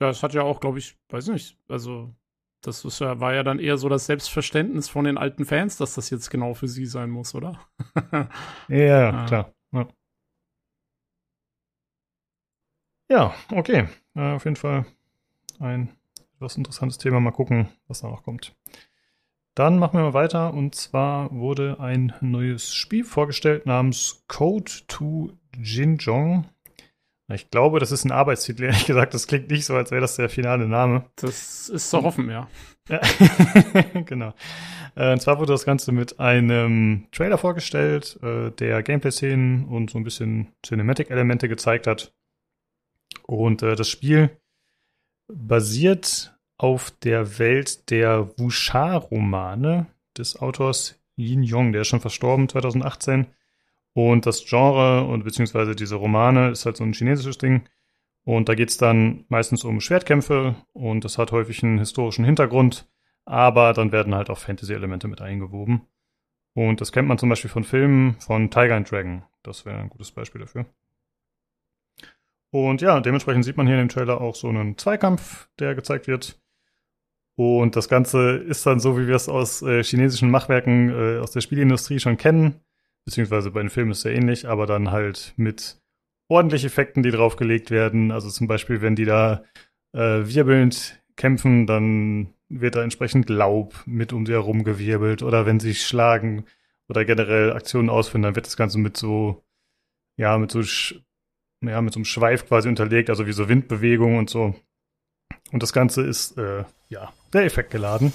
Ja, das hat ja auch, glaube ich, weiß nicht, also das ja, war ja dann eher so das Selbstverständnis von den alten Fans, dass das jetzt genau für sie sein muss, oder? Ja, Ah. klar. Ja. ja, okay. Äh, auf jeden Fall ein etwas interessantes Thema. Mal gucken, was da noch kommt. Dann machen wir mal weiter. Und zwar wurde ein neues Spiel vorgestellt namens Code to Jinjong. Ich glaube, das ist ein Arbeitstitel. Ehrlich gesagt, das klingt nicht so, als wäre das der finale Name. Das ist zu hoffen, ja. Ja, genau. Äh, und zwar wurde das Ganze mit einem Trailer vorgestellt, äh, der Gameplay-Szenen und so ein bisschen Cinematic-Elemente gezeigt hat. Und äh, das Spiel basiert auf der Welt der Wuxia-Romane des Autors Yin Yong, der ist schon verstorben 2018. Und das Genre und beziehungsweise diese Romane ist halt so ein chinesisches Ding. Und da geht's dann meistens um Schwertkämpfe und das hat häufig einen historischen Hintergrund, aber dann werden halt auch Fantasy-Elemente mit eingewoben. Und das kennt man zum Beispiel von Filmen von Tiger and Dragon. Das wäre ein gutes Beispiel dafür. Und ja, dementsprechend sieht man hier in dem Trailer auch so einen Zweikampf, der gezeigt wird. Und das Ganze ist dann so, wie wir es aus äh, chinesischen Machwerken äh, aus der Spielindustrie schon kennen. Beziehungsweise bei den Filmen ist es sehr ähnlich, aber dann halt mit ordentlich Effekten, die draufgelegt werden. Also zum Beispiel, wenn die da äh, wirbelnd kämpfen, dann wird da entsprechend Laub mit um sie herum gewirbelt. Oder wenn sie schlagen oder generell Aktionen ausführen, dann wird das Ganze mit so, ja, mit so, ja, mit so einem Schweif quasi unterlegt, also wie so Windbewegungen und so. Und das Ganze ist, äh, ja, sehr effektgeladen.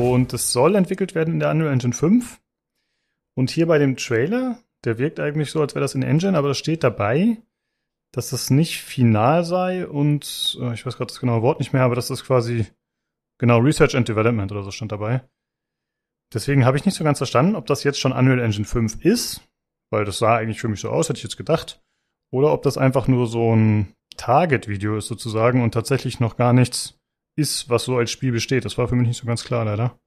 Und es soll entwickelt werden in der Unreal Engine 5. Und hier bei dem Trailer, der wirkt eigentlich so, als wäre das in Engine, aber da steht dabei, dass das nicht final sei und äh, ich weiß gerade das genaue Wort nicht mehr, aber das quasi genau Research and Development oder so stand dabei. Deswegen habe ich nicht so ganz verstanden, ob das jetzt schon Unreal Engine 5 ist, weil das sah eigentlich für mich so aus, hätte ich jetzt gedacht, oder ob das einfach nur so ein Target-Video ist sozusagen und tatsächlich noch gar nichts ist, was so als Spiel besteht. Das war für mich nicht so ganz klar, leider.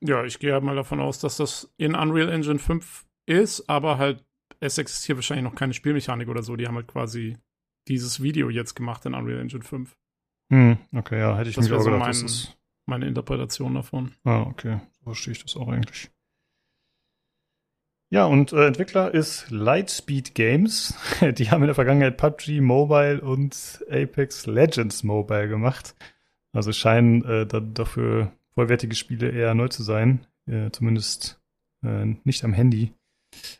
Ja, ich gehe halt mal davon aus, dass das in Unreal Engine 5 ist, aber halt, es existiert wahrscheinlich noch keine Spielmechanik oder so. Die haben halt quasi dieses Video jetzt gemacht in Unreal Engine 5. Hm, okay, ja, hätte ich Das mir wäre auch so gedacht. mein, das ist, meine Interpretation davon. ah, okay, so verstehe ich das auch eigentlich. Ja, und äh, Entwickler ist Lightspeed Games. Die haben in der Vergangenheit PUBG Mobile und Apex Legends Mobile gemacht. Also scheinen äh, da, dafür vollwertige Spiele eher neu zu sein. Äh, zumindest äh, nicht am Handy.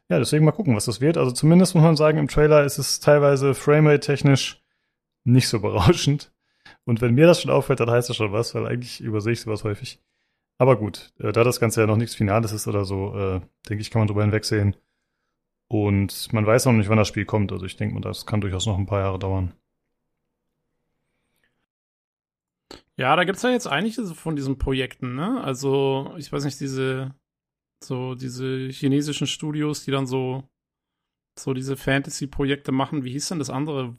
Ja, deswegen mal gucken, was das wird. Also zumindest muss man sagen, im Trailer ist es teilweise framerate-technisch nicht so berauschend. Und wenn mir das schon auffällt, dann heißt das schon was, weil eigentlich übersehe ich sowas häufig. Aber gut, äh, da das Ganze ja noch nichts Finales ist oder so, äh, denke ich, kann man drüber hinwegsehen. Und man weiß noch nicht, wann das Spiel kommt. Also ich denke das kann durchaus noch ein paar Jahre dauern. Ja, da gibt's ja jetzt einige von diesen Projekten, ne? Also, ich weiß nicht, diese, so diese chinesischen Studios, die dann so, so diese Fantasy-Projekte machen. Wie hieß denn das andere?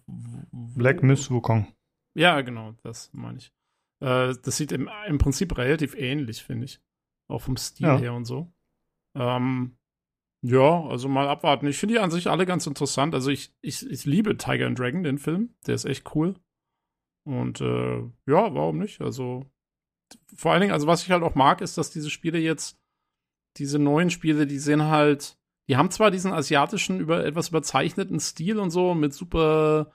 Black Myth Wukong. Ja, genau, das meine ich. Äh, das sieht im, im Prinzip relativ ähnlich, finde ich. Auch vom Stil Ja. her und so. Ähm, ja, also mal abwarten. Ich finde die an sich alle ganz interessant. Also ich, ich, ich liebe Tiger and Dragon, den Film. Der ist echt cool. Und äh, ja, warum nicht? Also vor allen Dingen, also was ich halt auch mag, ist, dass diese Spiele jetzt, diese neuen Spiele, die sehen halt, die haben zwar diesen asiatischen, über etwas überzeichneten Stil und so, mit super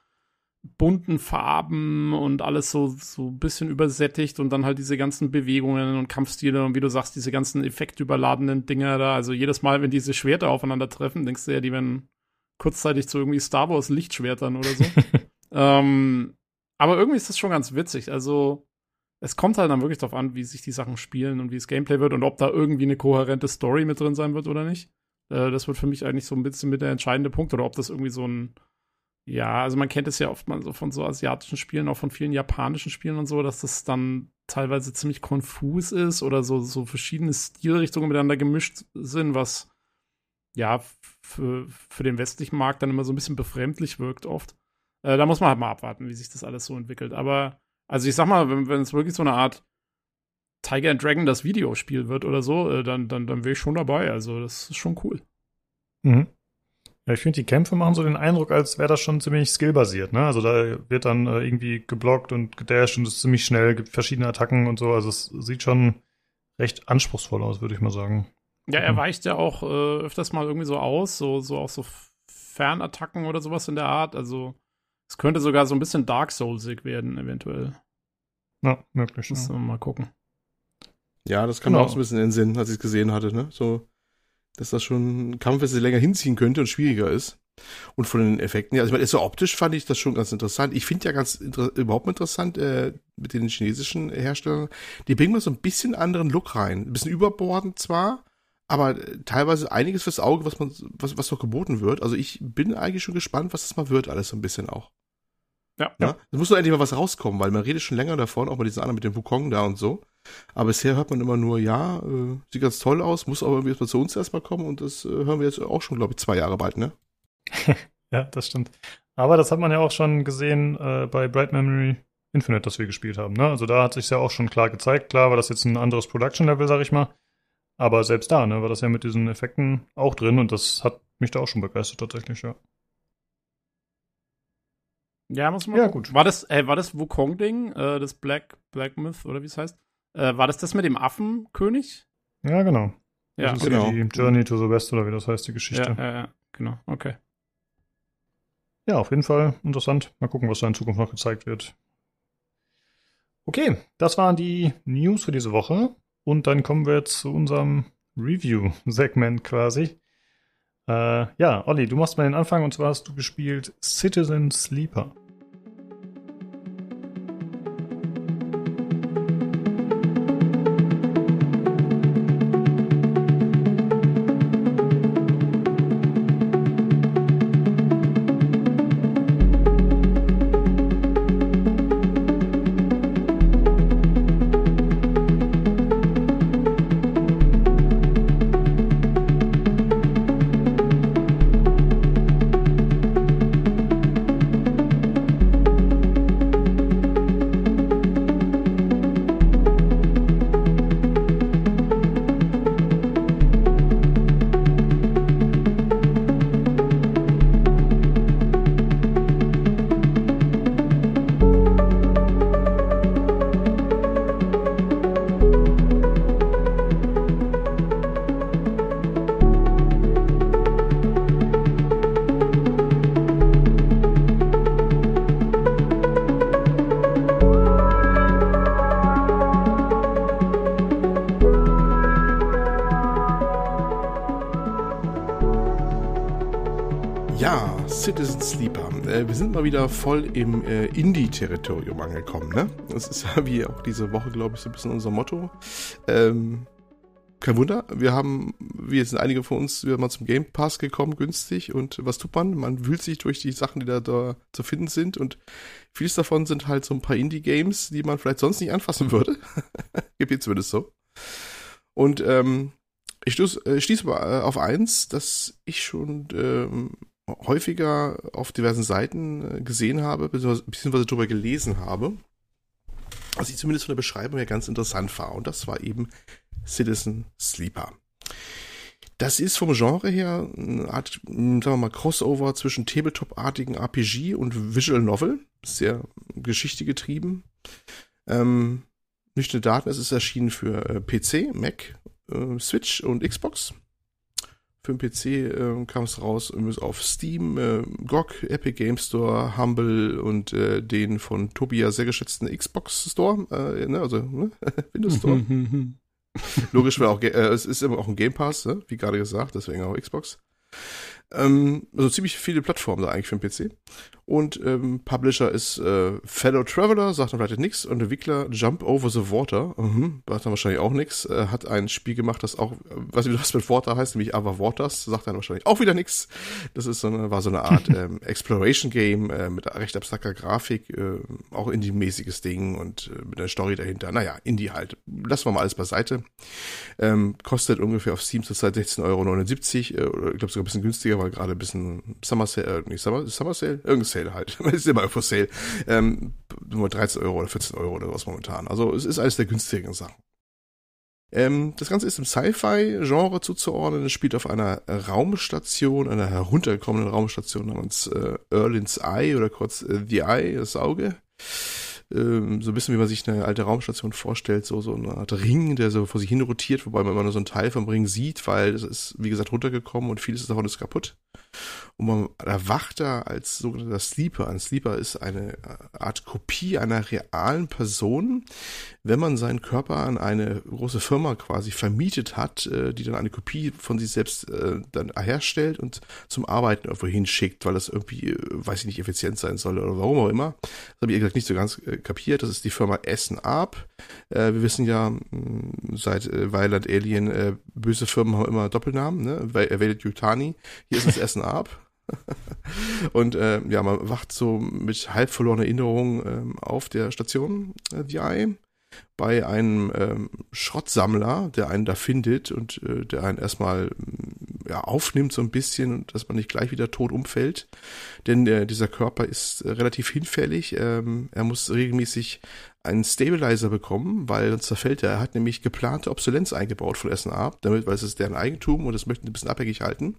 bunten Farben und alles so, so ein bisschen übersättigt und dann halt diese ganzen Bewegungen und Kampfstile und wie du sagst, diese ganzen effektüberladenen Dinger da. Also jedes Mal, wenn diese Schwerter aufeinandertreffen, denkst du ja, die werden kurzzeitig zu irgendwie Star Wars Lichtschwertern oder so. ähm, aber irgendwie ist das schon ganz witzig. Also es kommt halt dann wirklich darauf an, wie sich die Sachen spielen und wie das Gameplay wird und ob da irgendwie eine kohärente Story mit drin sein wird oder nicht. Äh, das wird für mich eigentlich so ein bisschen mit der entscheidende Punkt oder ob das irgendwie so ein ja, also man kennt es ja oft mal so von so asiatischen Spielen, auch von vielen japanischen Spielen und so, dass das dann teilweise ziemlich konfus ist oder so, so verschiedene Stilrichtungen miteinander gemischt sind, was ja für, für den westlichen Markt dann immer so ein bisschen befremdlich wirkt oft. Äh, da muss man halt mal abwarten, wie sich das alles so entwickelt. Aber, also ich sag mal, wenn, wenn es wirklich so eine Art Tiger and Dragon das Videospiel wird oder so, äh, dann, dann, dann wäre ich schon dabei. Also das ist schon cool. Mhm. Ja, ich finde, die Kämpfe machen so den Eindruck, als wäre das schon ziemlich skillbasiert, ne? Also da wird dann äh, irgendwie geblockt und gedasht und es ist ziemlich schnell, gibt verschiedene Attacken und so. Also es sieht schon recht anspruchsvoll aus, würde ich mal sagen. Ja, er Mhm. weicht ja auch äh, öfters mal irgendwie so aus, so, so auch so Fernattacken oder sowas in der Art. Also es könnte sogar so ein bisschen Dark Soulsig werden, eventuell. Ja, möglich. Müssen Ja. wir mal gucken. Ja, das kam Genau. auch so ein bisschen in den Sinn, als ich es gesehen hatte, ne? So, dass das schon ein Kampf ist, der länger hinziehen könnte und schwieriger ist. Und von den Effekten, ja, also ich meine, so optisch fand ich das schon ganz interessant. Ich finde ja ganz inter überhaupt interessant äh, mit den chinesischen Herstellern, die bringen mal so ein bisschen anderen Look rein. Ein bisschen überbordend zwar, aber äh, teilweise einiges fürs Auge, was man, was, was doch geboten wird. Also ich bin eigentlich schon gespannt, was das mal wird, alles so ein bisschen auch. Ja. Ja. Es muss doch endlich mal was rauskommen, weil man redet schon länger davon, auch bei diesen anderen mit dem Wukong da und so. Aber bisher hört man immer nur, ja, äh, sieht ganz toll aus, muss aber irgendwie erstmal zu uns erstmal kommen und das äh, hören wir jetzt auch schon, glaube ich, zwei Jahre bald, ne? Ja, das stimmt. Aber das hat man ja auch schon gesehen äh, bei Bright Memory Infinite, das wir gespielt haben. Ne? Also da hat sich ja auch schon klar gezeigt. Klar war das jetzt ein anderes Production-Level, sag ich mal. Aber selbst da, ne, war das ja mit diesen Effekten auch drin und das hat mich da auch schon begeistert tatsächlich, ja. Ja, muss man Ja, gucken. gut. War das, äh, war das Wukong-Ding, äh, das Black, Black Myth, oder wie es heißt? Äh, war das das mit dem Affenkönig? Ja, genau. Ja, das ist genau. die Journey to the West oder wie das heißt, die Geschichte. ja, ja, ja, genau, okay. Ja, auf jeden Fall interessant. Mal gucken, was da in Zukunft noch gezeigt wird. Okay, das waren die News für diese Woche. Und dann kommen wir zu unserem Review-Segment quasi. Äh, ja, Olli, du machst mal den Anfang und zwar hast du gespielt Citizen Sleeper. Mal wieder voll im äh, Indie-Territorium angekommen, ne? Das ist ja wie auch diese Woche, glaube ich, so ein bisschen unser Motto. Ähm, kein Wunder, wir haben, wir sind einige von uns, wir mal zum Game Pass gekommen, günstig. Und was tut man? Man wühlt sich durch die Sachen, die da, da zu finden sind. Und vieles davon sind halt so ein paar Indie-Games, die man vielleicht sonst nicht anfassen würde. Gibt jetzt zumindest so. Und ähm, ich stieß, äh, stieß auf eins, das ich schon ähm, häufiger auf diversen Seiten äh, gesehen habe, beziehungsweise, darüber gelesen habe, was ich zumindest von der Beschreibung her ganz interessant war. Und das war eben Citizen Sleeper. Das ist vom Genre her eine Art, sagen wir mal, Crossover zwischen Tabletop-artigen RPG und Visual Novel. Sehr Geschichte getrieben. Ähm, nüchterne Daten, es ist erschienen für äh, PC, Mac, äh, Switch und Xbox. Für den PC äh, kam es raus auf Steam, äh, GOG, Epic Game Store, Humble und äh, den von Tobias sehr geschätzten Xbox Store, äh, ne, also ne? Windows Store. Logisch, weil auch äh, es ist immer auch ein Game Pass, ne? wie gerade gesagt, deswegen auch Xbox. Ähm, also ziemlich viele Plattformen da eigentlich für den PC. Und ähm, Publisher ist äh, Fellow Traveler, sagt dann vielleicht nichts. Und Entwickler Jump Over the Water, mhm, sagt dann wahrscheinlich auch nichts. Äh, hat ein Spiel gemacht, das auch, äh, weiß nicht, was mit Water heißt, nämlich Ava Waters, sagt dann wahrscheinlich auch wieder nichts. Das ist so eine, war so eine Art ähm, Exploration Game äh, mit recht abstrakter Grafik, äh, auch Indie-mäßiges Ding und äh, mit einer Story dahinter. Naja, Indie halt. Lassen wir mal alles beiseite. Ähm, kostet ungefähr auf Steam zurzeit 16,79 Euro, äh, oder ich glaube sogar ein bisschen günstiger, weil gerade ein bisschen Summer Sale, äh, nicht Summer, Summer Sale? Irgendein Sale halt. Ist immer irgendwo Sale. Ähm, nur 13 Euro oder 14 Euro oder was momentan. Also es ist eines der günstigen Sachen. Ähm, das Ganze ist im Sci-Fi-Genre zuzuordnen. Es spielt auf einer Raumstation, einer heruntergekommenen Raumstation namens äh, Erlin's Eye oder kurz äh, The Eye, das Auge. Ähm, so ein bisschen wie man sich eine alte Raumstation vorstellt, so, so eine Art Ring, der so vor sich hin rotiert, wobei man immer nur so einen Teil vom Ring sieht, weil es ist, wie gesagt, runtergekommen und vieles davon ist kaputt und man erwacht da als sogenannter Sleeper. Ein Sleeper ist eine Art Kopie einer realen Person, wenn man seinen Körper an eine große Firma quasi vermietet hat, äh, die dann eine Kopie von sich selbst äh, dann herstellt und zum Arbeiten irgendwo hinschickt, weil das irgendwie, äh, weiß ich nicht, effizient sein soll oder warum auch immer. Das habe ich gesagt nicht so ganz kapiert. Das ist die Firma Essen Ab. Wir wissen ja seit Weiland Alien, böse Firmen haben immer Doppelnamen, ne? Erwählt Yutani. Hier ist es Essen Ab. und äh, ja, man wacht so mit halb verlorener Erinnerung ähm, auf der Station äh, DI bei einem ähm, Schrottsammler, der einen da findet und äh, der einen erstmal mm, ja, aufnimmt so ein bisschen dass man nicht gleich wieder tot umfällt. Denn äh, dieser Körper ist äh, relativ hinfällig. Ähm, er muss regelmäßig einen Stabilizer bekommen, weil sonst zerfällt er. Er hat nämlich geplante Obsolenz eingebaut von SNA, damit, weil es ist deren Eigentum und das möchten ein bisschen abhängig halten.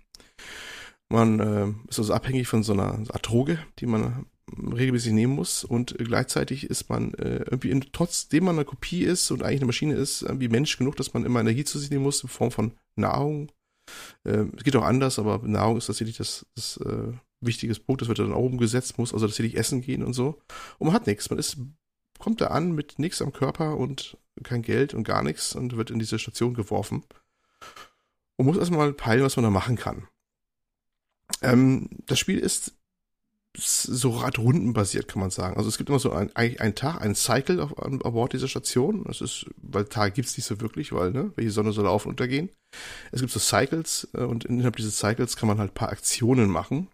Man äh, ist also abhängig von so einer Art Droge, die man regelmäßig nehmen muss und gleichzeitig ist man äh, irgendwie, in, trotzdem man eine Kopie ist und eigentlich eine Maschine ist, irgendwie Mensch genug, dass man immer Energie zu sich nehmen muss in Form von Nahrung. Äh, es geht auch anders, aber Nahrung ist tatsächlich das, das äh, wichtiges Punkt, das wird dann auch umgesetzt, muss also tatsächlich essen gehen und so. Und man hat nichts, man ist, kommt da an mit nichts am Körper und kein Geld und gar nichts und wird in diese Station geworfen und muss erstmal peilen, was man da machen kann. Ähm, das Spiel ist so radrundenbasiert, kann man sagen. Also es gibt immer so ein, ein Tag, ein Cycle auf, an Bord dieser Station. Das ist, weil Tag gibt's nicht so wirklich, weil, ne, welche Sonne soll auf und untergehen. Es gibt so Cycles äh, und innerhalb dieses Cycles kann man halt paar Aktionen machen.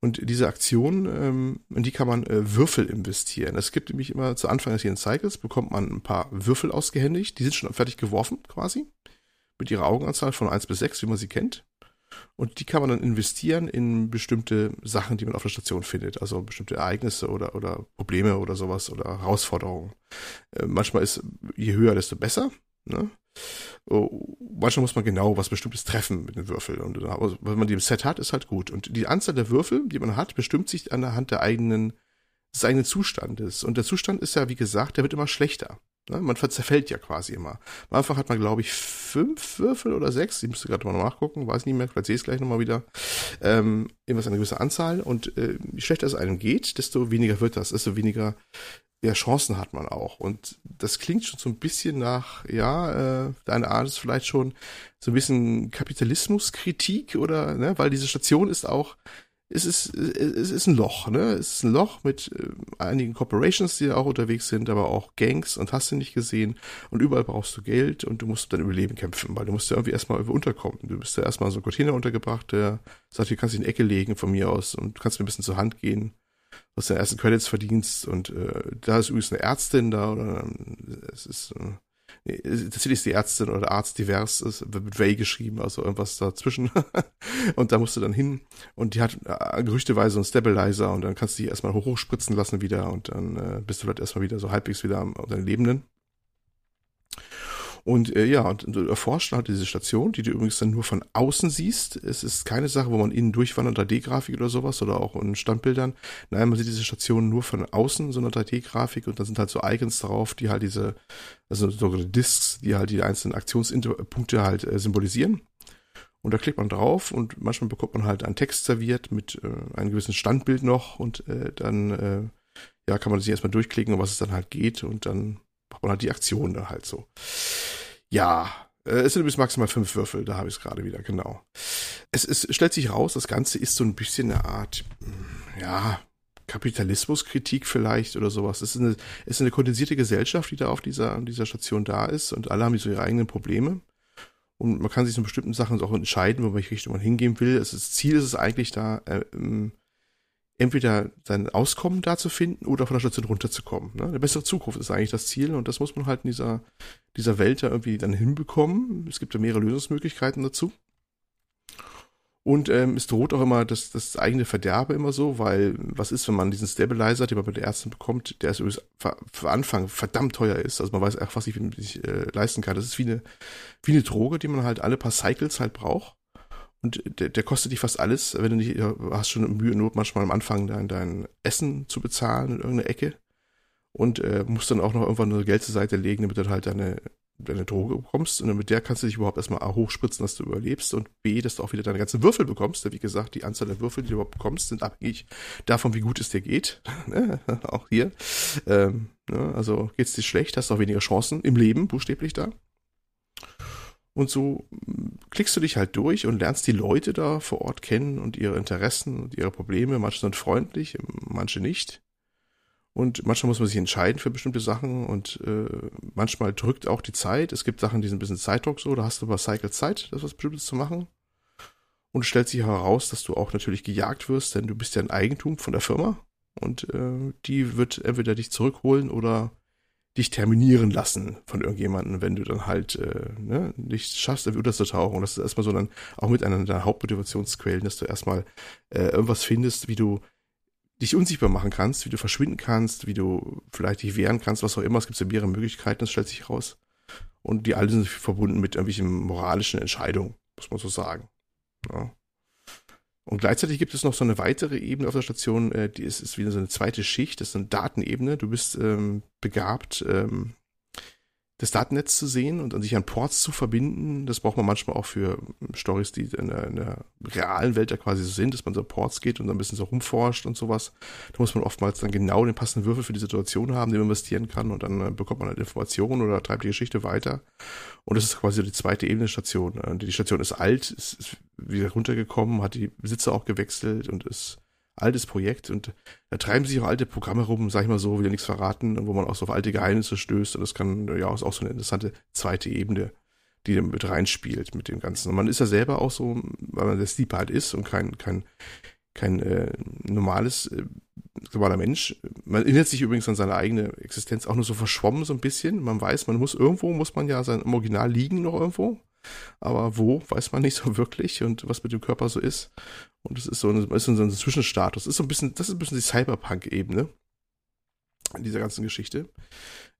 Und diese Aktionen, ähm, in die kann man äh, Würfel investieren. Es gibt nämlich immer zu Anfang des jeden Cycles bekommt man ein paar Würfel ausgehändigt. Die sind schon fertig geworfen, quasi. Mit ihrer Augenanzahl von eins bis sechs, wie man sie kennt. Und die kann man dann investieren in bestimmte Sachen, die man auf der Station findet. Also bestimmte Ereignisse oder, oder Probleme oder sowas oder Herausforderungen. Äh, manchmal ist, je höher, desto besser. Ne? Oh, manchmal muss man genau was Bestimmtes treffen mit den Würfeln. Und also, wenn man die im Set hat, ist halt gut. Und die Anzahl der Würfel, die man hat, bestimmt sich anhand der eigenen, des eigenen Zustandes. Und der Zustand ist ja, wie gesagt, der wird immer schlechter. Ne? Man zerfällt ja quasi immer. Am Anfang hat man, glaube ich, fünf Würfel oder sechs. Ich müsste gerade mal nachgucken, weiß nicht mehr, vielleicht sehe ich es gleich nochmal wieder. Ähm, irgendwas eine gewisse Anzahl. Und äh, je schlechter es einem geht, desto weniger wird das, desto weniger ja, Chancen hat man auch. Und das klingt schon so ein bisschen nach, ja, äh, deine Art ist vielleicht schon so ein bisschen Kapitalismuskritik oder, ne, weil diese Station ist auch es ist, es ist ein Loch, ne? Es ist ein Loch mit äh, einigen Corporations, die da auch unterwegs sind, aber auch Gangs und hast du nicht gesehen. Und überall brauchst du Geld und du musst dein Überleben kämpfen, weil du musst ja irgendwie erstmal unterkommen. Du bist ja erstmal so ein Container untergebracht, der sagt, hier kannst du in die Ecke legen von mir aus und kannst mir ein bisschen zur Hand gehen, was deine ersten Credits verdienst. Und äh, da ist übrigens eine Ärztin da oder äh, es ist. Äh, tatsächlich ist die Ärztin oder Arzt divers, es wird mit Way geschrieben, also irgendwas dazwischen. und da musst du dann hin und die hat äh, gerüchteweise einen Stabilizer und dann kannst du die erstmal hochspritzen lassen wieder und dann äh, bist du vielleicht erstmal wieder so halbwegs wieder am, am Lebenden. Und äh, ja, und du erforscht halt diese Station, die du übrigens dann nur von außen siehst. Es ist keine Sache, wo man innen durchwandert, 3D-Grafik oder sowas oder auch in Standbildern. Nein, man sieht diese Station nur von außen, so eine 3D-Grafik und da sind halt so Icons drauf, die halt diese, also sogenannte Disks, die halt die einzelnen Aktionspunkte halt äh, symbolisieren. Und da klickt man drauf und manchmal bekommt man halt einen Text serviert mit äh, einem gewissen Standbild noch und äh, dann äh, ja, kann man sich erstmal durchklicken, um was es dann halt geht und dann halt die Aktion da halt so. Ja, äh, es sind bis maximal fünf Würfel, da habe ich es gerade wieder, genau. Es, es stellt sich raus, das Ganze ist so ein bisschen eine Art, hm, ja, Kapitalismuskritik vielleicht oder sowas. Es ist eine, es ist eine kondensierte Gesellschaft, die da auf dieser, dieser Station da ist und alle haben so ihre eigenen Probleme. Und man kann sich in bestimmten Sachen auch entscheiden, wo welche Richtung man hingehen will. Das Ziel ist es eigentlich da, äh, ähm, entweder sein Auskommen da zu finden oder von der Station runterzukommen. Ne? Eine bessere Zukunft ist eigentlich das Ziel und das muss man halt in dieser, dieser Welt da irgendwie dann hinbekommen. Es gibt ja mehrere Lösungsmöglichkeiten dazu. Und ähm, es droht auch immer das, das eigene Verderbe immer so, weil was ist, wenn man diesen Stabilizer, den man bei der Ärztin bekommt, der ist für, Anfang verdammt teuer ist. Also man weiß einfach, was ich, ich äh, leisten kann. Das ist wie eine, wie eine Droge, die man halt alle paar Cycles halt braucht. Und der, der kostet dich fast alles, wenn du nicht, hast schon Mühe Not manchmal am Anfang dein, dein Essen zu bezahlen in irgendeiner Ecke. Und äh, musst dann auch noch irgendwann nur Geld zur Seite legen, damit du halt deine, deine Droge bekommst. Und mit der kannst du dich überhaupt erstmal A hochspritzen, dass du überlebst und B, dass du auch wieder deine ganzen Würfel bekommst. Denn wie gesagt, die Anzahl der Würfel, die du überhaupt bekommst, sind abhängig davon, wie gut es dir geht. Ne? auch hier. Ähm, ne? Also geht's dir schlecht, hast du auch weniger Chancen im Leben, buchstäblich da. Und so hm, klickst du dich halt durch und lernst die Leute da vor Ort kennen und ihre Interessen und ihre Probleme. Manche sind freundlich, manche nicht. Und manchmal muss man sich entscheiden für bestimmte Sachen und äh, manchmal drückt auch die Zeit. Es gibt Sachen, die sind ein bisschen Zeitdruck so, da hast du aber Cycle Zeit, das was Bestimmtes zu machen. Und stellt sich heraus, dass du auch natürlich gejagt wirst, denn du bist ja ein Eigentum von der Firma und äh, die wird entweder dich zurückholen oder dich terminieren lassen von irgendjemandem, wenn du dann halt äh, ne, nicht schaffst, unterzutauchen. Das ist erstmal so dann auch mit einer der Hauptmotivationsquellen, dass du erstmal äh, irgendwas findest, wie du dich unsichtbar machen kannst, wie du verschwinden kannst, wie du vielleicht dich wehren kannst, was auch immer. Es gibt ja mehrere Möglichkeiten, das stellt sich raus. Und die alle sind verbunden mit irgendwelchen moralischen Entscheidungen, muss man so sagen. Ja. Und gleichzeitig gibt es noch so eine weitere Ebene auf der Station, äh, die ist, ist wieder so eine zweite Schicht, das ist eine Datenebene. Du bist ähm, begabt, ähm, das Datennetz zu sehen und an sich an Ports zu verbinden. Das braucht man manchmal auch für Stories, die in der, in der realen Welt ja quasi so sind, dass man so Ports geht und dann ein bisschen so rumforscht und sowas. Da muss man oftmals dann genau den passenden Würfel für die Situation haben, den man investieren kann und dann äh, bekommt man halt Informationen oder treibt die Geschichte weiter. Und das ist quasi die zweite Ebene Station. Äh, die Station ist alt, ist, ist wieder runtergekommen, hat die Besitzer auch gewechselt und ist altes Projekt und da treiben sich auch alte Programme rum, sag ich mal so, will ja nichts verraten, wo man auch so auf alte Geheimnisse stößt und das kann ja ist auch so eine interessante zweite Ebene, die dann mit reinspielt mit dem Ganzen. Und man ist ja selber auch so, weil man der Sleeper halt ist und kein, kein, kein äh, normales, äh, normaler Mensch. Man erinnert sich übrigens an seine eigene Existenz auch nur so verschwommen so ein bisschen. Man weiß, man muss irgendwo, muss man ja sein Original liegen noch irgendwo. Aber wo, weiß man nicht so wirklich und was mit dem Körper so ist. Und es ist so ein, ist ein Zwischenstatus. Ist so ein bisschen, das ist ein bisschen die Cyberpunk-Ebene in dieser ganzen Geschichte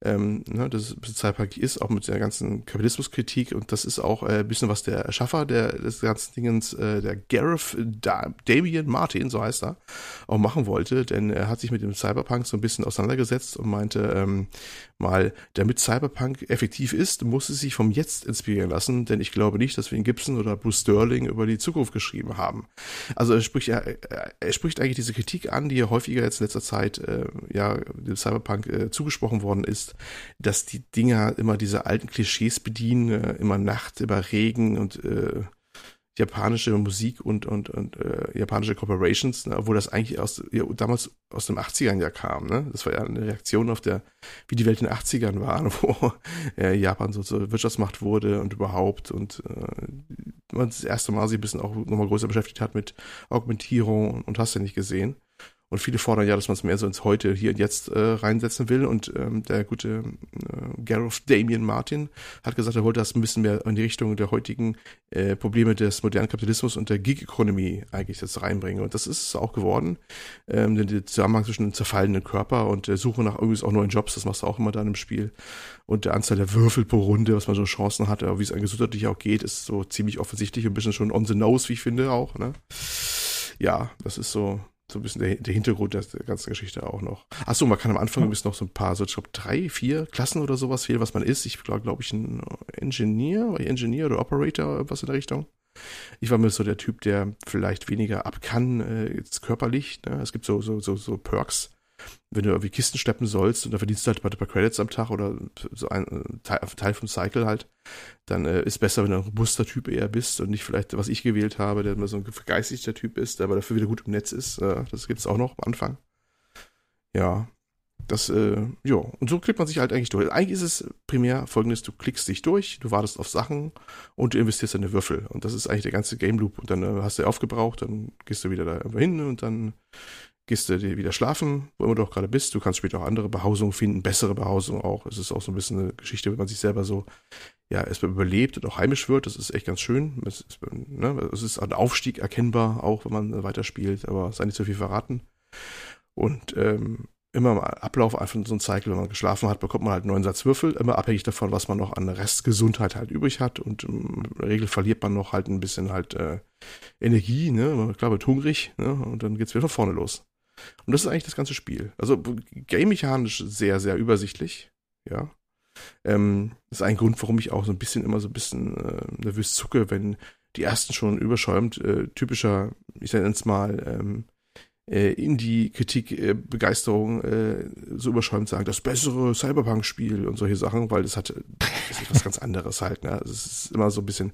ähm, ne, das Cyberpunk ist, auch mit der ganzen Kapitalismuskritik und das ist auch äh, ein bisschen was der Erschaffer der, des ganzen Dingens, äh, der Gareth da Damien Martin, so heißt er, auch machen wollte, denn er hat sich mit dem Cyberpunk so ein bisschen auseinandergesetzt und meinte ähm, mal, damit Cyberpunk effektiv ist, muss es sich vom Jetzt inspirieren lassen, denn ich glaube nicht, dass wir in Gibson oder Bruce Sterling über die Zukunft geschrieben haben. Also er spricht, er, er spricht eigentlich diese Kritik an, die häufiger jetzt in letzter Zeit äh, ja dem Cyberpunk äh, zugesprochen worden ist, dass die Dinger immer diese alten Klischees bedienen, äh, immer Nacht, immer Regen und äh, japanische Musik und und und äh, japanische Corporations, ne, obwohl das eigentlich aus ja, damals aus den 80ern ja kam, ne? Das war ja eine Reaktion auf der wie die Welt in den 80ern war, wo äh, Japan so zur Wirtschaftsmacht wurde und überhaupt und äh, man das erste Mal sich ein bisschen auch nochmal größer beschäftigt hat mit Augmentierung und, und hast ja nicht gesehen. Und viele fordern ja, dass man es mehr so ins Heute, hier und jetzt äh, reinsetzen will. Und ähm, der gute äh, Gareth Damien Martin hat gesagt, er wollte das ein bisschen mehr in die Richtung der heutigen äh, Probleme des modernen Kapitalismus und der Gig-Economy eigentlich jetzt reinbringen. Und das ist auch geworden. Ähm, denn der Zusammenhang zwischen dem zerfallenden Körper und der Suche nach übrigens auch neuen Jobs, das machst du auch immer dann im Spiel. Und der Anzahl der Würfel pro Runde, was man so Chancen hat, wie es einem gesundheitlich auch geht, ist so ziemlich offensichtlich und ein bisschen schon on the nose, wie ich finde auch. Ne? Ja, das ist so so ein bisschen der, der Hintergrund der, der ganzen Geschichte auch noch. Achso, man kann am Anfang bis noch so ein paar, so ich glaube drei, vier Klassen oder sowas wählen, was man ist. Ich glaube, glaube ich, ein Engineer, Engineer oder Operator, irgendwas in der Richtung. Ich war mir so der Typ, der vielleicht weniger ab kann, äh, jetzt körperlich. Ne? Es gibt so, so, so, so Perks, wenn du irgendwie Kisten schleppen sollst und da verdienst du halt ein paar Credits am Tag oder so ein Teil, Teil vom Cycle halt, dann äh, ist besser, wenn du ein robuster Typ eher bist und nicht vielleicht, was ich gewählt habe, der immer so ein vergeistigter Typ ist, der aber dafür wieder gut im Netz ist. Äh, das gibt's auch noch am Anfang. Ja, das, äh, ja, und so klickt man sich halt eigentlich durch. Eigentlich ist es primär folgendes, du klickst dich durch, du wartest auf Sachen und du investierst deine Würfel. Und das ist eigentlich der ganze Game Loop. Und dann äh, hast du aufgebraucht, dann gehst du wieder da hin und dann gehst du dir wieder schlafen, wo immer du auch gerade bist. Du kannst später auch andere Behausungen finden, bessere Behausungen auch. Es ist auch so ein bisschen eine Geschichte, wenn man sich selber so, ja, erstmal überlebt und auch heimisch wird. Das ist echt ganz schön. Es ist, ne, es ist ein Aufstieg erkennbar, auch wenn man weiterspielt, aber sei nicht so viel verraten. Und ähm, immer im Ablauf einfach so ein Cycle, wenn man geschlafen hat, bekommt man halt einen neuen Satz Würfel, immer abhängig davon, was man noch an Restgesundheit halt übrig hat. Und in der Regel verliert man noch halt ein bisschen halt äh, Energie, ne? Klar, wird hungrig, ne? Und dann geht's wieder von vorne los. Und das ist eigentlich das ganze Spiel. Also game-mechanisch sehr, sehr übersichtlich. Ja. Ähm, das ist ein Grund, warum ich auch so ein bisschen immer so ein bisschen äh, nervös zucke, wenn die ersten schon überschäumt, äh, typischer, ich nenne es mal, ähm, äh, Indie-Kritik, äh, äh, so überschäumt sagen, das bessere Cyberpunk-Spiel und solche Sachen, weil das hat das ist was ganz anderes halt. Ne? Es ist immer so ein bisschen,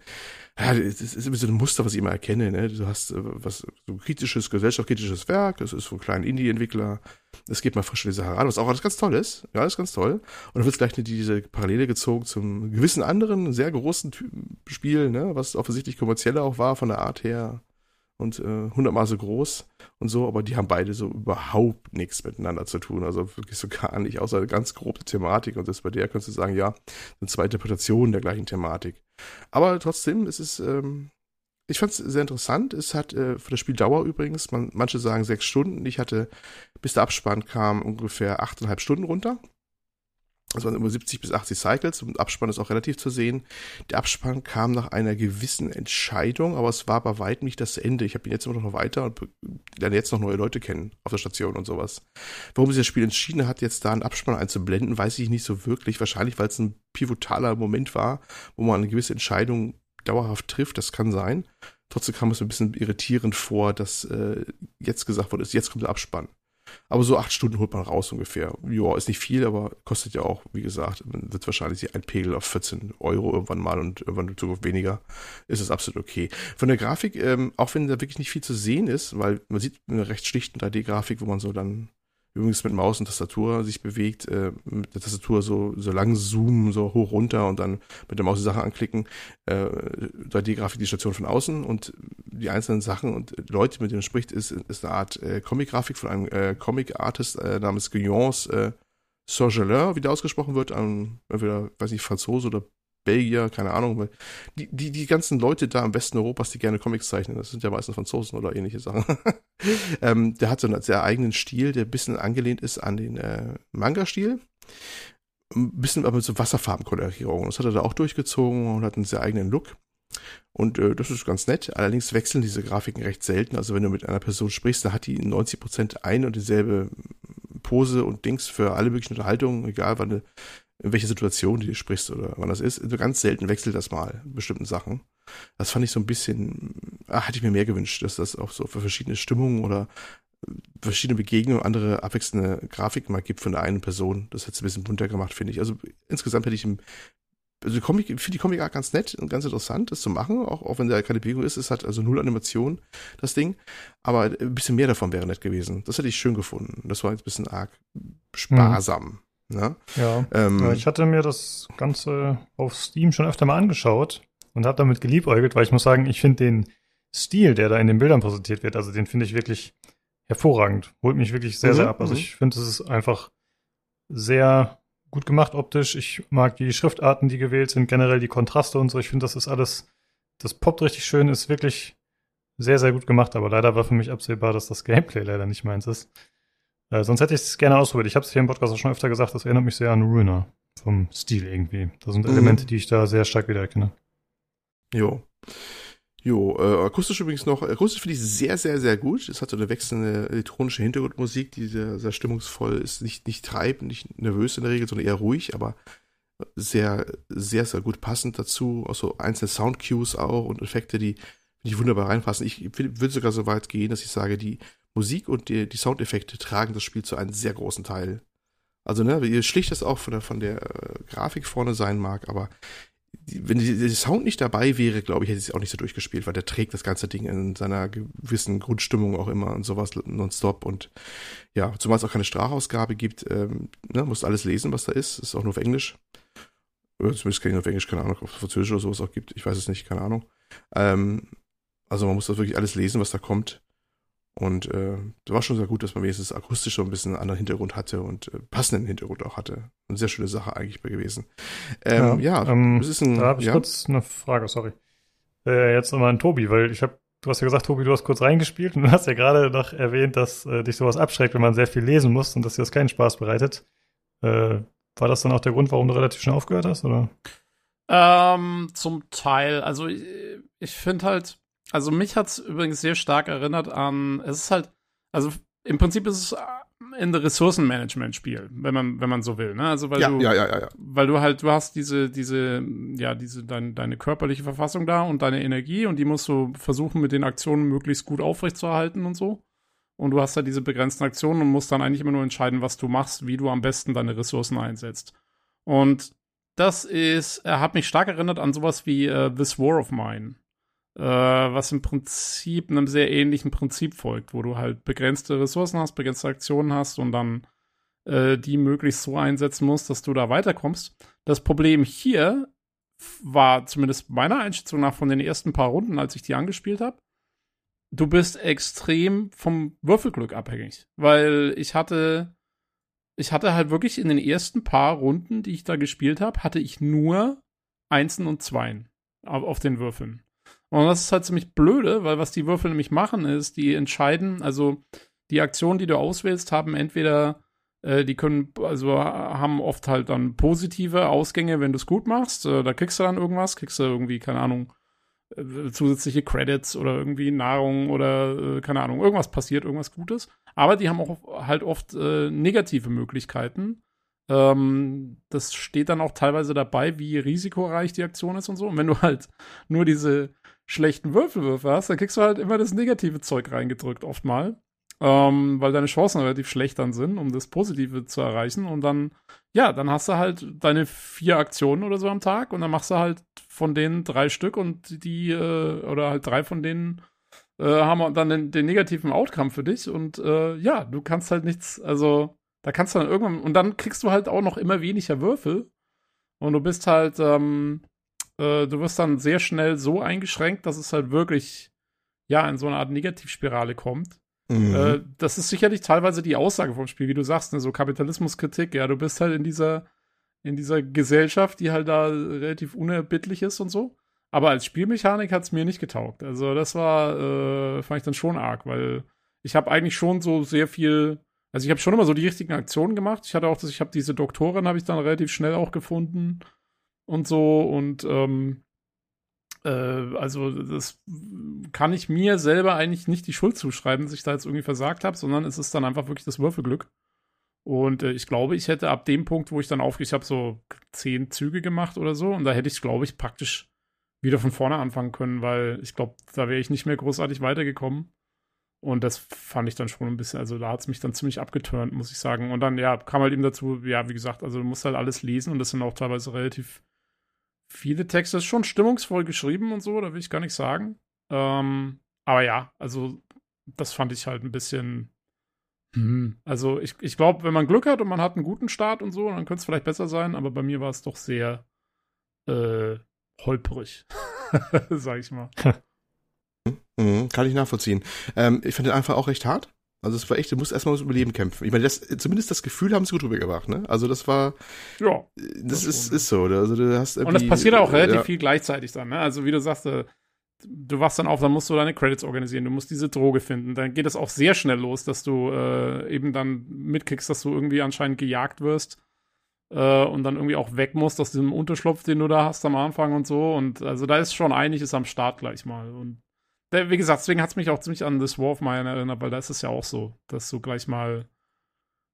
ja, es ist immer so ein Muster, was ich immer erkenne. Ne? Du hast äh, was so kritisches, gesellschaftskritisches Werk, das ist von kleinen Indie-Entwickler. Es geht mal frisch in die Sache ran, was auch alles ganz toll ist. Ja, das ist ganz toll. Und dann wird gleich diese Parallele gezogen zum gewissen anderen, sehr großen Spiel, ne? was offensichtlich kommerzieller auch war von der Art her und äh, hundertmal so groß und so, aber die haben beide so überhaupt nichts miteinander zu tun, also wirklich so gar nicht, außer ganz grobe Thematik und das bei der könntest du sagen, ja, eine zweite Interpretation der gleichen Thematik. Aber trotzdem ist es, ähm, ich fand es sehr interessant. Es hat äh, für das Spiel Dauer übrigens, man, manche sagen sechs Stunden. Ich hatte, bis der Abspann kam, ungefähr achteinhalb Stunden runter. Das waren immer 70 bis 80 Cycles und Abspann ist auch relativ zu sehen. Der Abspann kam nach einer gewissen Entscheidung, aber es war bei weitem nicht das Ende. Ich habe ihn jetzt immer noch weiter und lerne jetzt noch neue Leute kennen auf der Station und sowas. Warum sich das Spiel entschieden hat, jetzt da einen Abspann einzublenden, weiß ich nicht so wirklich. Wahrscheinlich, weil es ein pivotaler Moment war, wo man eine gewisse Entscheidung dauerhaft trifft. Das kann sein. Trotzdem kam es ein bisschen irritierend vor, dass äh, jetzt gesagt wurde, jetzt kommt der Abspann. Aber so acht Stunden holt man raus ungefähr. Ja, ist nicht viel, aber kostet ja auch, wie gesagt, wird wahrscheinlich ein Pegel auf 14 Euro irgendwann mal und irgendwann in Zukunft weniger. Ist es absolut okay. Von der Grafik, ähm, auch wenn da wirklich nicht viel zu sehen ist, weil man sieht eine recht schlichten 3D-Grafik, wo man so dann übrigens mit Maus und Tastatur sich bewegt, äh, mit der Tastatur so, so lang zoomen, so hoch runter und dann mit der Maus die Sachen anklicken, äh, 3D-Grafik die Station von außen und die einzelnen Sachen und Leute, mit denen man spricht, ist, ist eine Art äh, Comic-Grafik von einem äh, Comic-Artist äh, namens Guillaume äh, Sorgeleur, wie der ausgesprochen wird, an entweder, weiß nicht, Franzose oder Belgier, keine Ahnung, weil die, die, die ganzen Leute da im Westen Europas, die gerne Comics zeichnen, das sind ja meistens Franzosen oder ähnliche Sachen. ähm, der hat so einen sehr eigenen Stil, der ein bisschen angelehnt ist an den äh, Manga-Stil. Ein bisschen aber mit so Wasserfarbenkolorierung. Das hat er da auch durchgezogen und hat einen sehr eigenen Look. Und äh, das ist ganz nett. Allerdings wechseln diese Grafiken recht selten. Also wenn du mit einer Person sprichst, dann hat die 90% ein und dieselbe Pose und Dings für alle möglichen Unterhaltungen, egal wann du in welcher Situation du sprichst oder wann das ist. Nur ganz selten wechselt das mal in bestimmten Sachen. Das fand ich so ein bisschen, ah, hatte ich mir mehr gewünscht, dass das auch so für verschiedene Stimmungen oder verschiedene Begegnungen, andere abwechselnde Grafiken mal gibt von der einen Person. Das hätte es ein bisschen bunter gemacht, finde ich. Also insgesamt hätte ich ihm also Comic, ich finde die Comic Art ganz nett und ganz interessant, das zu machen, auch, auch wenn da keine Bewegung ist, es hat also null Animation, das Ding. Aber ein bisschen mehr davon wäre nett gewesen. Das hätte ich schön gefunden. Das war jetzt ein bisschen arg sparsam. Mhm. Ne? Ja. Ähm. Ich hatte mir das Ganze auf Steam schon öfter mal angeschaut und habe damit geliebäugelt, weil ich muss sagen, ich finde den Stil, der da in den Bildern präsentiert wird, also den finde ich wirklich hervorragend. Holt mich wirklich sehr, mhm. sehr ab. Also mhm. ich finde, es ist einfach sehr gut gemacht optisch. Ich mag die Schriftarten, die gewählt sind, generell die Kontraste und so. Ich finde, das ist alles, das poppt richtig schön, ist wirklich sehr, sehr gut gemacht. Aber leider war für mich absehbar, dass das Gameplay leider nicht meins ist. Äh, sonst hätte ich es gerne ausprobiert. Ich habe es hier im Podcast auch schon öfter gesagt, das erinnert mich sehr an Ruiner vom Stil irgendwie. Das sind mhm. Elemente, die ich da sehr stark wiedererkenne. Jo. Jo, äh, akustisch übrigens noch, akustisch finde ich sehr, sehr, sehr gut. Es hat so eine wechselnde elektronische Hintergrundmusik, die sehr, sehr stimmungsvoll ist, nicht, nicht treibend, nicht nervös in der Regel, sondern eher ruhig, aber sehr, sehr, sehr gut passend dazu. Auch so einzelne Soundcues auch und Effekte, die, die wunderbar reinpassen. Ich würde sogar so weit gehen, dass ich sage, die Musik und die, die Soundeffekte tragen das Spiel zu einem sehr großen Teil. Also, ne, wie schlicht das auch von der, von der äh, Grafik vorne sein mag, aber wenn der Sound nicht dabei wäre, glaube ich, hätte ich es auch nicht so durchgespielt, weil der trägt das ganze Ding in seiner gewissen Grundstimmung auch immer und sowas nonstop und ja, zumal es auch keine Sprachausgabe gibt, ähm, ne, musst alles lesen, was da ist, ist auch nur auf Englisch. Oder zumindest kann ich nur auf Englisch, keine Ahnung, ob es Französisch oder sowas auch gibt, ich weiß es nicht, keine Ahnung. Ähm, also man muss das wirklich alles lesen, was da kommt. Und äh, das war schon sehr gut, dass man wenigstens akustisch so ein bisschen einen anderen Hintergrund hatte und äh, passenden Hintergrund auch hatte. Eine sehr schöne Sache eigentlich gewesen. Ähm, ja, ja ähm, das ist ein, da habe ich ja? kurz eine Frage, sorry. Äh, jetzt nochmal an Tobi, weil ich habe, du hast ja gesagt, Tobi, du hast kurz reingespielt und du hast ja gerade noch erwähnt, dass äh, dich sowas abschreckt, wenn man sehr viel lesen muss und dass dir das keinen Spaß bereitet. Äh, war das dann auch der Grund, warum du relativ schnell aufgehört hast, oder? Ähm, zum Teil. Also ich, ich finde halt, also mich hat es übrigens sehr stark erinnert an, es ist halt, also im Prinzip ist es in der Ressourcenmanagement-Spiel, wenn man, wenn man so will, ne? Also weil ja, du, ja, ja, ja, weil du halt, du hast diese, diese, ja, diese, dein, deine körperliche Verfassung da und deine Energie und die musst du versuchen, mit den Aktionen möglichst gut aufrechtzuerhalten und so. Und du hast da diese begrenzten Aktionen und musst dann eigentlich immer nur entscheiden, was du machst, wie du am besten deine Ressourcen einsetzt. Und das ist, er hat mich stark erinnert an sowas wie uh, This War of Mine was im Prinzip einem sehr ähnlichen Prinzip folgt, wo du halt begrenzte Ressourcen hast, begrenzte Aktionen hast und dann äh, die möglichst so einsetzen musst, dass du da weiterkommst. Das Problem hier war zumindest meiner Einschätzung nach von den ersten paar Runden, als ich die angespielt habe, du bist extrem vom Würfelglück abhängig, weil ich hatte ich hatte halt wirklich in den ersten paar Runden, die ich da gespielt habe, hatte ich nur Einsen und Zweien auf den Würfeln. Und das ist halt ziemlich blöde, weil was die Würfel nämlich machen, ist, die entscheiden, also die Aktionen, die du auswählst, haben entweder, äh, die können, also haben oft halt dann positive Ausgänge, wenn du es gut machst. Äh, da kriegst du dann irgendwas, kriegst du irgendwie, keine Ahnung, äh, zusätzliche Credits oder irgendwie Nahrung oder äh, keine Ahnung, irgendwas passiert, irgendwas Gutes. Aber die haben auch halt oft äh, negative Möglichkeiten. Ähm, das steht dann auch teilweise dabei, wie risikoreich die Aktion ist und so. Und wenn du halt nur diese schlechten Würfelwürfe hast, dann kriegst du halt immer das negative Zeug reingedrückt, oft mal. Ähm, weil deine Chancen relativ schlecht dann sind, um das Positive zu erreichen. Und dann, ja, dann hast du halt deine vier Aktionen oder so am Tag und dann machst du halt von denen drei Stück und die, äh, oder halt drei von denen äh, haben dann den, den, negativen Outcome für dich. Und äh, ja, du kannst halt nichts, also da kannst du dann irgendwann, und dann kriegst du halt auch noch immer weniger Würfel. Und du bist halt, ähm, äh, du wirst dann sehr schnell so eingeschränkt, dass es halt wirklich, ja, in so eine Art Negativspirale kommt. Mhm. Äh, das ist sicherlich teilweise die Aussage vom Spiel, wie du sagst, ne, so Kapitalismuskritik, ja, du bist halt in dieser, in dieser Gesellschaft, die halt da relativ unerbittlich ist und so. Aber als Spielmechanik hat es mir nicht getaugt. Also das war, äh, fand ich dann schon arg, weil ich habe eigentlich schon so sehr viel, also ich habe schon immer so die richtigen Aktionen gemacht. Ich hatte auch, das, ich habe diese Doktorin, habe ich dann relativ schnell auch gefunden und so und ähm, äh, also das kann ich mir selber eigentlich nicht die Schuld zuschreiben, dass ich da jetzt irgendwie versagt habe, sondern es ist dann einfach wirklich das Würfelglück. Und äh, ich glaube, ich hätte ab dem Punkt, wo ich dann aufgehe, ich habe so zehn Züge gemacht oder so, und da hätte ich, glaube ich, praktisch wieder von vorne anfangen können, weil ich glaube, da wäre ich nicht mehr großartig weitergekommen. Und das fand ich dann schon ein bisschen, also da hat es mich dann ziemlich abgeturnt, muss ich sagen. Und dann, ja, kam halt eben dazu, ja, wie gesagt, also du musst halt alles lesen und das sind auch teilweise relativ viele Texte, ist schon stimmungsvoll geschrieben und so, da will ich gar nicht sagen. Ähm, aber ja, also das fand ich halt ein bisschen. Hm. Also ich, ich glaube, wenn man Glück hat und man hat einen guten Start und so, dann könnte es vielleicht besser sein, aber bei mir war es doch sehr äh, holprig, sag ich mal. Mhm, kann ich nachvollziehen. Ähm, ich fand den Anfang auch recht hart. Also es war echt, du musst erstmal ums Überleben kämpfen. Ich meine, das, zumindest das Gefühl haben sie gut rübergebracht, ne? Also das war, ja, das, das ist, ist so. Also du hast Und das passiert auch relativ ja. viel gleichzeitig dann, ne? Also wie du sagst, äh, du wachst dann auf, dann musst du deine Credits organisieren, du musst diese Droge finden. Dann geht es auch sehr schnell los, dass du äh, eben dann mitkriegst, dass du irgendwie anscheinend gejagt wirst äh, und dann irgendwie auch weg musst aus diesem Unterschlupf, den du da hast am Anfang und so. Und also da ist schon einiges am Start gleich mal. Und wie gesagt, deswegen hat es mich auch ziemlich an This War of Mine erinnert, weil da ist es ja auch so, dass du gleich mal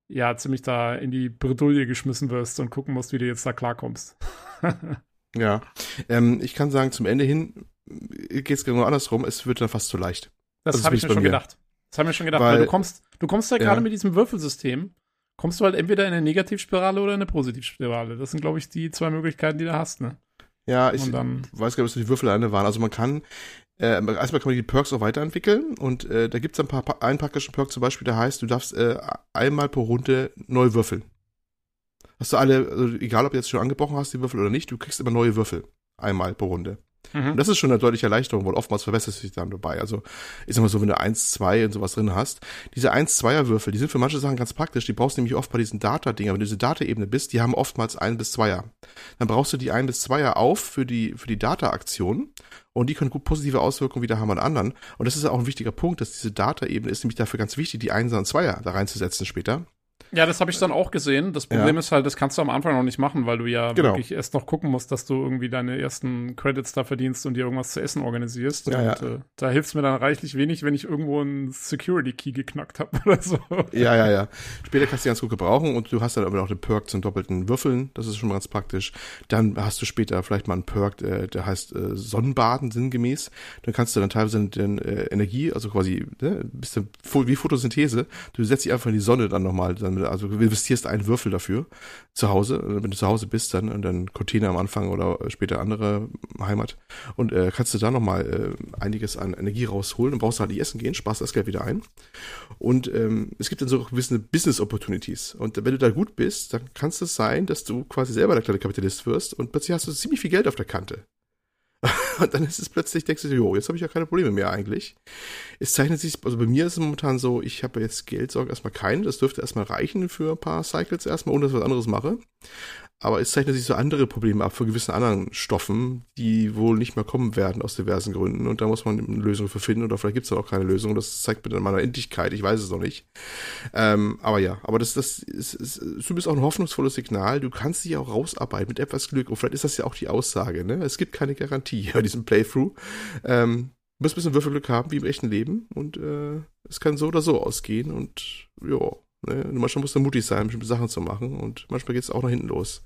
ja ziemlich da in die Bredouille geschmissen wirst und gucken musst, wie du jetzt da klarkommst. ja, ähm, ich kann sagen, zum Ende hin geht es genau andersrum, es wird dann fast zu leicht. Das also habe ich mir schon mir. gedacht. Das habe ich mir schon gedacht, weil, weil, du kommst, du kommst ja gerade mit diesem Würfelsystem, kommst du halt entweder in eine Negativspirale oder in eine Positivspirale. Das sind, glaube ich, die zwei Möglichkeiten, die du hast, ne? Ja, ich weiß gar nicht, was die Würfel eine waren. Also man kann äh, erstmal kann man die Perks auch weiterentwickeln und äh, da gibt es ein paar einen praktischen Perk zum Beispiel, der heißt, du darfst äh, einmal pro Runde neu würfeln. Hast du alle, also egal ob du jetzt schon angebrochen hast, die Würfel oder nicht, du kriegst immer neue Würfel. Einmal pro Runde. Mhm. Und das ist schon eine deutliche Erleichterung, weil oftmals verbessert sich dann dabei. Also, sag mal so, wenn du 1, 2 und sowas drin hast, diese 1, 2er Würfel, die sind für manche Sachen ganz praktisch. Die brauchst du nämlich oft bei diesen Data-Dinger. Wenn du diese Data-Ebene bist, die haben oftmals 1 bis 2er. Dann brauchst du die 1 bis 2er auf für die, für die Data-Aktion. Und die können gut positive Auswirkungen wieder haben an anderen. Und das ist auch ein wichtiger Punkt, dass diese Data-Ebene ist nämlich dafür ganz wichtig, die 1 und 2er da reinzusetzen später. Ja, das habe ich dann auch gesehen. Das Problem ja. ist halt, das kannst du am Anfang noch nicht machen, weil du ja genau. wirklich erst noch gucken musst, dass du irgendwie deine ersten Credits da verdienst und dir irgendwas zu essen organisierst. Ja, und ja. Äh, da hilft es mir dann reichlich wenig, wenn ich irgendwo einen Security Key geknackt habe oder so. Ja, ja, ja. Später kannst du die ganz gut gebrauchen und du hast dann aber auch den Perk zum doppelten Würfeln. Das ist schon mal ganz praktisch. Dann hast du später vielleicht mal einen Perk, der, der heißt äh, Sonnenbaden sinngemäß. Dann kannst du dann teilweise den, äh, Energie, also quasi, ne, bisschen wie Photosynthese, du setzt dich einfach in die Sonne dann nochmal dann also du investierst einen Würfel dafür zu Hause, wenn du zu Hause bist dann und dann Container am Anfang oder später andere Heimat und äh, kannst du da nochmal äh, einiges an Energie rausholen und brauchst halt nicht essen gehen, sparst das Geld wieder ein. Und ähm, es gibt dann so gewisse Business Opportunities und wenn du da gut bist, dann kann es sein, dass du quasi selber der kleine Kapitalist wirst und plötzlich hast du ziemlich viel Geld auf der Kante und dann ist es plötzlich, denkst du, jo, jetzt habe ich ja keine Probleme mehr eigentlich. Es zeichnet sich, also bei mir ist es momentan so, ich habe jetzt Geldsorge erstmal keine, das dürfte erstmal reichen für ein paar Cycles erstmal, ohne dass ich was anderes mache. Aber es zeichnet sich so andere Probleme ab für gewissen anderen Stoffen, die wohl nicht mehr kommen werden aus diversen Gründen. Und da muss man eine Lösung für finden oder vielleicht gibt es auch keine Lösung. Das zeigt mir dann meiner Endlichkeit. Ich weiß es noch nicht. Ähm, aber ja, aber das, das ist, ist, ist, auch ein hoffnungsvolles Signal. Du kannst dich auch rausarbeiten mit etwas Glück. Und vielleicht ist das ja auch die Aussage. Ne? Es gibt keine Garantie bei diesem Playthrough. Ähm, du musst ein bisschen Würfelglück haben, wie im echten Leben. Und äh, es kann so oder so ausgehen. Und ja, Ne? Manchmal musst du mutig sein, bestimmte Sachen zu machen und manchmal geht es auch nach hinten los.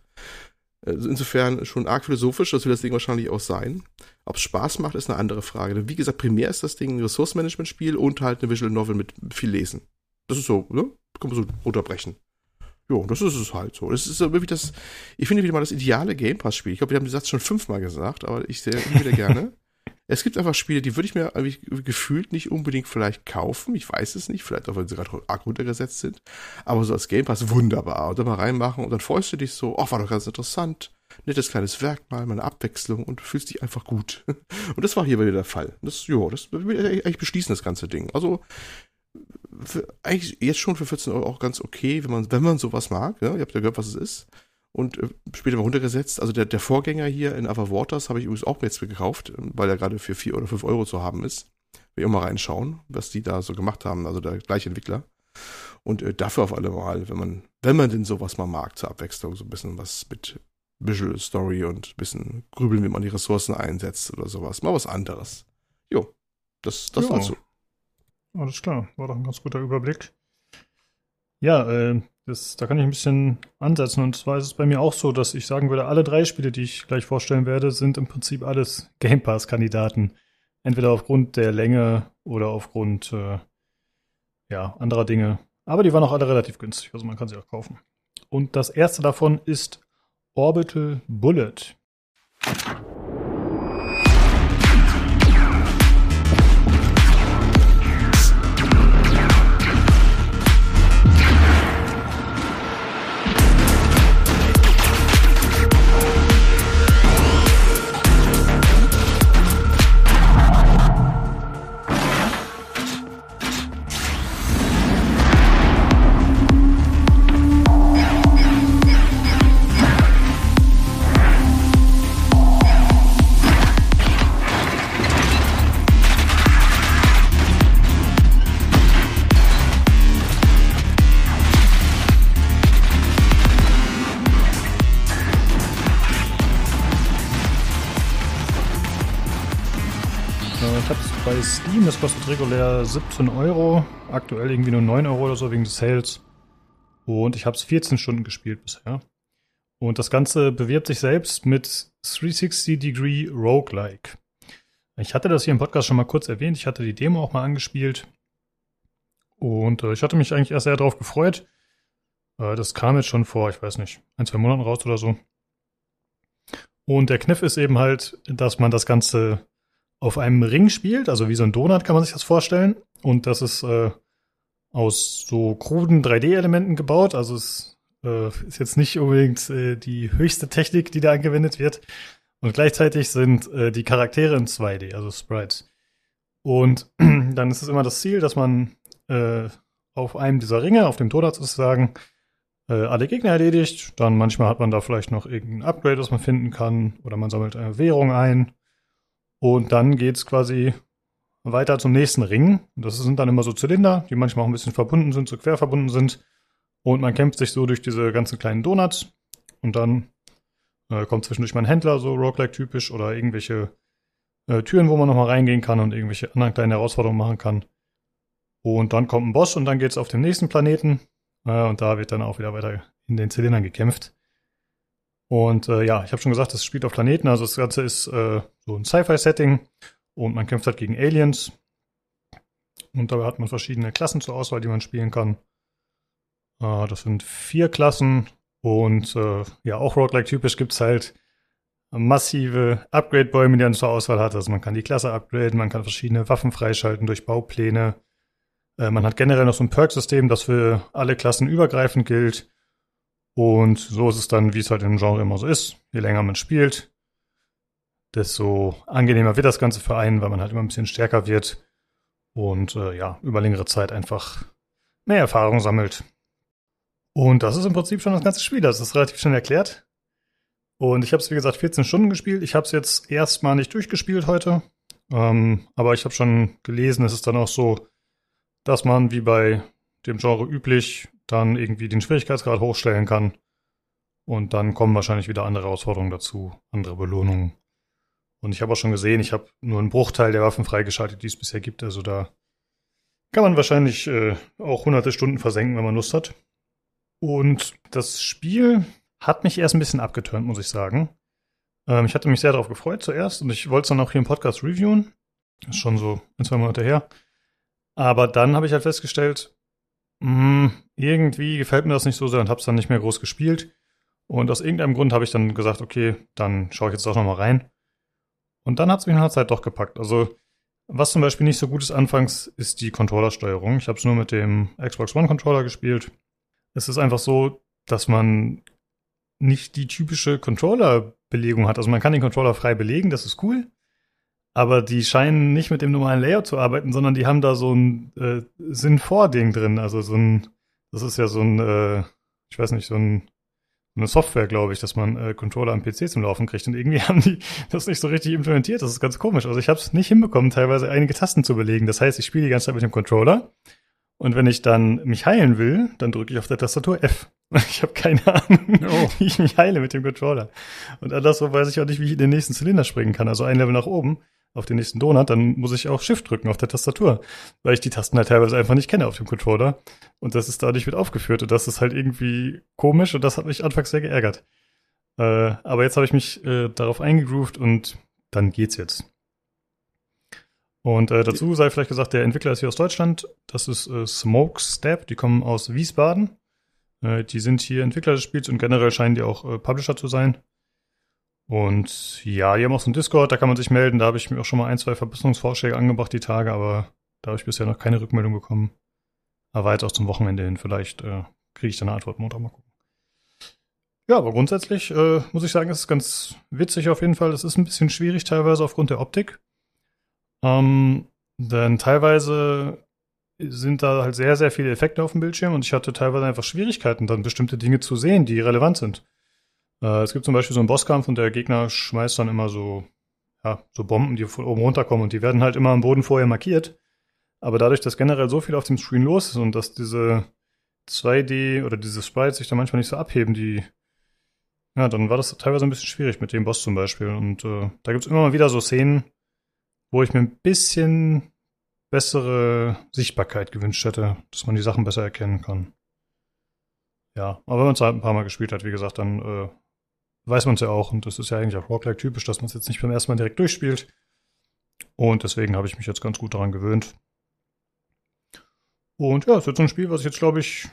Also insofern schon arg philosophisch, das will das Ding wahrscheinlich auch sein. Ob es Spaß macht, ist eine andere Frage. Wie gesagt, primär ist das Ding ein Ressourcenmanagement-Spiel und halt eine Visual Novel mit viel Lesen. Das ist so, ne? Kann man so runterbrechen. Jo, das ist es halt so. Das ist wirklich das, ich finde wieder mal das ideale Game Pass-Spiel. Ich glaube, wir haben den Satz schon fünfmal gesagt, aber ich sehe ihn wieder gerne. Es gibt einfach Spiele, die würde ich mir gefühlt nicht unbedingt vielleicht kaufen. Ich weiß es nicht, vielleicht auch, wenn sie gerade arg runtergesetzt sind. Aber so als Game Pass wunderbar. Und dann mal reinmachen und dann freust du dich so, oh, war doch ganz interessant. Nettes kleines Werk mal, mal eine Abwechslung und du fühlst dich einfach gut. Und das war hier wieder der Fall. Das, jo, das will ich eigentlich beschließen, das ganze Ding. Also, für, eigentlich jetzt schon für 14 Euro auch ganz okay, wenn man, wenn man sowas mag. Ja? Ihr habt ja gehört, was es ist und äh, später mal runtergesetzt. Also der, der Vorgänger hier in Other Waters habe ich übrigens auch jetzt gekauft, weil er gerade für vier oder fünf Euro zu haben ist. Will ich auch mal reinschauen, was die da so gemacht haben, also der gleiche Entwickler. Und äh, dafür auf alle Mal, wenn man, wenn man denn sowas mal mag, zur Abwechslung, so ein bisschen was mit Visual Story und ein bisschen grübeln, wie man die Ressourcen einsetzt oder sowas. Mal was anderes. Jo, das, das jo. dazu. Alles klar, war doch ein ganz guter Überblick. Ja, äh, das, da kann ich ein bisschen ansetzen. Und zwar ist es bei mir auch so, dass ich sagen würde, alle drei Spiele, die ich gleich vorstellen werde, sind im Prinzip alles Game Pass-Kandidaten. Entweder aufgrund der Länge oder aufgrund äh, ja, anderer Dinge. Aber die waren auch alle relativ günstig, also man kann sie auch kaufen. Und das erste davon ist Orbital Bullet. Steam, das kostet regulär 17 Euro, aktuell irgendwie nur 9 Euro oder so wegen des Sales. Und ich habe es 14 Stunden gespielt bisher. Und das Ganze bewirbt sich selbst mit 360 Degree Roguelike. Ich hatte das hier im Podcast schon mal kurz erwähnt, ich hatte die Demo auch mal angespielt. Und äh, ich hatte mich eigentlich erst sehr darauf gefreut. Äh, das kam jetzt schon vor, ich weiß nicht, ein, zwei Monaten raus oder so. Und der Kniff ist eben halt, dass man das Ganze auf einem Ring spielt, also wie so ein Donut kann man sich das vorstellen. Und das ist äh, aus so kruden 3D-Elementen gebaut. Also es äh, ist jetzt nicht unbedingt äh, die höchste Technik, die da angewendet wird. Und gleichzeitig sind äh, die Charaktere in 2D, also Sprites. Und dann ist es immer das Ziel, dass man äh, auf einem dieser Ringe, auf dem Donut sozusagen, äh, alle Gegner erledigt. Dann manchmal hat man da vielleicht noch irgendein Upgrade, das man finden kann. Oder man sammelt eine Währung ein. Und dann geht's quasi weiter zum nächsten Ring. Das sind dann immer so Zylinder, die manchmal auch ein bisschen verbunden sind, so quer verbunden sind. Und man kämpft sich so durch diese ganzen kleinen Donuts. Und dann äh, kommt zwischendurch mal ein Händler, so Roguelike-typisch, oder irgendwelche äh, Türen, wo man nochmal reingehen kann und irgendwelche anderen kleinen Herausforderungen machen kann. Und dann kommt ein Boss und dann geht's auf den nächsten Planeten. Äh, und da wird dann auch wieder weiter in den Zylindern gekämpft. Und äh, ja, ich habe schon gesagt, das spielt auf Planeten. Also das Ganze ist äh, so ein Sci-Fi-Setting und man kämpft halt gegen Aliens. Und dabei hat man verschiedene Klassen zur Auswahl, die man spielen kann. Äh, das sind vier Klassen und äh, ja, auch Roguelike-typisch gibt's halt massive Upgrade-Bäume, die man zur Auswahl hat. Also man kann die Klasse upgraden, man kann verschiedene Waffen freischalten durch Baupläne. Äh, man hat generell noch so ein Perk-System, das für alle Klassen übergreifend gilt. Und so ist es dann, wie es halt im Genre immer so ist. Je länger man spielt, desto angenehmer wird das Ganze für einen, weil man halt immer ein bisschen stärker wird und äh, ja, über längere Zeit einfach mehr Erfahrung sammelt. Und das ist im Prinzip schon das ganze Spiel. Das ist relativ schnell erklärt. Und ich habe es, wie gesagt, 14 Stunden erspielt. Ich habe es jetzt erstmal nicht durchgespielt heute. Ähm, aber ich habe schon gelesen, es ist dann auch so, dass man wie bei dem Genre üblich dann irgendwie den Schwierigkeitsgrad hochstellen kann. Und dann kommen wahrscheinlich wieder andere Herausforderungen dazu, andere Belohnungen. Und ich habe auch schon gesehen, ich habe nur einen Bruchteil der Waffen freigeschaltet, die es bisher gibt. Also da kann man wahrscheinlich äh, auch hunderte Stunden versenken, wenn man Lust hat. Und das Spiel hat mich erst ein bisschen abgeturnt, muss ich sagen. Ähm, ich hatte mich sehr darauf gefreut zuerst und ich wollte es dann auch hier im Podcast reviewen. Das ist schon so ein, zwei Monate her. Aber dann habe ich halt festgestellt, mh, irgendwie gefällt mir das nicht so sehr und habe es dann nicht mehr groß gespielt. Und aus irgendeinem Grund habe ich dann gesagt, okay, dann schaue ich jetzt doch noch mal rein. Und dann hat es mich nach einer Zeit doch gepackt. Also, was zum Beispiel nicht so gut ist anfangs, ist die Controllersteuerung. Ich habe es nur mit dem Xbox One Controller gespielt. Es ist einfach so, dass man nicht die typische Controller-Belegung hat. Also man kann den Controller frei belegen, das ist cool. Aber die scheinen nicht mit dem normalen Layout zu arbeiten, sondern die haben da so ein äh, Sinn-vor-Ding drin. Also so ein, das ist ja so ein, äh, ich weiß nicht, so ein eine Software, glaube ich, dass man äh, Controller am PC zum Laufen kriegt. Und irgendwie haben die das nicht so richtig implementiert. Das ist ganz komisch. Also ich habe es nicht hinbekommen, teilweise einige Tasten zu belegen. Das heißt, ich spiele die ganze Zeit mit dem Controller. Und wenn ich dann mich heilen will, dann drücke ich auf der Tastatur F. Ich habe keine Ahnung, Oh. wie ich mich heile mit dem Controller. Und anderswo weiß ich auch nicht, wie ich in den nächsten Zylinder springen kann. Also ein Level nach oben auf den nächsten Donut, dann muss ich auch Shift drücken auf der Tastatur, weil ich die Tasten halt teilweise einfach nicht kenne auf dem Controller. Und das ist dadurch mit aufgeführt. Und das ist halt irgendwie komisch und das hat mich anfangs sehr geärgert. Äh, aber jetzt habe ich mich äh, darauf eingegroovt und dann geht's jetzt. Und äh, dazu sei vielleicht gesagt, der Entwickler ist hier aus Deutschland. Das ist äh, Smoke Step. Die kommen aus Wiesbaden. Äh, die sind hier Entwickler des Spiels und generell scheinen die auch äh, Publisher zu sein. Und ja, die haben auch so einen Discord, da kann man sich melden. Da habe ich mir auch schon mal ein, zwei Verbesserungsvorschläge angebracht die Tage, aber da habe ich bisher noch keine Rückmeldung bekommen. Aber jetzt auch zum Wochenende hin. Vielleicht äh, kriege ich dann eine Antwort Montag mal gucken. Ja, aber grundsätzlich äh, muss ich sagen, es ist ganz witzig auf jeden Fall. Es ist ein bisschen schwierig teilweise aufgrund der Optik. Ähm, denn teilweise sind da halt sehr, sehr viele Effekte auf dem Bildschirm und ich hatte teilweise einfach Schwierigkeiten, dann bestimmte Dinge zu sehen, die relevant sind. Äh, es gibt zum Beispiel so einen Bosskampf und der Gegner schmeißt dann immer so, ja, so Bomben, die von oben runterkommen und die werden halt immer am Boden vorher markiert. Aber dadurch, dass generell so viel auf dem Screen los ist und dass diese 2D oder diese Sprites sich da manchmal nicht so abheben, die, ja, dann war das teilweise ein bisschen schwierig mit dem Boss zum Beispiel. Und äh, da gibt's immer mal wieder so Szenen, wo ich mir ein bisschen bessere Sichtbarkeit gewünscht hätte, dass man die Sachen besser erkennen kann. Ja, aber wenn man es halt ein paar Mal gespielt hat, wie gesagt, dann äh, weiß man es ja auch. Und das ist ja eigentlich auch Roguelike typisch, dass man es jetzt nicht beim ersten Mal direkt durchspielt. Und deswegen habe ich mich jetzt ganz gut daran gewöhnt. Und ja, es wird so ein Spiel, was ich jetzt glaube ich,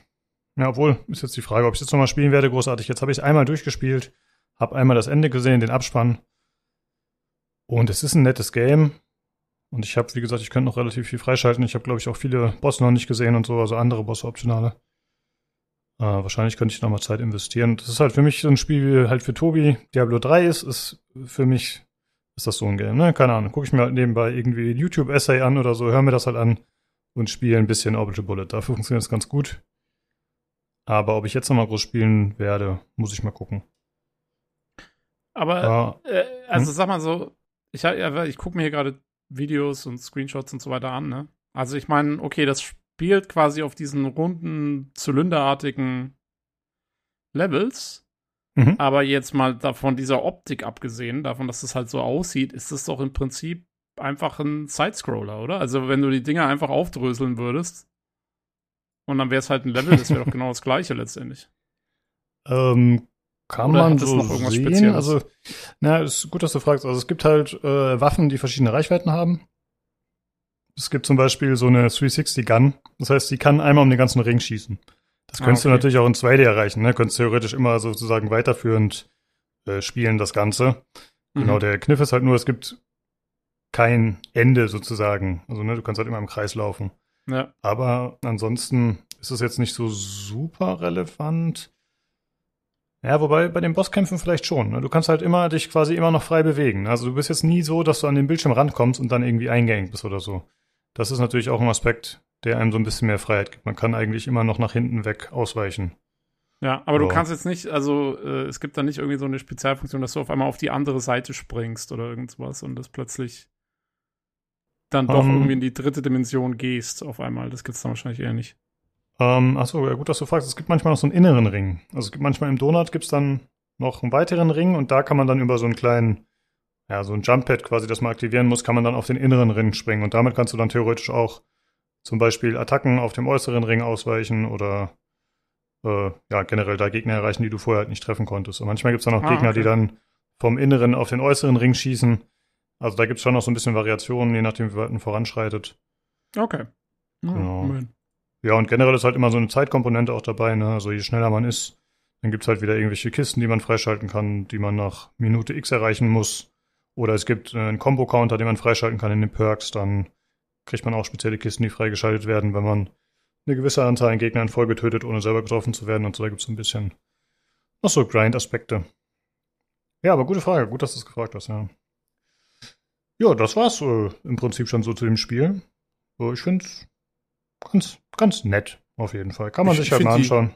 ja, obwohl, ist jetzt die Frage, ob ich es jetzt nochmal spielen werde, großartig. Jetzt habe ich es einmal durchgespielt, habe einmal das Ende gesehen, den Abspann. Und es ist ein nettes Game. Und ich habe, wie gesagt, ich könnte noch relativ viel freischalten. Ich habe, glaube ich, auch viele Bosse noch nicht gesehen und so, also andere Bosse optionale. Äh, wahrscheinlich könnte ich noch mal Zeit investieren. Das ist halt für mich so ein Spiel, wie halt für Tobi Diablo 3 ist, ist für mich, ist das so ein Game, ne? Keine Ahnung. Gucke ich mir halt nebenbei irgendwie YouTube-Essay an oder so, höre mir das halt an und spiele ein bisschen Orbital Bullet. Dafür funktioniert das ganz gut. Aber ob ich jetzt noch mal groß spielen werde, muss ich mal gucken. Aber, ja. äh, also hm? sag mal so, ich, ich gucke mir hier gerade Videos und Screenshots und so weiter an, ne? Also ich meine, okay, das spielt quasi auf diesen runden, zylinderartigen Levels. Mhm. Aber jetzt mal davon dieser Optik abgesehen, davon, dass es halt so aussieht, ist es doch im Prinzip einfach ein Sidescroller, oder? Also wenn du die Dinger einfach aufdröseln würdest und dann wäre es halt ein Level, das wäre doch genau das gleiche letztendlich. Ähm, kann Oder man so sehen? Spezielles? Also, na, ist gut, dass du fragst. Also es gibt halt äh, Waffen, die verschiedene Reichweiten haben. Es gibt zum Beispiel so eine 360 Gun. Das heißt, die kann einmal um den ganzen Ring schießen. Das ah, könntest ah, okay. du natürlich auch in 2D erreichen. Ne? Könntest theoretisch immer sozusagen weiterführend äh, spielen, das Ganze. Mhm. Genau, der Kniff ist halt nur, es gibt kein Ende sozusagen. Also ne, du kannst halt immer im Kreis laufen. Ja. Aber ansonsten ist es jetzt nicht so super relevant. Ja, wobei bei den Bosskämpfen vielleicht schon. Ne? Du kannst halt immer dich quasi immer noch frei bewegen. Also du bist jetzt nie so, dass du an den Bildschirm rankommst und dann irgendwie eingeengt bist oder so. Das ist natürlich auch ein Aspekt, der einem so ein bisschen mehr Freiheit gibt. Man kann eigentlich immer noch nach hinten weg ausweichen. Ja, aber so. du kannst jetzt nicht, also äh, es gibt da nicht irgendwie so eine Spezialfunktion, dass du auf einmal auf die andere Seite springst oder irgendwas und das plötzlich dann doch um, ähm. irgendwie in die dritte Dimension gehst auf einmal. Das gibt's dann wahrscheinlich eher nicht. Ähm, achso, ja gut, dass du fragst. Es gibt manchmal noch so einen inneren Ring. Also es gibt manchmal im Donut gibt's dann noch einen weiteren Ring und da kann man dann über so einen kleinen, ja, so ein Jump-Pad quasi, das man aktivieren muss, kann man dann auf den inneren Ring springen. Und damit kannst du dann theoretisch auch zum Beispiel Attacken auf dem äußeren Ring ausweichen oder äh, ja, generell da Gegner erreichen, die du vorher halt nicht treffen konntest. Und manchmal gibt's dann auch ah, Gegner, okay. die dann vom inneren auf den äußeren Ring schießen. Also da gibt's schon noch so ein bisschen Variationen, je nachdem, wie weit man voranschreitet. Okay. Genau. Ja, ja, und generell ist halt immer so eine Zeitkomponente auch dabei. Ne? Also je schneller man ist, dann gibt's halt wieder irgendwelche Kisten, die man freischalten kann, die man nach Minute X erreichen muss. Oder es gibt äh, einen Combo-Counter, den man freischalten kann in den Perks. Dann kriegt man auch spezielle Kisten, die freigeschaltet werden, wenn man eine gewisse Anzahl an Gegnern voll getötet, ohne selber getroffen zu werden. Und so da gibt's ein bisschen noch so Grind-Aspekte. Ja, aber gute Frage. Gut, dass du es gefragt hast, ja. Ja, das war's äh, im Prinzip schon so zu dem Spiel. So, ich finde ganz, ganz nett, auf jeden Fall. Kann man ich, sich halt mal anschauen.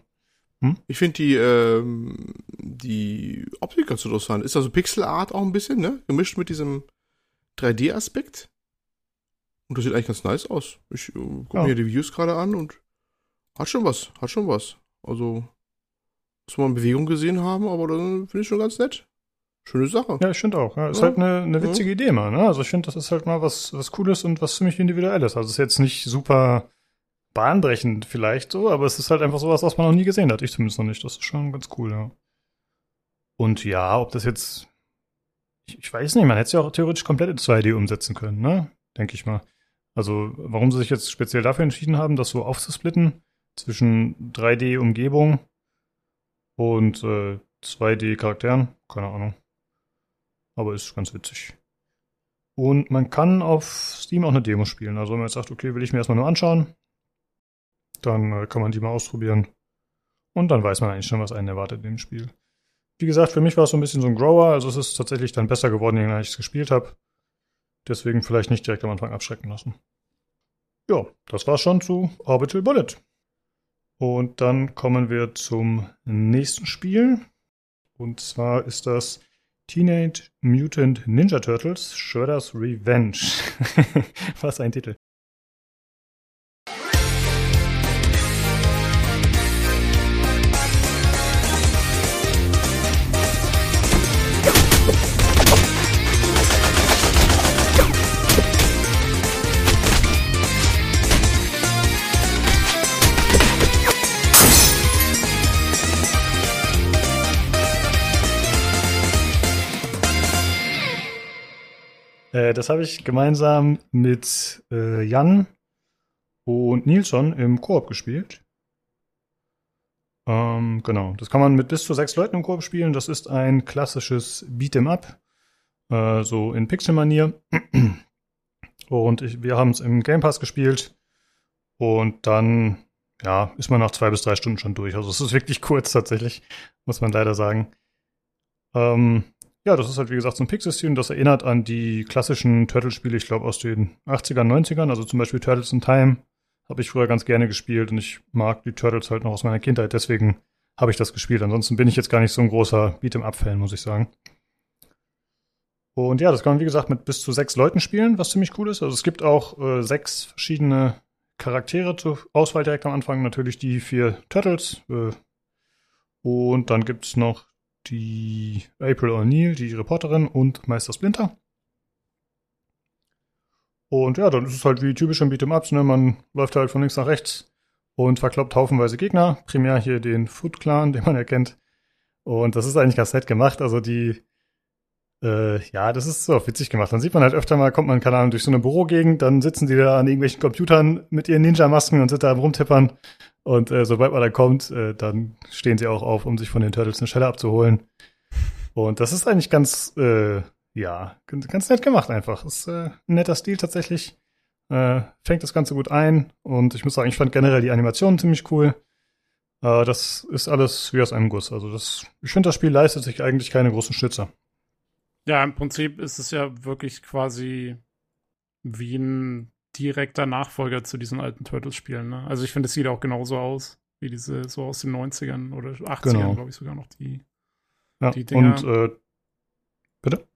Hm? Ich finde die, ähm, die Optik ganz interessant. Ist also Pixel Art auch ein bisschen, ne? Gemischt mit diesem 3D-Aspekt. Und das sieht eigentlich ganz nice aus. Ich äh, gucke ja. mir die Views gerade an und hat schon was, hat schon was. Also, muss man Bewegung gesehen haben, aber dann finde ich schon ganz nett. Schöne Sache. Ja, ich finde auch. Ja. Ist ja. halt eine, eine witzige ja. Idee mal. Ne? Also ich finde, das ist halt mal was, was Cooles und was ziemlich Individuelles. Also es ist jetzt nicht super bahnbrechend vielleicht so, aber es ist halt einfach sowas, was man noch nie gesehen hat. Ich zumindest noch nicht. Das ist schon ganz cool, ja. Und ja, ob das jetzt, ich, ich weiß nicht, man hätte es ja auch theoretisch komplett in 2D umsetzen können, ne? Denke ich mal. Also, warum sie sich jetzt speziell dafür entschieden haben, das so aufzusplitten zwischen 3D-Umgebung und äh, 2D-Charakteren, keine Ahnung. aber ist ganz witzig. Und man kann auf Steam auch eine Demo spielen. Also wenn man jetzt sagt, okay, will ich mir erstmal nur anschauen, dann äh, kann man die mal ausprobieren. Und dann weiß man eigentlich schon, was einen erwartet in dem Spiel. Wie gesagt, für mich war es so ein bisschen so ein Grower, also es ist tatsächlich dann besser geworden, je länger ich es gespielt habe. Deswegen vielleicht nicht direkt am Anfang abschrecken lassen. Ja, das war's schon zu Orbital Bullet. Und dann kommen wir zum nächsten Spiel. Und zwar ist das Teenage Mutant Ninja Turtles Shredder's Revenge. Was ein Titel. Äh, das habe ich gemeinsam mit äh, Jan und Nilsson im Koop gespielt. Ähm, genau, das kann man mit bis zu sechs Leuten im Koop spielen. Das ist ein klassisches Beat'em Up, äh, so in Pixel-Manier. Und ich, wir haben es im Game Pass gespielt. Und dann, ja, ist man nach zwei bis drei Stunden schon durch. Also es ist wirklich kurz tatsächlich, muss man leider sagen. Ähm, ja, das ist halt wie gesagt so ein Pixel-Stil das erinnert an die klassischen Turtle-Spiele, ich glaube aus den 80ern, 90ern, also zum Beispiel Turtles in Time habe ich früher ganz gerne gespielt und ich mag die Turtles halt noch aus meiner Kindheit, deswegen habe ich das gespielt. Ansonsten bin ich jetzt gar nicht so ein großer Beat'em-Up-Fan, muss ich sagen. Und ja, das kann man wie gesagt mit bis zu sechs Leuten spielen, was ziemlich cool ist. Also es gibt auch äh, sechs verschiedene Charaktere zur Auswahl direkt am Anfang. Natürlich die vier Turtles. Äh, und dann gibt es noch die April O'Neil, die Reporterin und Meister Splinter. Und ja, dann ist es halt wie typisch im Beat'em-Ups, ne? Man läuft halt von links nach rechts und verkloppt haufenweise Gegner. Primär hier den Foot Clan, den man erkennt. Und das ist eigentlich ganz nett gemacht. Also die, äh, ja, das ist so witzig gemacht. Dann sieht man halt öfter mal, kommt man, keine Ahnung, durch so eine Bürogegend, dann sitzen die da an irgendwelchen Computern mit ihren Ninja-Masken und sind da rumtippern. Und äh, sobald man da kommt, äh, dann stehen sie auch auf, um sich von den Turtles eine Schelle abzuholen. Und das ist eigentlich ganz, äh, ja, ganz nett gemacht einfach. Ist äh, ein netter Stil tatsächlich. Äh, fängt das Ganze gut ein. Und ich muss sagen, ich fand generell die Animationen ziemlich cool. Äh, das ist alles wie aus einem Guss. Also das, ich finde, das Spiel leistet sich eigentlich keine großen Schnitzer. Ja, im Prinzip ist es ja wirklich quasi wie ein direkter Nachfolger zu diesen alten Turtles-Spielen. Ne? Also ich finde, es sieht auch genauso aus, wie diese so aus den 90ern oder 80ern, genau. glaube ich, sogar noch die, ja, die Dinger. Und, äh, bitte?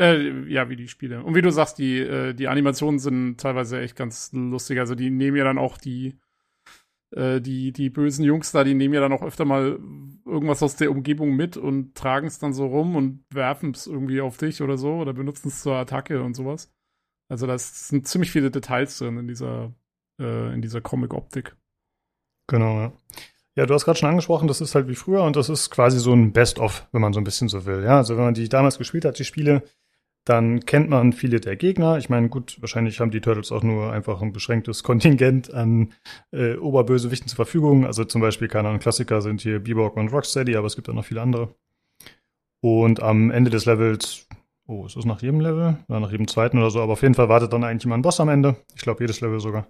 Äh, ja, wie die Spiele. Und wie du sagst, die, äh, die Animationen sind teilweise echt ganz lustig. Also die nehmen ja dann auch die, äh, die, die bösen Jungs da, die nehmen ja dann auch öfter mal irgendwas aus der Umgebung mit und tragen es dann so rum und werfen es irgendwie auf dich oder so oder benutzen es zur Attacke und sowas. Also da sind ziemlich viele Details drin in dieser, äh, dieser Comic-Optik. Genau, ja. Ja, du hast gerade schon angesprochen, das ist halt wie früher und das ist quasi so ein Best-of, wenn man so ein bisschen so will. Ja, also wenn man die damals gespielt hat, die Spiele, dann kennt man viele der Gegner. Ich meine, gut, wahrscheinlich haben die Turtles auch nur einfach ein beschränktes Kontingent an äh, Oberbösewichten zur Verfügung. Also zum Beispiel, keine Ahnung, Klassiker sind hier Bebop und Rocksteady, aber es gibt auch noch viele andere. Und am Ende des Levels Oh, ist das nach jedem Level? Ja, nach jedem zweiten oder so. Aber auf jeden Fall wartet dann eigentlich immer ein Boss am Ende. Ich glaube, jedes Level sogar.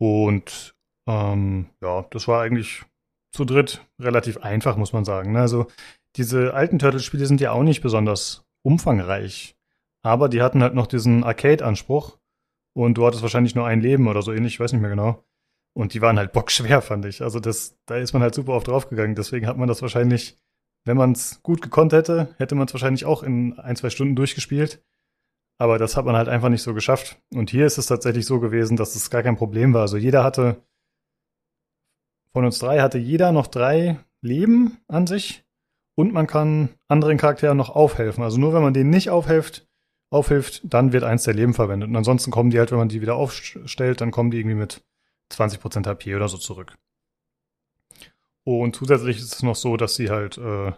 Und ähm, ja, das war eigentlich zu dritt relativ einfach, muss man sagen. Ne? Also diese alten Turtle-Spiele sind ja auch nicht besonders umfangreich. Aber die hatten halt noch diesen Arcade-Anspruch. Und du hattest wahrscheinlich nur ein Leben oder so ähnlich, ich weiß nicht mehr genau. Und die waren halt bockschwer, fand ich. Also das, da ist man halt super oft draufgegangen. Deswegen hat man das wahrscheinlich wenn man es gut gekonnt hätte, hätte man es wahrscheinlich auch in ein, zwei Stunden durchgespielt. Aber das hat man halt einfach nicht so geschafft. Und hier ist es tatsächlich so gewesen, dass es gar kein Problem war. Also jeder hatte, von uns drei hatte jeder noch drei Leben an sich. Und man kann anderen Charakteren noch aufhelfen. Also nur wenn man denen nicht aufhilft, aufhilft, dann wird eins der Leben verwendet. Und ansonsten kommen die halt, wenn man die wieder aufstellt, dann kommen die irgendwie mit 20% HP oder so zurück. Und zusätzlich ist es noch so, dass sie halt äh,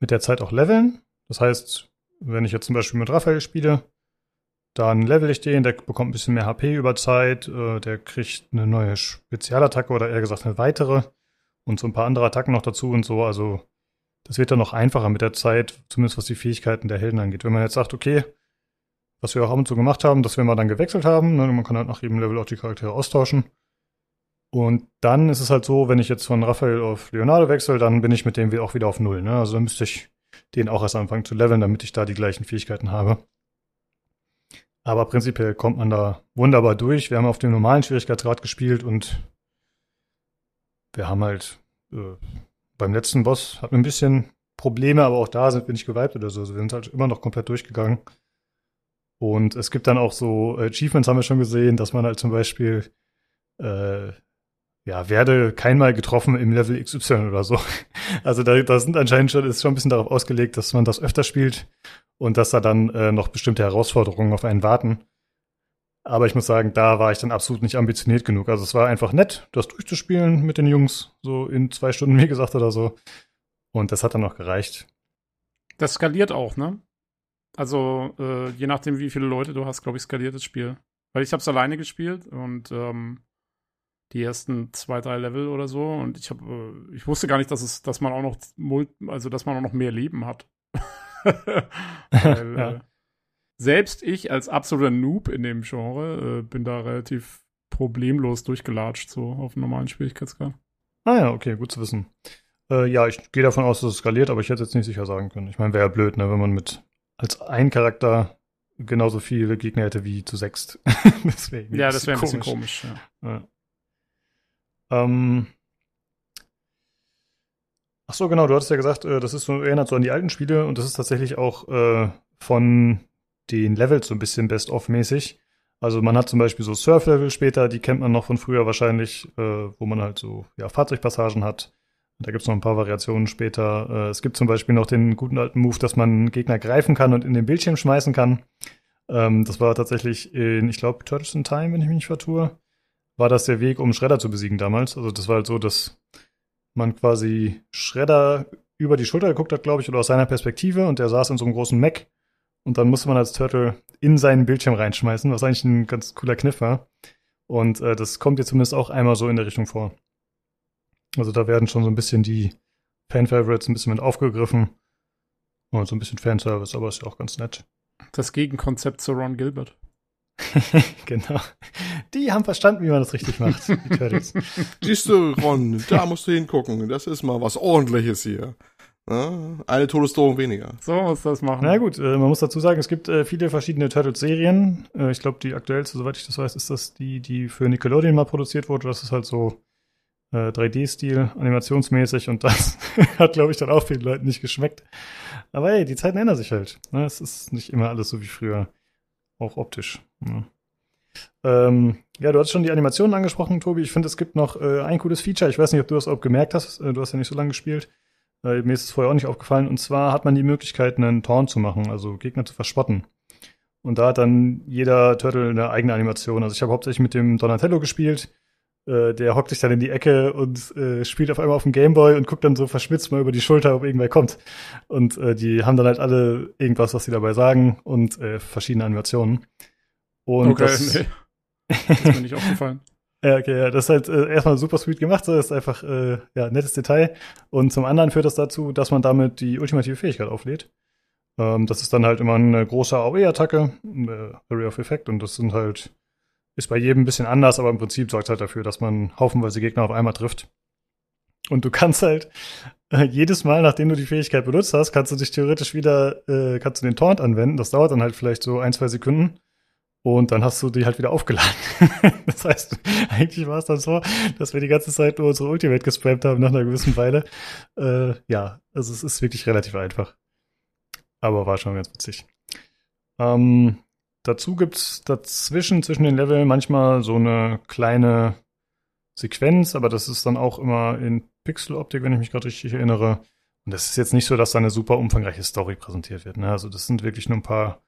mit der Zeit auch leveln. Das heißt, wenn ich jetzt zum Beispiel mit Raphael spiele, dann level ich den, der bekommt ein bisschen mehr HP über Zeit, äh, der kriegt eine neue Spezialattacke oder eher gesagt eine weitere und so ein paar andere Attacken noch dazu und so. Also das wird dann noch einfacher mit der Zeit, zumindest was die Fähigkeiten der Helden angeht. Wenn man jetzt sagt, okay, was wir auch ab und zu gemacht haben, dass wir mal dann gewechselt haben, ne, man kann halt nach jedem Level auch die Charaktere austauschen. Und dann ist es halt so, wenn ich jetzt von Raphael auf Leonardo wechsle, dann bin ich mit dem auch wieder auf Null. Ne? Also dann müsste ich den auch erst anfangen zu leveln, damit ich da die gleichen Fähigkeiten habe. Aber prinzipiell kommt man da wunderbar durch. Wir haben auf dem normalen Schwierigkeitsgrad gespielt und wir haben halt äh, beim letzten Boss hatten wir ein bisschen Probleme, aber auch da sind wir nicht geweibt oder so. Also wir sind halt immer noch komplett durchgegangen. Und es gibt dann auch so Achievements, haben wir schon gesehen, dass man halt zum Beispiel äh, ja, werde keinmal getroffen im Level XY oder so. Also da, da sind anscheinend schon, ist schon ein bisschen darauf ausgelegt, dass man das öfter spielt und dass da dann äh, noch bestimmte Herausforderungen auf einen warten. Aber ich muss sagen, da war ich dann absolut nicht ambitioniert genug. Also es war einfach nett, das durchzuspielen mit den Jungs, so in zwei Stunden, wie gesagt, oder so. Und das hat dann noch gereicht. Das skaliert auch, ne? Also äh, je nachdem, wie viele Leute du hast, glaube ich, skaliert das Spiel. Weil ich habe es alleine gespielt und ähm, die ersten zwei, drei Level oder so. Und ich habe, äh, ich wusste gar nicht, dass es, dass man auch noch, also dass man auch noch mehr Leben hat. Weil, ja. äh, selbst ich als absoluter Noob in dem Genre äh, bin da relativ problemlos durchgelatscht, so auf einem normalen Schwierigkeitsgrad. Ah ja, okay, gut zu wissen. Äh, ja, ich gehe davon aus, dass es skaliert, aber ich hätte jetzt nicht sicher sagen können. Ich meine, wäre ja blöd, ne, wenn man mit als ein Charakter genauso viele Gegner hätte wie zu sechst. das ja, das wäre ein bisschen komisch. Ja. ja. Ähm, ach so, genau, du hattest ja gesagt, äh, das ist so, erinnert so an die alten Spiele und das ist tatsächlich auch äh, von den Levels so ein bisschen Best-of-mäßig. Also man hat zum Beispiel so Surf-Level später, die kennt man noch von früher wahrscheinlich, äh, wo man halt so ja, Fahrzeugpassagen hat. Da gibt es noch ein paar Variationen später. Äh, es gibt zum Beispiel noch den guten alten Move, dass man Gegner greifen kann und in den Bildschirm schmeißen kann. Ähm, das war tatsächlich in, ich glaube, Turtles in Time, wenn ich mich nicht vertue war das der Weg, um Shredder zu besiegen damals. Also das war halt so, dass man quasi Shredder über die Schulter geguckt hat, glaube ich, oder aus seiner Perspektive und der saß in so einem großen Mac und dann musste man als Turtle in seinen Bildschirm reinschmeißen, was eigentlich ein ganz cooler Kniff war. Und äh, das kommt jetzt zumindest auch einmal so in der Richtung vor. Also da werden schon so ein bisschen die Fan-Favorites ein bisschen mit aufgegriffen. Und so ein bisschen Fanservice, aber ist ja auch ganz nett. Das Gegenkonzept zu Ron Gilbert. genau. Die haben verstanden, wie man das richtig macht, die Turtles. Siehst du, Ron, da musst du hingucken. Das ist mal was ordentliches hier. eine Todesdrohung weniger. So muss das machen. Na gut, äh, man muss dazu sagen, es gibt äh, viele verschiedene Turtles-Serien. Äh, ich glaube, die aktuellste, soweit ich das weiß, ist das die, die für Nickelodeon mal produziert wurde. Das ist halt so 3D-Stil, animationsmäßig und das hat, glaube ich, dann auch vielen Leuten nicht geschmeckt. Aber hey, die Zeiten ändern sich halt. Ne? Es ist nicht immer alles so wie früher. Auch optisch. Ja. Ähm, ja, du hast schon die Animationen angesprochen, Tobi. Ich finde, es gibt noch äh, ein cooles Feature. Ich weiß nicht, ob du das auch gemerkt hast. Äh, du hast ja nicht so lange gespielt. Äh, mir ist es vorher auch nicht aufgefallen. Und zwar hat man die Möglichkeit, einen Torn zu machen, also Gegner zu verspotten. Und da hat dann jeder Turtle eine eigene Animation. Also ich habe hauptsächlich mit dem Donatello gespielt. Äh, der hockt sich dann in die Ecke und äh, spielt auf einmal auf dem Gameboy und guckt dann so verschmitzt mal über die Schulter, ob irgendwer kommt. Und äh, die haben dann halt alle irgendwas, was sie dabei sagen und äh, verschiedene Animationen. Und okay, das, nee. das ist mir nicht aufgefallen. Ja, okay, ja, das ist halt äh, erstmal super sweet gemacht, so das ist einfach äh, ja nettes Detail. Und zum anderen führt das dazu, dass man damit die ultimative Fähigkeit auflädt. Ähm, das ist dann halt immer eine große AOE-Attacke, äh, Area of Effect, und das sind halt ist bei jedem ein bisschen anders, aber im Prinzip sorgt halt dafür, dass man haufenweise Gegner auf einmal trifft. Und du kannst halt äh, jedes Mal, nachdem du die Fähigkeit benutzt hast, kannst du dich theoretisch wieder, äh, kannst du den Taunt anwenden. Das dauert dann halt vielleicht so ein, zwei Sekunden. Und dann hast du die halt wieder aufgeladen. das heißt, eigentlich war es dann so, dass wir die ganze Zeit nur unsere Ultimate gespammt haben nach einer gewissen Weile. Äh, ja, also es ist wirklich relativ einfach. Aber war schon ganz witzig. Ähm, Dazu gibt's dazwischen, zwischen den Leveln manchmal so eine kleine Sequenz, aber das ist dann auch immer in Pixeloptik, wenn ich mich gerade richtig erinnere. Und das ist jetzt nicht so, dass da eine super umfangreiche Story präsentiert wird. Ne? Also das sind wirklich nur ein paar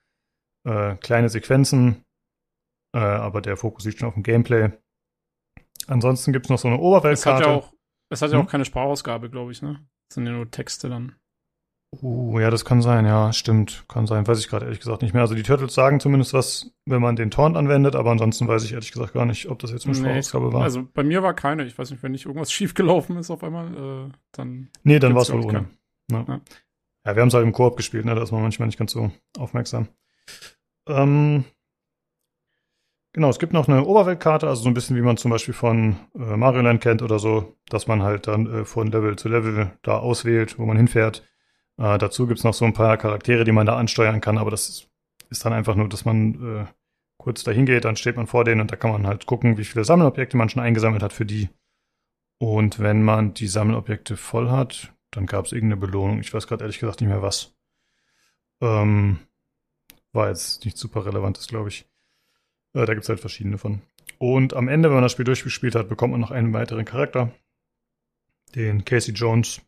äh, kleine Sequenzen, äh, aber der Fokus liegt schon auf dem Gameplay. Ansonsten gibt's noch so eine Oberweltkarte. Es hat ja auch, es hat ja hm? auch keine Sprachausgabe, glaube ich, ne? Das sind ja nur Texte dann. Uh, ja, das kann sein, ja, stimmt. Kann sein, weiß ich gerade ehrlich gesagt nicht mehr. Also die Turtles sagen zumindest was, wenn man den Taunt anwendet, aber ansonsten weiß ich ehrlich gesagt gar nicht, ob das jetzt eine nee, Sprachausgabe war. Also bei mir war keine. Ich weiß nicht, wenn nicht irgendwas schiefgelaufen ist auf einmal, äh, dann. Nee, dann war es wohl ohne. Ja. ja. ja wir haben es halt im Koop gespielt, ne? da ist man manchmal nicht ganz so aufmerksam. Ähm, genau, es gibt noch eine Oberweltkarte, also so ein bisschen wie man zum Beispiel von äh, Mario Land kennt oder so, dass man halt dann äh, von Level zu Level da auswählt, wo man hinfährt. Äh, dazu gibt's noch so ein paar Charaktere, die man da ansteuern kann, aber das ist dann einfach nur, dass man äh, kurz dahin geht, dann steht man vor denen und da kann man halt gucken, wie viele Sammelobjekte man schon eingesammelt hat für die. Und wenn man die Sammelobjekte voll hat, dann gab es irgendeine Belohnung. Ich weiß gerade ehrlich gesagt nicht mehr was. Ähm, war jetzt nicht super relevant, ist, glaube ich. Äh, da gibt es halt verschiedene von. Und am Ende, wenn man das Spiel durchgespielt hat, bekommt man noch einen weiteren Charakter. Den Casey Jones,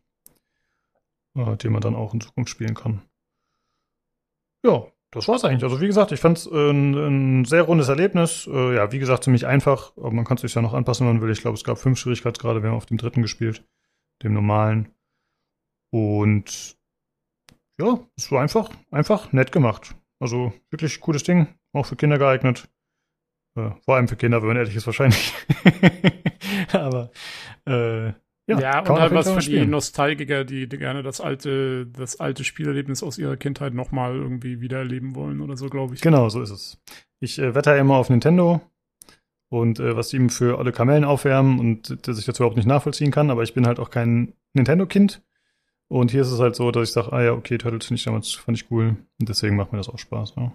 äh, den man dann auch in Zukunft spielen kann. Ja, das war's eigentlich. Also wie gesagt, ich fand es äh, ein, ein, sehr rundes Erlebnis. Äh, ja, wie gesagt, ziemlich einfach, aber man kann es sich ja noch anpassen, wenn man will. Ich glaube, es gab fünf Schwierigkeitsgrade. Wir haben auf dem dritten gespielt, dem normalen. Und ja, es war einfach, einfach nett gemacht. Also wirklich cooles Ding, auch für Kinder geeignet. Äh, vor allem für Kinder, wenn man ehrlich ist, wahrscheinlich. aber äh, ja, ja und halt was für die Nostalgiker, die, die, gerne das alte, das alte Spielerlebnis aus ihrer Kindheit nochmal irgendwie wieder erleben wollen oder so, glaube ich. Genau, so ist es. Ich äh, wette ja immer auf Nintendo und äh, was ihm für alle Kamellen aufwärmen und dass ich das überhaupt nicht nachvollziehen kann, aber ich bin halt auch kein Nintendo-Kind. Und hier ist es halt so, dass ich sage, ah ja, okay, Turtles finde ich damals fand ich cool und deswegen macht mir das auch Spaß. Ja.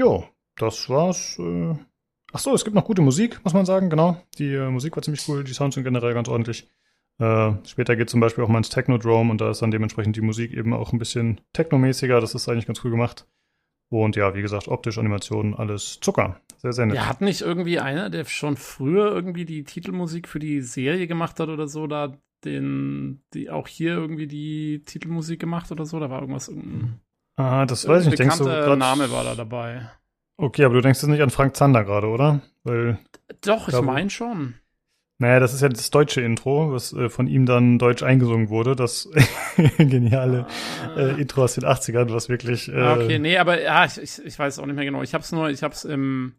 Jo, das war's. Äh, Ach so, es gibt noch gute Musik, muss man sagen, genau. Die äh, Musik war ziemlich cool, die Sounds sind generell ganz ordentlich. Äh, später geht zum Beispiel auch mal ins Technodrome und da ist dann dementsprechend die Musik eben auch ein bisschen technomäßiger. Das ist eigentlich ganz cool gemacht. Und ja, wie gesagt, optisch, Animationen, alles Zucker. Sehr, sehr nett. Ja, hat nicht irgendwie einer, der schon früher irgendwie die Titelmusik für die Serie gemacht hat oder so, da den, die auch hier irgendwie die Titelmusik gemacht oder so? Da war irgendwas. Irgendein, ah, das weiß ich nicht. Denkst du, Name war da dabei. Okay, aber du denkst jetzt nicht an Frank Zander gerade, oder? Weil, Doch, ich meine schon. Naja, das ist ja das deutsche Intro, was äh, von ihm dann deutsch eingesungen wurde. Das geniale ah. äh, Intro aus den 80ern, was wirklich. Äh, okay, nee, aber ja, ich, ich, ich weiß auch nicht mehr genau. Ich hab's nur, ich hab's im,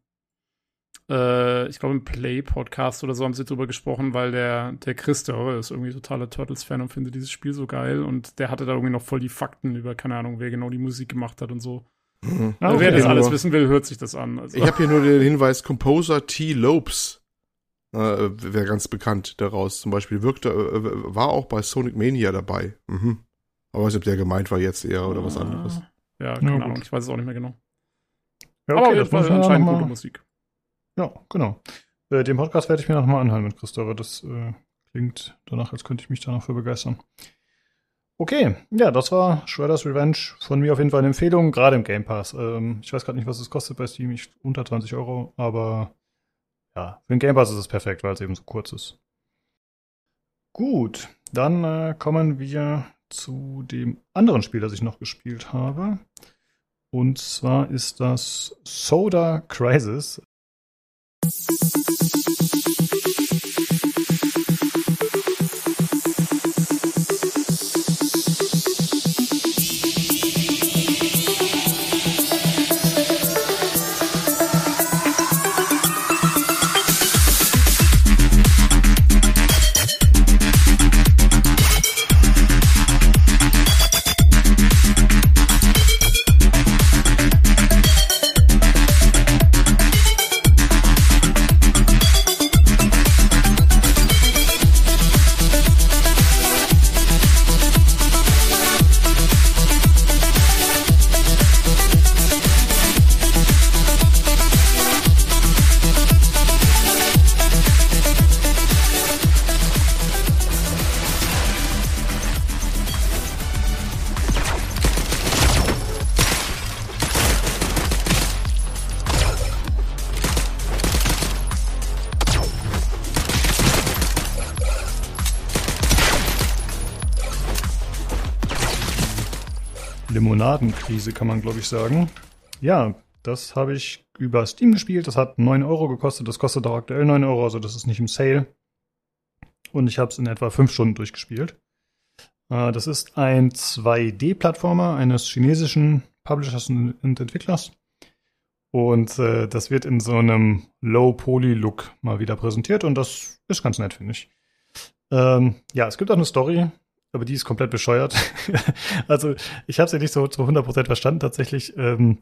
äh, ich glaube im Play-Podcast oder so haben sie drüber gesprochen, weil der, der Chris, der ist irgendwie totaler Turtles-Fan und findet dieses Spiel so geil und der hatte da irgendwie noch voll die Fakten über, keine Ahnung, wer genau die Musik gemacht hat und so. Mhm. okay. Wer das alles wissen will, hört sich das an. Also. Ich habe hier nur den Hinweis, Composer T. Lopes äh, wäre ganz bekannt daraus. Zum Beispiel wirkte, äh, war auch bei Sonic Mania dabei. Mhm. Aber ich weiß nicht, ob der gemeint war jetzt eher oder was anderes. Ja, keine ja, Ahnung, ich weiß es auch nicht mehr genau. Ja, okay, Aber das war anscheinend gute Musik. Ja, genau. Äh, den Podcast werde ich mir nochmal anhören mit Christopher. Das äh, klingt danach, als könnte ich mich da noch für begeistern. Okay, ja, das war Shredder's Revenge. Von mir auf jeden Fall eine Empfehlung, gerade im Game Pass. Ähm, ich weiß gerade nicht, was es kostet bei Steam, ich, unter 20 Euro, aber ja, für den Game Pass ist es perfekt, weil es eben so kurz ist. Gut, dann äh, kommen wir zu dem anderen Spiel, das ich noch gespielt habe. Und zwar ist das Soda Crisis. Limonadenkrise, kann man glaube ich sagen. Ja, das habe ich über Steam gespielt. Das hat 9 Euro gekostet. Das kostet auch aktuell 9 Euro, also das ist nicht im Sale. Und ich habe es in etwa 5 Stunden durchgespielt. Äh, das ist ein 2D-Plattformer eines chinesischen Publishers und Entwicklers. Und äh, das wird in so einem Low-Poly-Look mal wieder präsentiert und das ist ganz nett, finde ich. Ähm, ja, es gibt auch eine Story, aber die ist komplett bescheuert. also ich habe sie ja nicht so zu 100% verstanden tatsächlich. Ähm,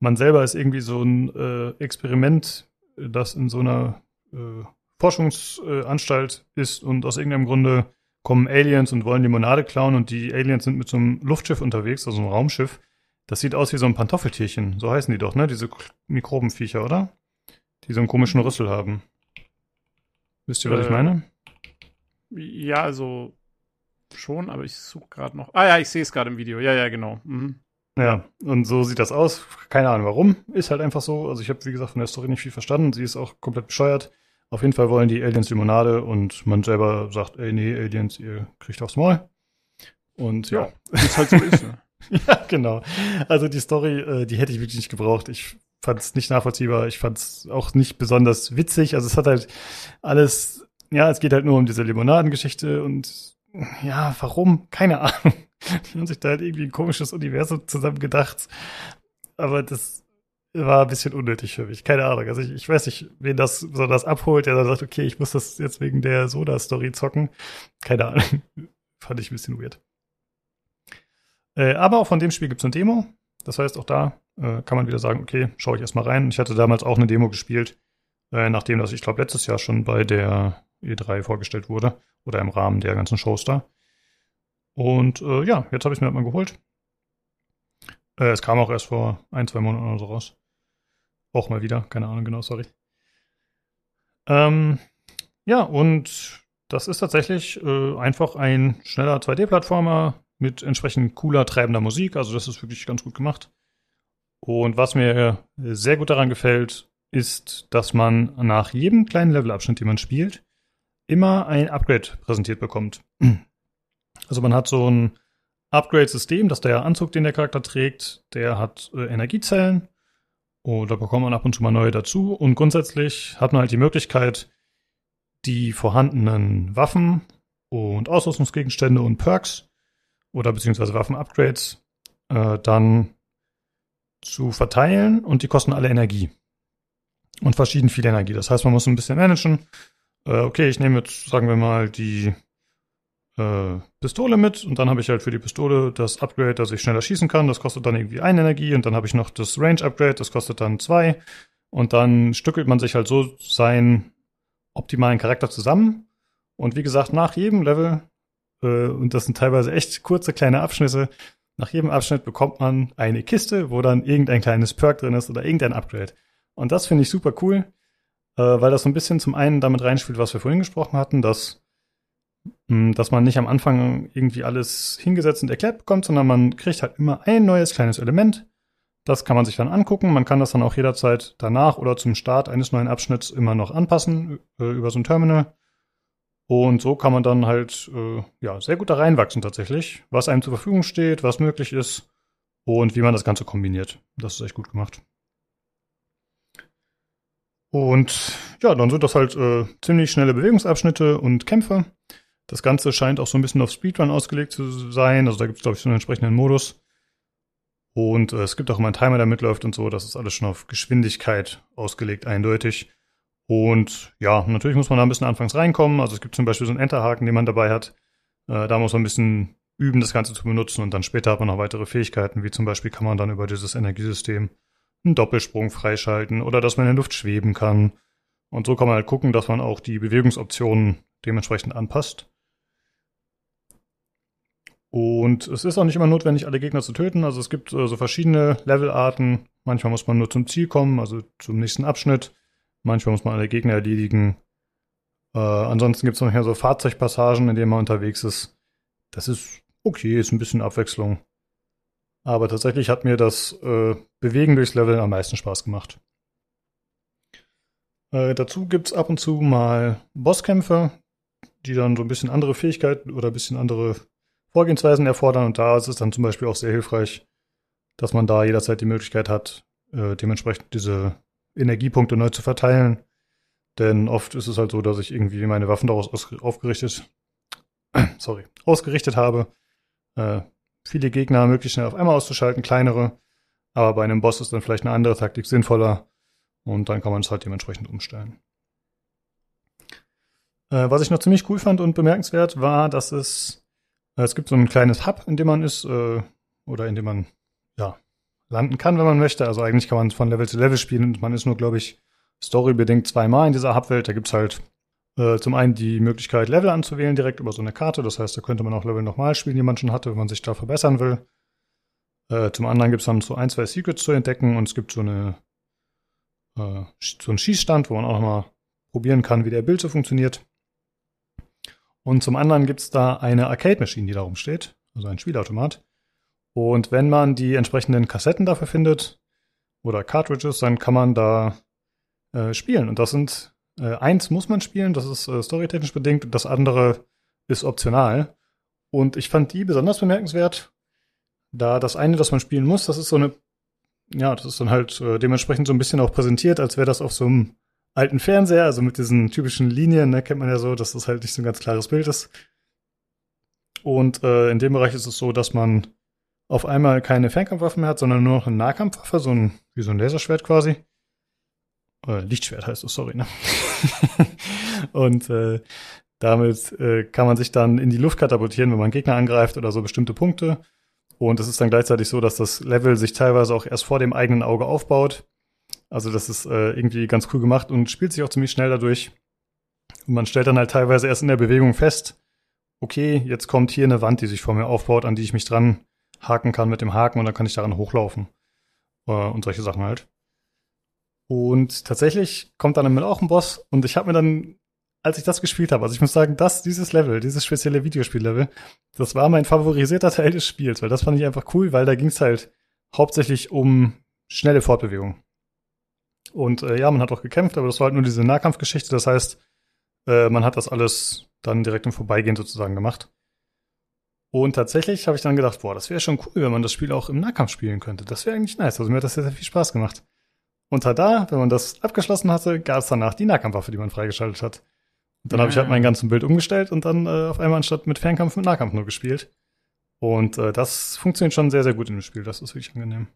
man selber ist irgendwie so ein äh, Experiment, das in so einer äh, Forschungsanstalt ist und aus irgendeinem Grunde kommen Aliens und wollen Limonade klauen und die Aliens sind mit so einem Luftschiff unterwegs, also einem Raumschiff. Das sieht aus wie so ein Pantoffeltierchen, so heißen die doch, ne? Diese Mikrobenviecher, oder? Die so einen komischen Rüssel haben. Wisst ihr, was äh, ich meine? Ja, also schon, aber ich suche gerade noch. Ah ja, ich sehe es gerade im Video. Ja, ja, genau. Mhm. Ja, und so sieht das aus. Keine Ahnung warum. Ist halt einfach so. Also ich habe, wie gesagt, von der Story nicht viel verstanden. Sie ist auch komplett bescheuert. Auf jeden Fall wollen die Aliens Limonade und man selber sagt, ey, nee, Aliens, ihr kriegt aufs Maul. Und ja, ja ist halt so ist. Ne? ja, genau. Also die Story, äh, die hätte ich wirklich nicht gebraucht. Ich fand es nicht nachvollziehbar. Ich fand es auch nicht besonders witzig. Also es hat halt alles, ja, es geht halt nur um diese Limonadengeschichte und ja, warum? Keine Ahnung. Die haben sich da halt irgendwie ein komisches Universum zusammen gedacht. Aber das war ein bisschen unnötig für mich. Keine Ahnung. Also ich, ich weiß nicht, wen das so das abholt, der dann sagt, okay, ich muss das jetzt wegen der Soda-Story zocken. Keine Ahnung. Fand ich ein bisschen weird. Äh, aber auch von dem Spiel gibt es eine Demo. Das heißt, auch da äh, kann man wieder sagen, okay, schaue ich erstmal rein. Ich hatte damals auch eine Demo gespielt, äh, nachdem das, ich glaube, letztes Jahr schon bei der E3 vorgestellt wurde oder im Rahmen der ganzen Shows da. Und äh, ja, jetzt habe ich es mir halt mal geholt. Äh, es kam auch erst vor ein, zwei Monaten oder so raus. Auch mal wieder, keine Ahnung genau, sorry. Ähm, ja, und das ist tatsächlich äh, einfach ein schneller 2D-Plattformer mit entsprechend cooler, treibender Musik. Also das ist wirklich ganz gut gemacht. Und was mir sehr gut daran gefällt, ist, dass man nach jedem kleinen Levelabschnitt, den man spielt, immer ein Upgrade präsentiert bekommt. Also man hat so ein Upgrade-System, dass der Anzug, den der Charakter trägt, der hat äh, Energiezellen. Und da bekommt man ab und zu mal neue dazu. Und grundsätzlich hat man halt die Möglichkeit, die vorhandenen Waffen und Ausrüstungsgegenstände und Perks oder beziehungsweise Waffen-Upgrades äh, dann zu verteilen und die kosten alle Energie. Und verschieden viel Energie. Das heißt, man muss ein bisschen managen äh, okay, ich nehme jetzt, sagen wir mal, die äh, Pistole mit und dann habe ich halt für die Pistole das Upgrade, dass ich schneller schießen kann. Das kostet dann irgendwie eine Energie und dann habe ich noch das Range Upgrade, das kostet dann zwei. Und dann stückelt man sich halt so seinen optimalen Charakter zusammen. Und wie gesagt, nach jedem Level, äh, und das sind teilweise echt kurze kleine Abschnitte, nach jedem Abschnitt bekommt man eine Kiste, wo dann irgendein kleines Perk drin ist oder irgendein Upgrade. Und das finde ich super cool äh, weil das so ein bisschen zum einen damit reinspielt, was wir vorhin gesprochen hatten, dass, mh, hm, dass man nicht am Anfang irgendwie alles hingesetzt und erklärt bekommt, sondern man kriegt halt immer ein neues kleines Element. Das kann man sich dann angucken. Man kann das dann auch jederzeit danach oder zum Start eines neuen Abschnitts immer noch anpassen äh, über so ein Terminal. Und so kann man dann halt äh, ja sehr gut da reinwachsen tatsächlich, was einem zur Verfügung steht, was möglich ist und wie man das Ganze kombiniert. Das ist echt gut gemacht. Und ja, dann sind das halt äh, ziemlich schnelle Bewegungsabschnitte und Kämpfe. Das Ganze scheint auch so ein bisschen auf Speedrun ausgelegt zu sein. Also da gibt es, glaube ich, so einen entsprechenden Modus. Und äh, es gibt auch immer einen Timer, der mitläuft und so. Das ist alles schon auf Geschwindigkeit ausgelegt, eindeutig. Und ja, natürlich muss man da ein bisschen anfangs reinkommen. Also es gibt zum Beispiel so einen Enterhaken, den man dabei hat. Äh, da muss man ein bisschen üben, das Ganze zu benutzen. Und dann später hat man noch weitere Fähigkeiten, wie zum Beispiel kann man dann über dieses Energiesystem einen Doppelsprung freischalten oder dass man in der Luft schweben kann. Und so kann man halt gucken, dass man auch die Bewegungsoptionen dementsprechend anpasst. Und es ist auch nicht immer notwendig, alle Gegner zu töten. Also es gibt äh, so verschiedene Levelarten. Manchmal muss man nur zum Ziel kommen, also zum nächsten Abschnitt. Manchmal muss man alle Gegner erledigen. Äh, ansonsten gibt es noch so Fahrzeugpassagen, in denen man unterwegs ist. Das ist okay, ist ein bisschen Abwechslung. Aber tatsächlich hat mir das äh, Bewegen durchs Level am meisten Spaß gemacht. Äh, dazu gibt's ab und zu mal Bosskämpfe, die dann so ein bisschen andere Fähigkeiten oder ein bisschen andere Vorgehensweisen erfordern. Und da ist es dann zum Beispiel auch sehr hilfreich, dass man da jederzeit die Möglichkeit hat, äh, dementsprechend diese Energiepunkte neu zu verteilen. Denn oft ist es halt so, dass ich irgendwie meine Waffen daraus aufgerichtet, sorry, ausgerichtet habe, äh, viele Gegner möglichst schnell auf einmal auszuschalten, kleinere. Aber bei einem Boss ist dann vielleicht eine andere Taktik sinnvoller und dann kann man es halt dementsprechend umstellen. Äh, was ich noch ziemlich cool fand und bemerkenswert war, dass es Es gibt so ein kleines Hub, in dem man ist, äh, oder in dem man, ja, landen kann, wenn man möchte. Also eigentlich kann man von Level zu Level spielen und man ist nur, glaube ich, storybedingt zweimal in dieser Hubwelt. Da gibt's halt äh, zum einen die Möglichkeit, Level anzuwählen direkt über so eine Karte. Das heißt, da könnte man auch Level nochmal spielen, die man schon hatte, wenn man sich da verbessern will. Äh, zum anderen gibt's dann so ein, zwei Secrets zu entdecken und es gibt so eine äh, so einen Schießstand, wo man auch nochmal probieren kann, wie der Bild so funktioniert. Und zum anderen gibt's da eine Arcade-Maschine, die da rumsteht, also ein Spielautomat. Und wenn man die entsprechenden Kassetten dafür findet oder Cartridges, dann kann man da äh, spielen. Und das sind äh, eins muss man spielen, das ist äh, storytechnisch bedingt, und das andere ist optional. Und ich fand die besonders bemerkenswert, da das eine, das man spielen muss, das ist so eine, ja, das ist dann halt äh, dementsprechend so ein bisschen auch präsentiert, als wäre das auf so einem alten Fernseher, also mit diesen typischen Linien, ne, kennt man ja so, dass das halt nicht so ein ganz klares Bild ist. Und äh, in dem Bereich ist es so, dass man auf einmal keine Fernkampfwaffen mehr hat, sondern nur noch eine Nahkampfwaffe, so ein, wie so ein Laserschwert quasi. Äh, Lichtschwert heißt es, sorry, ne? und äh, damit äh, kann man sich dann in die Luft katapultieren, wenn man Gegner angreift oder so bestimmte Punkte. Und es ist dann gleichzeitig so, dass das Level sich teilweise auch erst vor dem eigenen Auge aufbaut. Also das ist äh, irgendwie ganz cool gemacht und spielt sich auch ziemlich schnell dadurch. Und man stellt dann halt teilweise erst in der Bewegung fest, okay, jetzt kommt hier eine Wand, die sich vor mir aufbaut, an die ich mich dran haken kann mit dem Haken und dann kann ich daran hochlaufen. Äh, und solche Sachen halt. Und tatsächlich kommt dann auch ein Boss und ich habe mir dann, als ich das gespielt habe, also ich muss sagen, dass dieses Level, dieses spezielle Videospiellevel, das war mein favorisierter Teil des Spiels, weil das fand ich einfach cool, weil da ging es halt hauptsächlich um schnelle Fortbewegung. Und äh, ja, man hat auch gekämpft, aber das war halt nur diese Nahkampfgeschichte. Das heißt, äh, man hat das alles dann direkt im Vorbeigehen sozusagen gemacht. Und tatsächlich habe ich dann gedacht, boah, das wäre schon cool, wenn man das Spiel auch im Nahkampf spielen könnte. Das wäre eigentlich nice. Also mir hat das sehr, sehr viel Spaß gemacht. Und da, wenn man das abgeschlossen hatte, gab es danach die Nahkampfwaffe, die man freigeschaltet hat. Und dann ja. habe ich halt mein ganzes Bild umgestellt und dann äh, auf einmal anstatt mit Fernkampf mit Nahkampf nur gespielt. Und äh, das funktioniert schon sehr, sehr gut in dem Spiel. Das ist wirklich angenehm.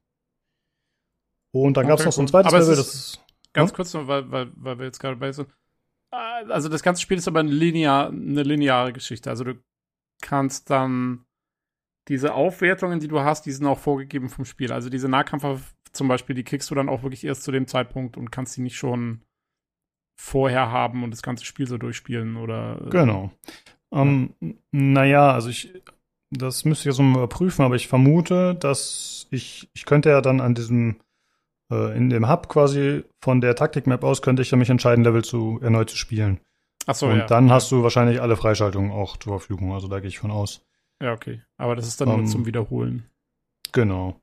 Und dann okay, gab es noch so ein zweites Level, das ist. Ganz hm? kurz noch, weil, weil, weil wir jetzt gerade bei so. Ah, also das ganze Spiel ist aber eine, linear, eine lineare Geschichte. Also du kannst dann diese Aufwertungen, die du hast, die sind auch vorgegeben vom Spiel. Also diese Nahkampf zum Beispiel, die kriegst du dann auch wirklich erst zu dem Zeitpunkt und kannst die nicht schon vorher haben und das ganze Spiel so durchspielen oder. Äh, genau. Ja. Um, naja, also ich, das müsste ich jetzt mal überprüfen, aber ich vermute, dass ich, ich könnte ja dann an diesem äh, in dem Hub quasi von der Taktikmap aus könnte ich ja mich entscheiden, Level zu erneut zu spielen. Ach so, Und ja. dann hast du wahrscheinlich alle Freischaltungen auch zur Verfügung. Also da gehe ich von aus. Ja, okay. Aber das ist dann um, nur ähm, zum Wiederholen. Genau.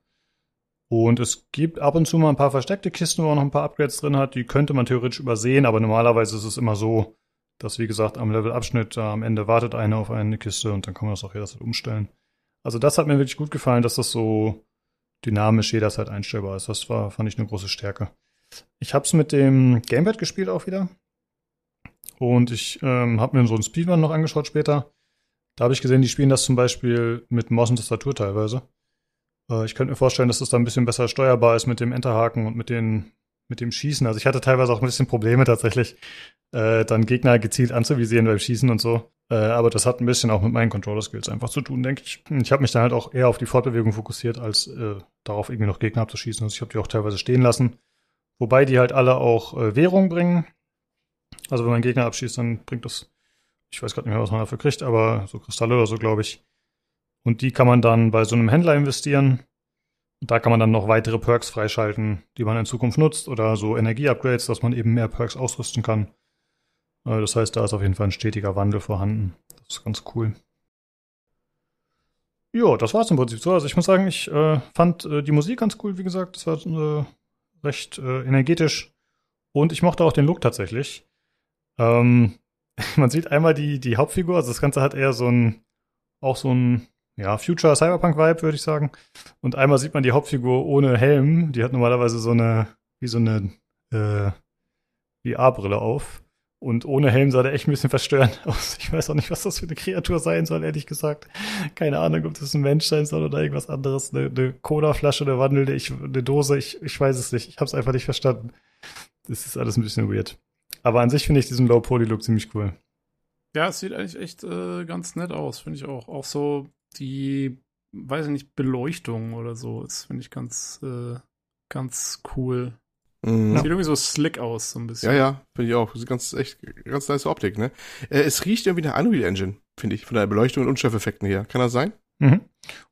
Und es gibt ab und zu mal ein paar versteckte Kisten, wo man noch ein paar Upgrades drin hat. Die könnte man theoretisch übersehen, aber normalerweise ist es immer so, dass, wie gesagt, am Levelabschnitt äh, am Ende wartet eine auf eine Kiste und dann kann man das auch jederzeit umstellen. Also das hat mir wirklich gut gefallen, dass das so dynamisch jederzeit einstellbar ist. Das war, fand ich eine große Stärke. Ich habe es mit dem Gamepad gespielt auch wieder. Und ich ähm, habe mir so einen Speedrun noch angeschaut später. Da habe ich gesehen, die spielen das zum Beispiel mit Maus und Tastatur teilweise. Äh, ich könnte mir vorstellen, dass das da ein bisschen besser steuerbar ist mit dem Enterhaken und mit den mit dem Schießen. Also ich hatte teilweise auch ein bisschen Probleme tatsächlich, äh, dann Gegner gezielt anzuvisieren beim Schießen und so. Äh, aber das hat ein bisschen auch mit meinen Controller-Skills einfach zu tun, denke ich. Ich habe mich dann halt auch eher auf die Fortbewegung fokussiert, als äh, darauf irgendwie noch Gegner abzuschießen. Also ich habe die auch teilweise stehen lassen. Wobei die halt alle auch äh, Währung bringen. Also wenn man Gegner abschießt, dann bringt das, ich weiß gerade nicht mehr, was man dafür kriegt, aber so Kristalle oder so, glaube ich. Und die kann man dann bei so einem Händler investieren. Da kann man dann noch weitere Perks freischalten, die man in Zukunft nutzt oder so Energie-Upgrades, dass man eben mehr Perks ausrüsten kann. Äh, das heißt, da ist auf jeden Fall ein stetiger Wandel vorhanden. Das ist ganz cool. Ja, das war's im Prinzip so. Also ich muss sagen, ich äh, fand äh, die Musik ganz cool, wie gesagt. Das war äh, recht äh, energetisch. Und ich mochte auch den Look tatsächlich. Ähm, man sieht einmal die, die Hauptfigur, also das Ganze hat eher so ein, auch so ein, ja, Future Cyberpunk Vibe, würde ich sagen. Und einmal sieht man die Hauptfigur ohne Helm. Die hat normalerweise so eine, wie so eine, äh, VR-Brille auf. Und ohne Helm sah der echt ein bisschen verstörend aus. Ich weiß auch nicht, was das für eine Kreatur sein soll, ehrlich gesagt. Keine Ahnung, ob das ein Mensch sein soll oder irgendwas anderes. Eine, eine Cola-Flasche, eine wandelnde, ich, eine Dose, ich, ich weiß es nicht. Ich habe es einfach nicht verstanden. Das ist alles ein bisschen weird. Aber an sich finde ich diesen Low-Poly-Look ziemlich cool. Ja, es sieht eigentlich echt äh, ganz nett aus, finde ich auch. Auch so die, weiß ich nicht, Beleuchtung oder so, ist, finde ich ganz, äh, ganz cool. Mhm. Sieht irgendwie so slick aus, so ein bisschen. Ja, ja, finde ich auch. Das ist ganz, echt, ganz nice Optik, ne? Äh, es riecht irgendwie nach Unreal Engine, finde ich, von der Beleuchtung und Unschärfeffekten her. Kann das sein? Mhm.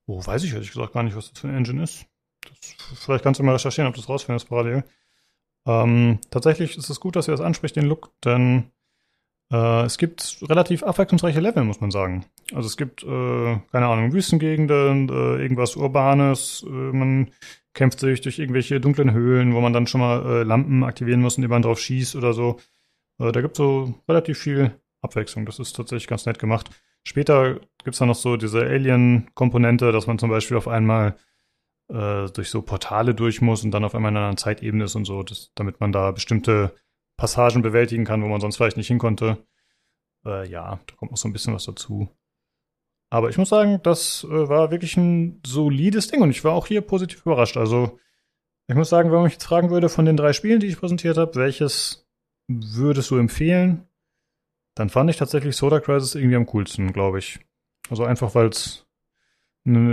Oh, weiß ich ehrlich gesagt gar nicht, was das für ein Engine ist. Das, vielleicht kannst du mal recherchieren, ob du das rausfindest parallel. Ähm, tatsächlich ist es gut, dass ihr das anspricht, den Look, denn äh, es gibt relativ abwechslungsreiche Level, muss man sagen. Also es gibt, äh, keine Ahnung, Wüstengegenden, äh, irgendwas Urbanes, äh, man kämpft sich durch irgendwelche dunklen Höhlen, wo man dann schon mal äh, Lampen aktivieren muss, indem man drauf schießt oder so. Äh, da gibt es so relativ viel Abwechslung. Das ist tatsächlich ganz nett gemacht. Später gibt es dann noch so diese Alien-Komponente, dass man zum Beispiel auf einmal durch so Portale durch muss und dann auf einmal in einer Zeitebene ist und so, das, damit man da bestimmte Passagen bewältigen kann, wo man sonst vielleicht nicht hin konnte. Äh, ja, da kommt noch so ein bisschen was dazu. Aber ich muss sagen, das äh, war wirklich ein solides Ding und ich war auch hier positiv überrascht. Also, ich muss sagen, wenn man mich jetzt fragen würde von den drei Spielen, die ich präsentiert habe, welches würdest du empfehlen? Dann fand ich tatsächlich Soda Crisis irgendwie am coolsten, glaube ich. Also einfach, weil es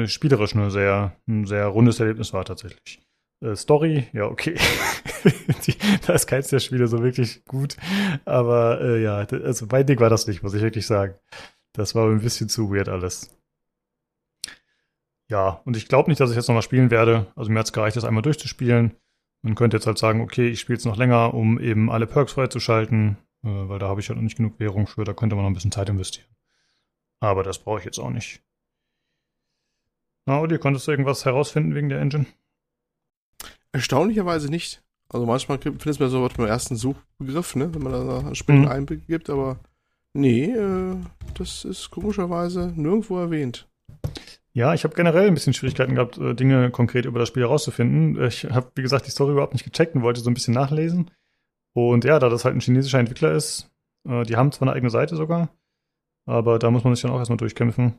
spielerisch eine sehr, ein sehr rundes Erlebnis war tatsächlich. Äh, Story, ja, okay. Die, da ist keins der Spiele so wirklich gut. Aber äh, ja, also mein Ding war das nicht, muss ich wirklich sagen. Das war ein bisschen zu weird alles. Ja, und ich glaube nicht, dass ich jetzt nochmal spielen werde. Also mir hat es gereicht, das einmal durchzuspielen. Man könnte jetzt halt sagen, okay, ich spiele es noch länger, um eben alle Perks freizuschalten, äh, weil da habe ich halt noch nicht genug Währung für, da könnte man noch ein bisschen Zeit investieren. Aber das brauche ich jetzt auch nicht. Na, Uli, konntest du irgendwas herausfinden wegen der Engine? Erstaunlicherweise nicht. Also manchmal findet man so beim ersten Suchbegriff, ne, wenn man da Spiel mhm. eingibt, aber nee, äh, das ist komischerweise nirgendwo erwähnt. Ja, ich habe generell ein bisschen Schwierigkeiten gehabt, äh, Dinge konkret über das Spiel herauszufinden. Ich habe, wie gesagt, die Story überhaupt nicht gecheckt und wollte so ein bisschen nachlesen. Und ja, da das halt ein chinesischer Entwickler ist, äh, die haben zwar eine eigene Seite sogar, aber da muss man sich dann auch erstmal durchkämpfen.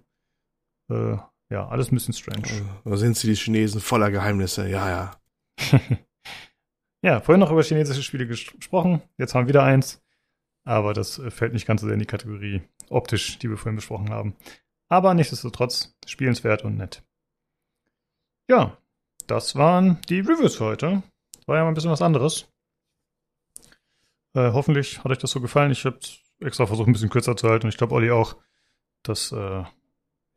Äh, ja, alles ein bisschen strange. Da sind sie, die Chinesen, voller Geheimnisse, ja, ja. ja, vorhin noch über chinesische Spiele gesprochen, jetzt haben wir wieder eins. Aber das äh, fällt nicht ganz so sehr in die Kategorie optisch, die wir vorhin besprochen haben. Aber nichtsdestotrotz spielenswert und nett. Ja, das waren die Reviews für heute. War ja mal ein bisschen was anderes. Äh, hoffentlich hat euch das so gefallen. Ich habe extra versucht, ein bisschen kürzer zu halten. Ich glaube, Olli auch. Das, äh,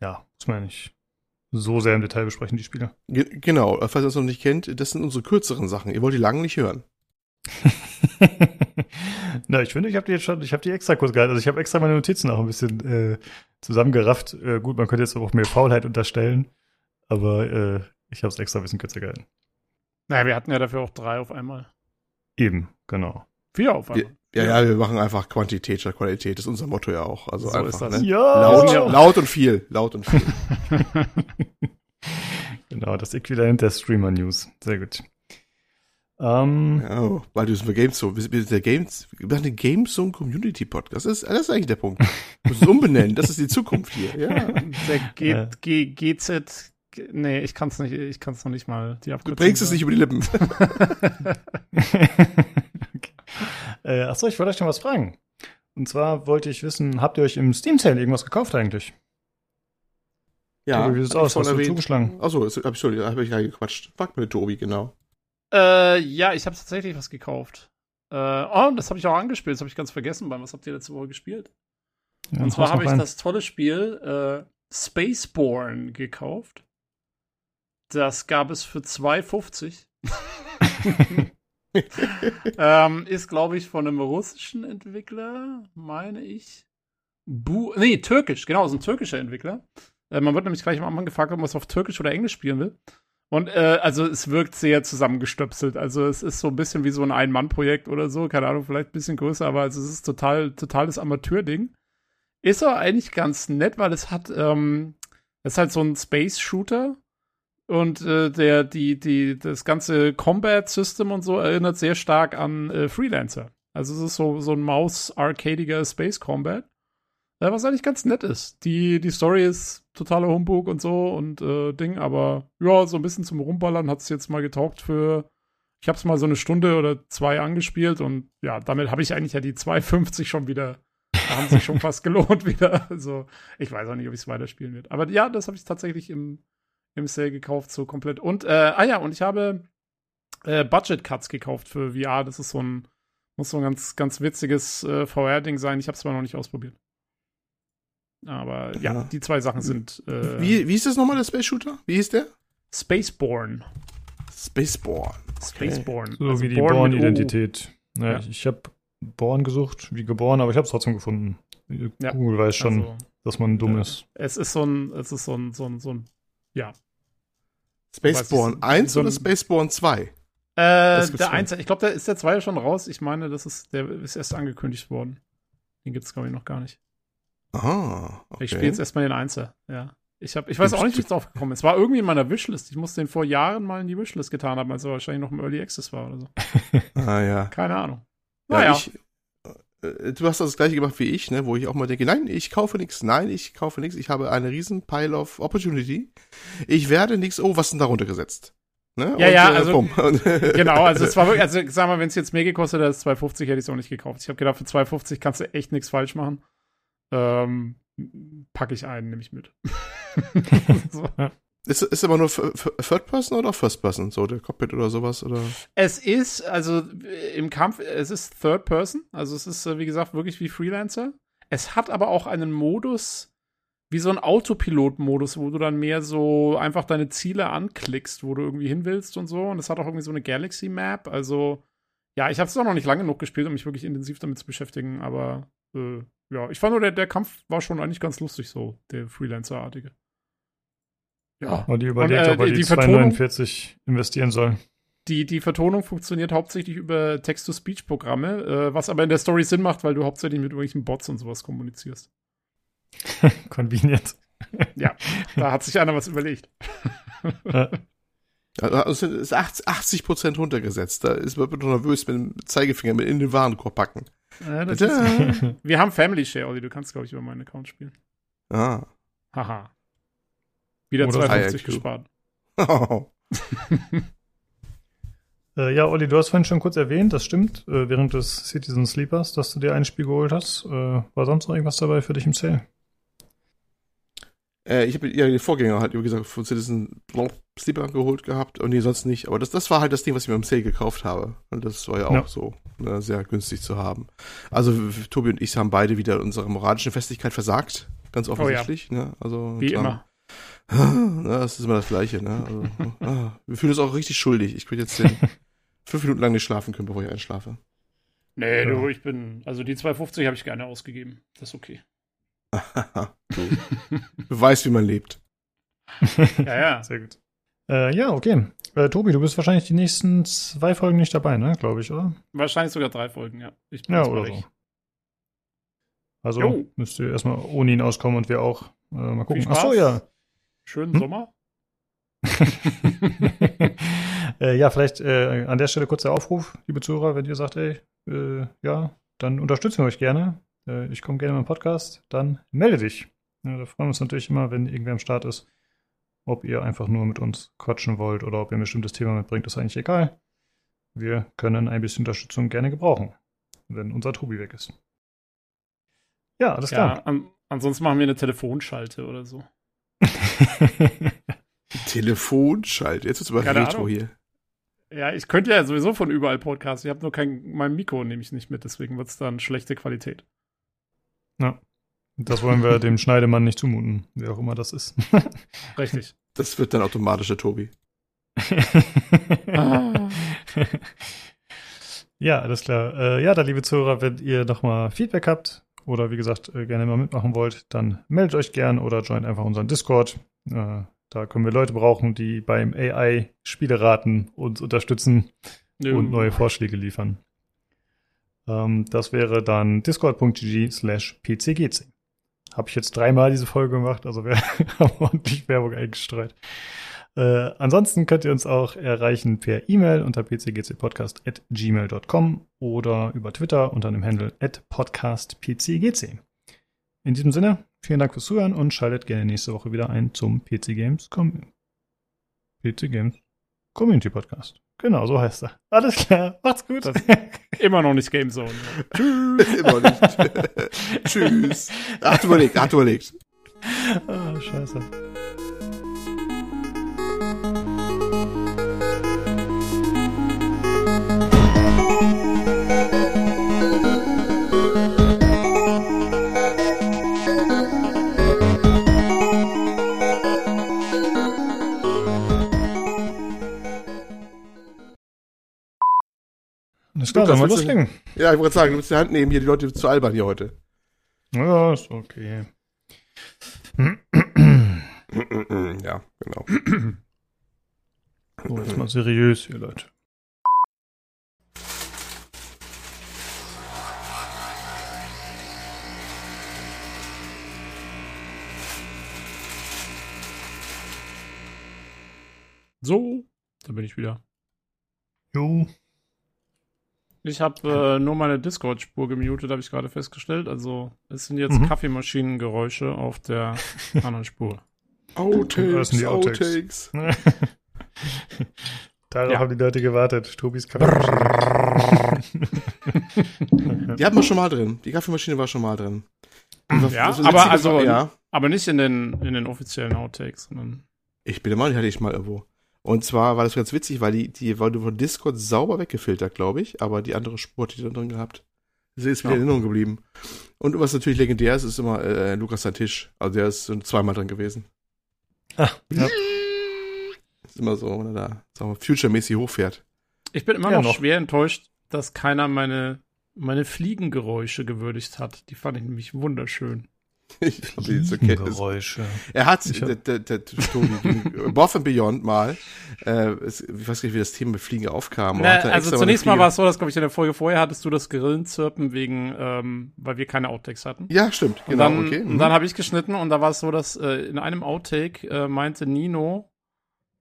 ja, muss man ja nicht so sehr im Detail besprechen, die Spiele. Ge genau, falls ihr das noch nicht kennt, das sind unsere kürzeren Sachen. Ihr wollt die langen nicht hören. Na, ich finde, ich habe die jetzt schon, ich habe die extra kurz gehalten. Also ich habe extra meine Notizen auch ein bisschen äh, zusammengerafft. Äh, gut, man könnte jetzt auch mehr Faulheit unterstellen, aber äh, ich habe es extra ein bisschen kürzer gehalten. Naja, wir hatten ja dafür auch drei auf einmal. Eben, genau. Vier auf einmal. Ja, ja, ja wir machen einfach Quantität statt Qualität. Das ist unser Motto ja auch. Also so einfach, Ne? Ja. Laut, ja. laut und viel. Laut und viel. genau, das Äquivalent der Streamer News. Sehr gut. Ähm, oh, weil du es Games so, der Games, wir machen den Games Zone Community Podcast. Das ist, das ist eigentlich der Punkt. Du musst es umbenennen. Das ist die Zukunft hier. Ja. Der G. G, GZ, nee, ich kann es nicht, ich kann es noch nicht mal. Die du bringst es nicht über die Lippen. äh, achso, ich wollte euch noch was fragen. Und zwar wollte ich wissen, habt ihr euch im Steam Sale irgendwas gekauft eigentlich? Ja. Tobi, wie sieht's aus? Hast du zugeschlagen? Achso, hab ich, sorry, hab ich reingequatscht. Frag mir Tobi, genau. Äh, ja, ich habe tatsächlich was gekauft. Äh, oh, das habe ich auch angespielt, das habe ich ganz vergessen. Was habt ihr letzte Woche gespielt? Ja, und zwar habe ich das tolle Spiel äh, Spaceborne gekauft. Das gab es für 2,50. ähm, ist, glaube ich, von einem russischen Entwickler, meine ich. Bu nee, türkisch, genau, ist ein türkischer Entwickler. Äh, man wird nämlich gleich am Anfang gefragt, ob man es auf Türkisch oder Englisch spielen will. Und äh, also es wirkt sehr zusammengestöpselt. Also es ist so ein bisschen wie so ein Ein-Mann-Projekt oder so. Keine Ahnung, vielleicht ein bisschen größer, aber also es ist total, totales Amateur-Ding. Ist aber eigentlich ganz nett, weil es hat, ähm, es ist halt so ein Space-Shooter. Und äh, der, die, die, das ganze Combat-System und so erinnert sehr stark an äh, Freelancer. Also es ist so, so ein Maus-arcadiger Space Combat. Äh, was eigentlich ganz nett ist. Die, die Story ist totaler Humbug und so und äh, Ding, aber ja, so ein bisschen zum Rumballern hat es jetzt mal getaugt für. Ich habe es mal so eine Stunde oder zwei angespielt und ja, damit habe ich eigentlich ja die 2,50 schon wieder da haben sich schon fast gelohnt wieder. Also, ich weiß auch nicht, ob ich es weiterspielen wird. Aber ja, das habe ich tatsächlich im, im Sale gekauft, so komplett. Und, äh, ah ja, und ich habe äh, Budget Cuts gekauft für VR. Das ist so ein, muss so ein ganz, ganz witziges äh, VR-Ding sein. Ich habe es zwar noch nicht ausprobiert. Aber ja, Ja. die zwei Sachen sind äh, Wie, wie ist das nochmal, der Space Shooter? Wie hieß der? Spaceborne. Spaceborne. Spaceborne. So Also wie die Born-Identität. Ja, Ja. Ich, ich habe Born gesucht, wie geboren, aber ich habe es trotzdem gefunden. Ja. Google weiß schon, Also, dass man dumm äh, ist. es ist so ein, es ist so ein, so ein, so ein, ja. Spaceborne Weiß ich, 1 so oder Spaceborne 2? Äh, der schon. Eins, ich glaube, der ist der zwei schon raus. Ich meine, das ist, der ist erst angekündigt worden. Den gibt's glaube ich noch gar nicht. Ah, okay. Ich spiele jetzt erstmal den Einser, ja. Ich, hab, ich weiß auch nicht, wie es drauf gekommen ist. Es war irgendwie in meiner Wishlist. Ich muss den vor Jahren mal in die Wishlist getan haben, als er wahrscheinlich noch im Early Access war oder so. Ah, ja. Keine Ahnung. Ja, Naja, ich, äh, du hast das gleiche gemacht wie ich, ne, wo ich auch mal denke, nein, ich kaufe nichts, nein, ich kaufe nichts, ich habe eine riesen Pile of Opportunity. Ich werde nichts, oh, was ist denn da runtergesetzt? Ne? Ja, ja, äh, also- bumm. genau. Also es war wirklich, also sag mal, wenn es jetzt mehr gekostet hätte als 2,50, hätte ich es auch nicht gekauft. Ich habe gedacht, für 2,50 kannst du echt nichts falsch machen. Ähm, packe ich einen, nehme ich mit. so. Ist, ist aber nur Third Person oder First Person, so der Cockpit oder sowas, oder? Es ist, also äh, im Kampf, es ist Third Person, also es ist, äh, wie gesagt, wirklich wie Freelancer. Es hat aber auch einen Modus, wie so ein Autopilot-Modus, wo du dann mehr so einfach deine Ziele anklickst, wo du irgendwie hin willst und so. Und es hat auch irgendwie so eine Galaxy-Map. Also, ja, ich habe es auch noch nicht lange genug gespielt, um mich wirklich intensiv damit zu beschäftigen, aber äh, ja, ich fand nur, der, der Kampf war schon eigentlich ganz lustig, so, der Freelancer-artige. Ja. Und die überlegt, Und, äh, ob er die- die, die Vertonung- 2,49 investieren soll. Die, die Vertonung funktioniert hauptsächlich über Text-to-Speech-Programme, äh, was aber in der Story Sinn macht, weil du hauptsächlich mit irgendwelchen Bots und sowas kommunizierst. Convenient. Da hat sich einer was überlegt. Also es ist 80 Prozent runtergesetzt. Da ist man nervös mit dem Zeigefinger mit in den Warenkorb packen. Ja, ist, wir haben Family Share, Olli. Du kannst, glaube ich, über meinen Account spielen. Ah. Haha. Wieder Oder 250 IIQ. gespart. Äh, ja, Olli, du hast vorhin schon kurz erwähnt, das stimmt, äh, während des Citizen Sleepers, dass du dir ein Spiel geholt hast. Äh, war sonst noch irgendwas dabei für dich im Sale? Äh, ich habe ja den Vorgänger halt, wie gesagt, von Citizen Sleeper geholt gehabt und nee, sonst nicht. Aber das, das war halt das Ding, was ich mir im Sale gekauft habe. Und das war ja auch Ja. so äh, sehr günstig zu haben. Also Tobi und ich haben beide wieder unsere moralische Festigkeit versagt. Ganz offensichtlich. ne? Also, Wie und immer. Das ist immer das Gleiche. Ne? Also, ah, wir fühlen uns auch richtig schuldig. Ich würde jetzt den fünf Minuten lang nicht schlafen können, bevor ich einschlafe. Nee, Ja. du, ich bin, also die 250 habe ich gerne ausgegeben. Das ist okay. du weißt, wie man lebt. Ja, ja. Sehr gut. Äh, ja, okay. Äh, Tobi, du bist wahrscheinlich die nächsten zwei Folgen nicht dabei, ne? Glaube ich, oder? Wahrscheinlich sogar drei Folgen, ja. Ich bin Ja, oder so. Also Jo. müsst ihr erstmal ohne ihn auskommen und wir auch. Äh, mal gucken. Viel Ach so, Spaß. ja. Schönen Hm? Sommer. äh, ja, vielleicht äh, an der Stelle kurz der Aufruf, liebe Zuhörer, wenn ihr sagt, ey, äh, ja, dann unterstützen wir euch gerne. Äh, ich komme gerne in meinen Podcast, dann melde dich. Ja, da freuen wir uns natürlich immer, wenn irgendwer am Start ist. Ob ihr einfach nur mit uns quatschen wollt oder ob ihr ein bestimmtes Thema mitbringt, ist eigentlich egal. Wir können ein bisschen Unterstützung gerne gebrauchen, wenn unser Tobi weg ist. Ja, alles Ja, klar. an, ansonsten machen wir eine Telefonschalte oder so. Telefonschalt. Jetzt wird's aber Keine retro Ahnung. hier. Ja, ich könnte ja sowieso von überall Podcasts. Ich habe nur kein, mein Mikro nehme ich nicht mit, deswegen wird es dann schlechte Qualität. ja. Das wollen wir dem Schneidemann nicht zumuten, wer auch immer das ist. Richtig. Das wird dann automatisch der Tobi. Ah. Ja, alles klar. Äh, ja, da liebe Zuhörer, wenn ihr nochmal Feedback habt oder wie gesagt äh, gerne mal mitmachen wollt, dann meldet euch gern oder joint einfach unseren Discord. Äh, da können wir Leute brauchen, die beim AI-Spieleraten uns unterstützen und neue Vorschläge liefern. Ähm, das wäre dann discord.gg slash pcgc. Habe ich jetzt dreimal diese Folge gemacht, also wir haben ordentlich Werbung eingestreut. Äh, ansonsten könnt ihr uns auch erreichen per E-Mail unter pcgcpodcast.gmail.com oder über Twitter unter dem Handle podcastpcgc. In diesem Sinne, vielen Dank fürs Zuhören und schaltet gerne nächste Woche wieder ein zum PC Games, Com PC Games Community Podcast. Genau, so heißt er. Alles klar, macht's gut. Das- Immer noch nicht Game Zone. Immer nicht. Tschüss. Hat überlegt, hat überlegt. Ah, scheiße. Alles klar, Lukas, sollen wir willst du- loslegen? Ja, ich wollte sagen, du musst die Hand nehmen, hier die Leute zu albern hier heute. Ja, ist okay. Ja, genau. So, jetzt mal seriös hier, Leute. So, da bin ich wieder. Jo. Ich habe äh, nur meine Discord-Spur gemutet, habe ich gerade festgestellt. Also es sind jetzt Mhm. Kaffeemaschinengeräusche auf der anderen Spur. Das Outtakes, sind die Outtakes. Outtakes. Darauf Ja. haben die Leute gewartet. Tobis Kaffeemaschine. Die hatten wir schon mal drin. Die Kaffeemaschine war schon mal drin. Ja, das aber also- ja, Aber nicht in den, in den offiziellen Outtakes, sondern ich bin der Meinung, die hatte ich mal irgendwo. Und zwar war das ganz witzig, weil die, die wurde von Discord sauber weggefiltert, glaube ich, aber die andere Spur hat die dann drin gehabt. Das ist mir in Ja. Erinnerung geblieben. Und was natürlich legendär ist, ist immer äh, Lukas sein Tisch. Also der ist so zweimal drin gewesen. Ah, ja. Ist immer so, wenn er da, sagen wir, future-mäßig hochfährt. ich bin immer Ja, noch, noch. schwer enttäuscht, dass keiner meine, meine Fliegengeräusche gewürdigt hat. Die fand ich nämlich wunderschön. Ich die zur Kenntnis. Geräusche. Er hat, der, der, der Tobi, Above and Beyond mal, äh, es, ich weiß nicht, wie das Thema mit Fliegen aufkam. Na, also zunächst mal war es so, dass, glaube ich, in der Folge vorher hattest du das Grillenzirpen wegen, ähm, weil wir keine Outtakes hatten. Ja, stimmt, Und genau, dann, okay. und mhm. dann habe ich geschnitten und da war es so, dass äh, in einem Outtake äh, meinte Nino,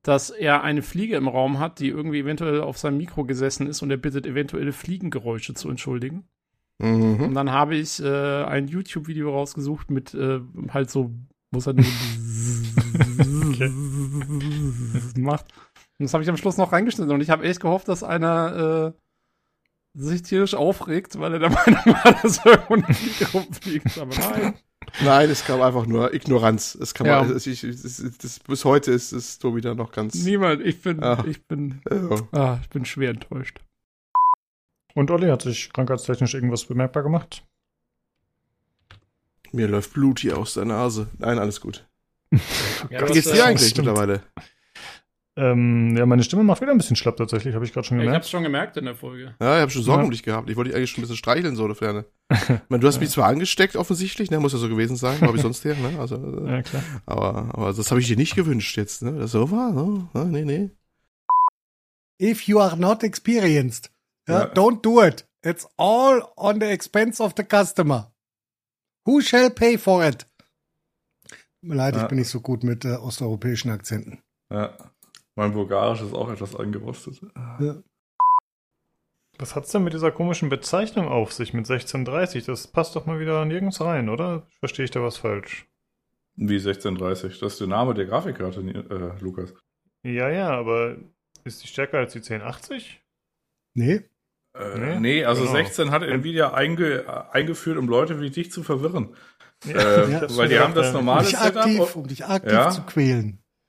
dass er eine Fliege im Raum hat, die irgendwie eventuell auf seinem Mikro gesessen ist und er bittet eventuelle Fliegengeräusche zu entschuldigen. Mhm. Und dann habe ich äh, ein YouTube-Video rausgesucht mit äh, halt so, wo es halt nur macht. Und das habe ich am Schluss noch reingeschnitten und ich habe echt gehofft, dass einer äh, sich tierisch aufregt, weil er der Meinung war, dass irgendwo eine Fliege rumfliegt. Aber nein. Nein, es kam einfach nur Ignoranz. Es kam, Ja. es, ich, es, es, das, bis heute ist, ist Tobi da noch ganz, Niemand. Ich bin, Ah. ich bin, äh, ah, ich bin schwer enttäuscht. Und Olli hat sich krankheitstechnisch irgendwas bemerkbar gemacht? mir läuft Blut hier aus der Nase. Nein, alles gut. Ja, Wie geht's dir eigentlich stimmt. mittlerweile? Ähm, ja, meine Stimme macht wieder ein bisschen schlapp tatsächlich, habe ich gerade schon Ich gemerkt. hab's schon gemerkt in der Folge. Ja, ich habe schon Sorgen Ja. um dich gehabt. Ich wollte dich eigentlich schon ein bisschen streicheln, so der Ferne. Ich meine, du hast mich zwar angesteckt, offensichtlich, ne, muss ja so gewesen sein, glaube ich sonst her, ne? Also, äh, Ja, klar. aber, aber das habe ich dir nicht gewünscht jetzt, ne? Das so war, ne? Ah, nee, nee. If you are not experienced, ja, Ja. don't do it. It's all on the expense of the customer. Who shall pay for it? Tut mir leid, Ja. ich bin nicht so gut mit äh, osteuropäischen Akzenten. Ja. Mein Bulgarisch ist auch etwas angerostet. Was hat's denn mit dieser komischen Bezeichnung auf sich mit 1630? Das passt doch mal wieder nirgends rein, oder? Verstehe ich da was falsch? Wie 1630. Das ist der Name der Grafikkarte, äh, Lukas. Ja, ja, aber ist die stärker als die 1080? Nee? Äh, Nee, nee, also genau. 16 hat Nvidia einge eingeführt, um Leute wie dich zu verwirren. Ja, Äh, weil die haben das Um normale dich Setup. aktiv, um dich aktiv Ja. zu quälen.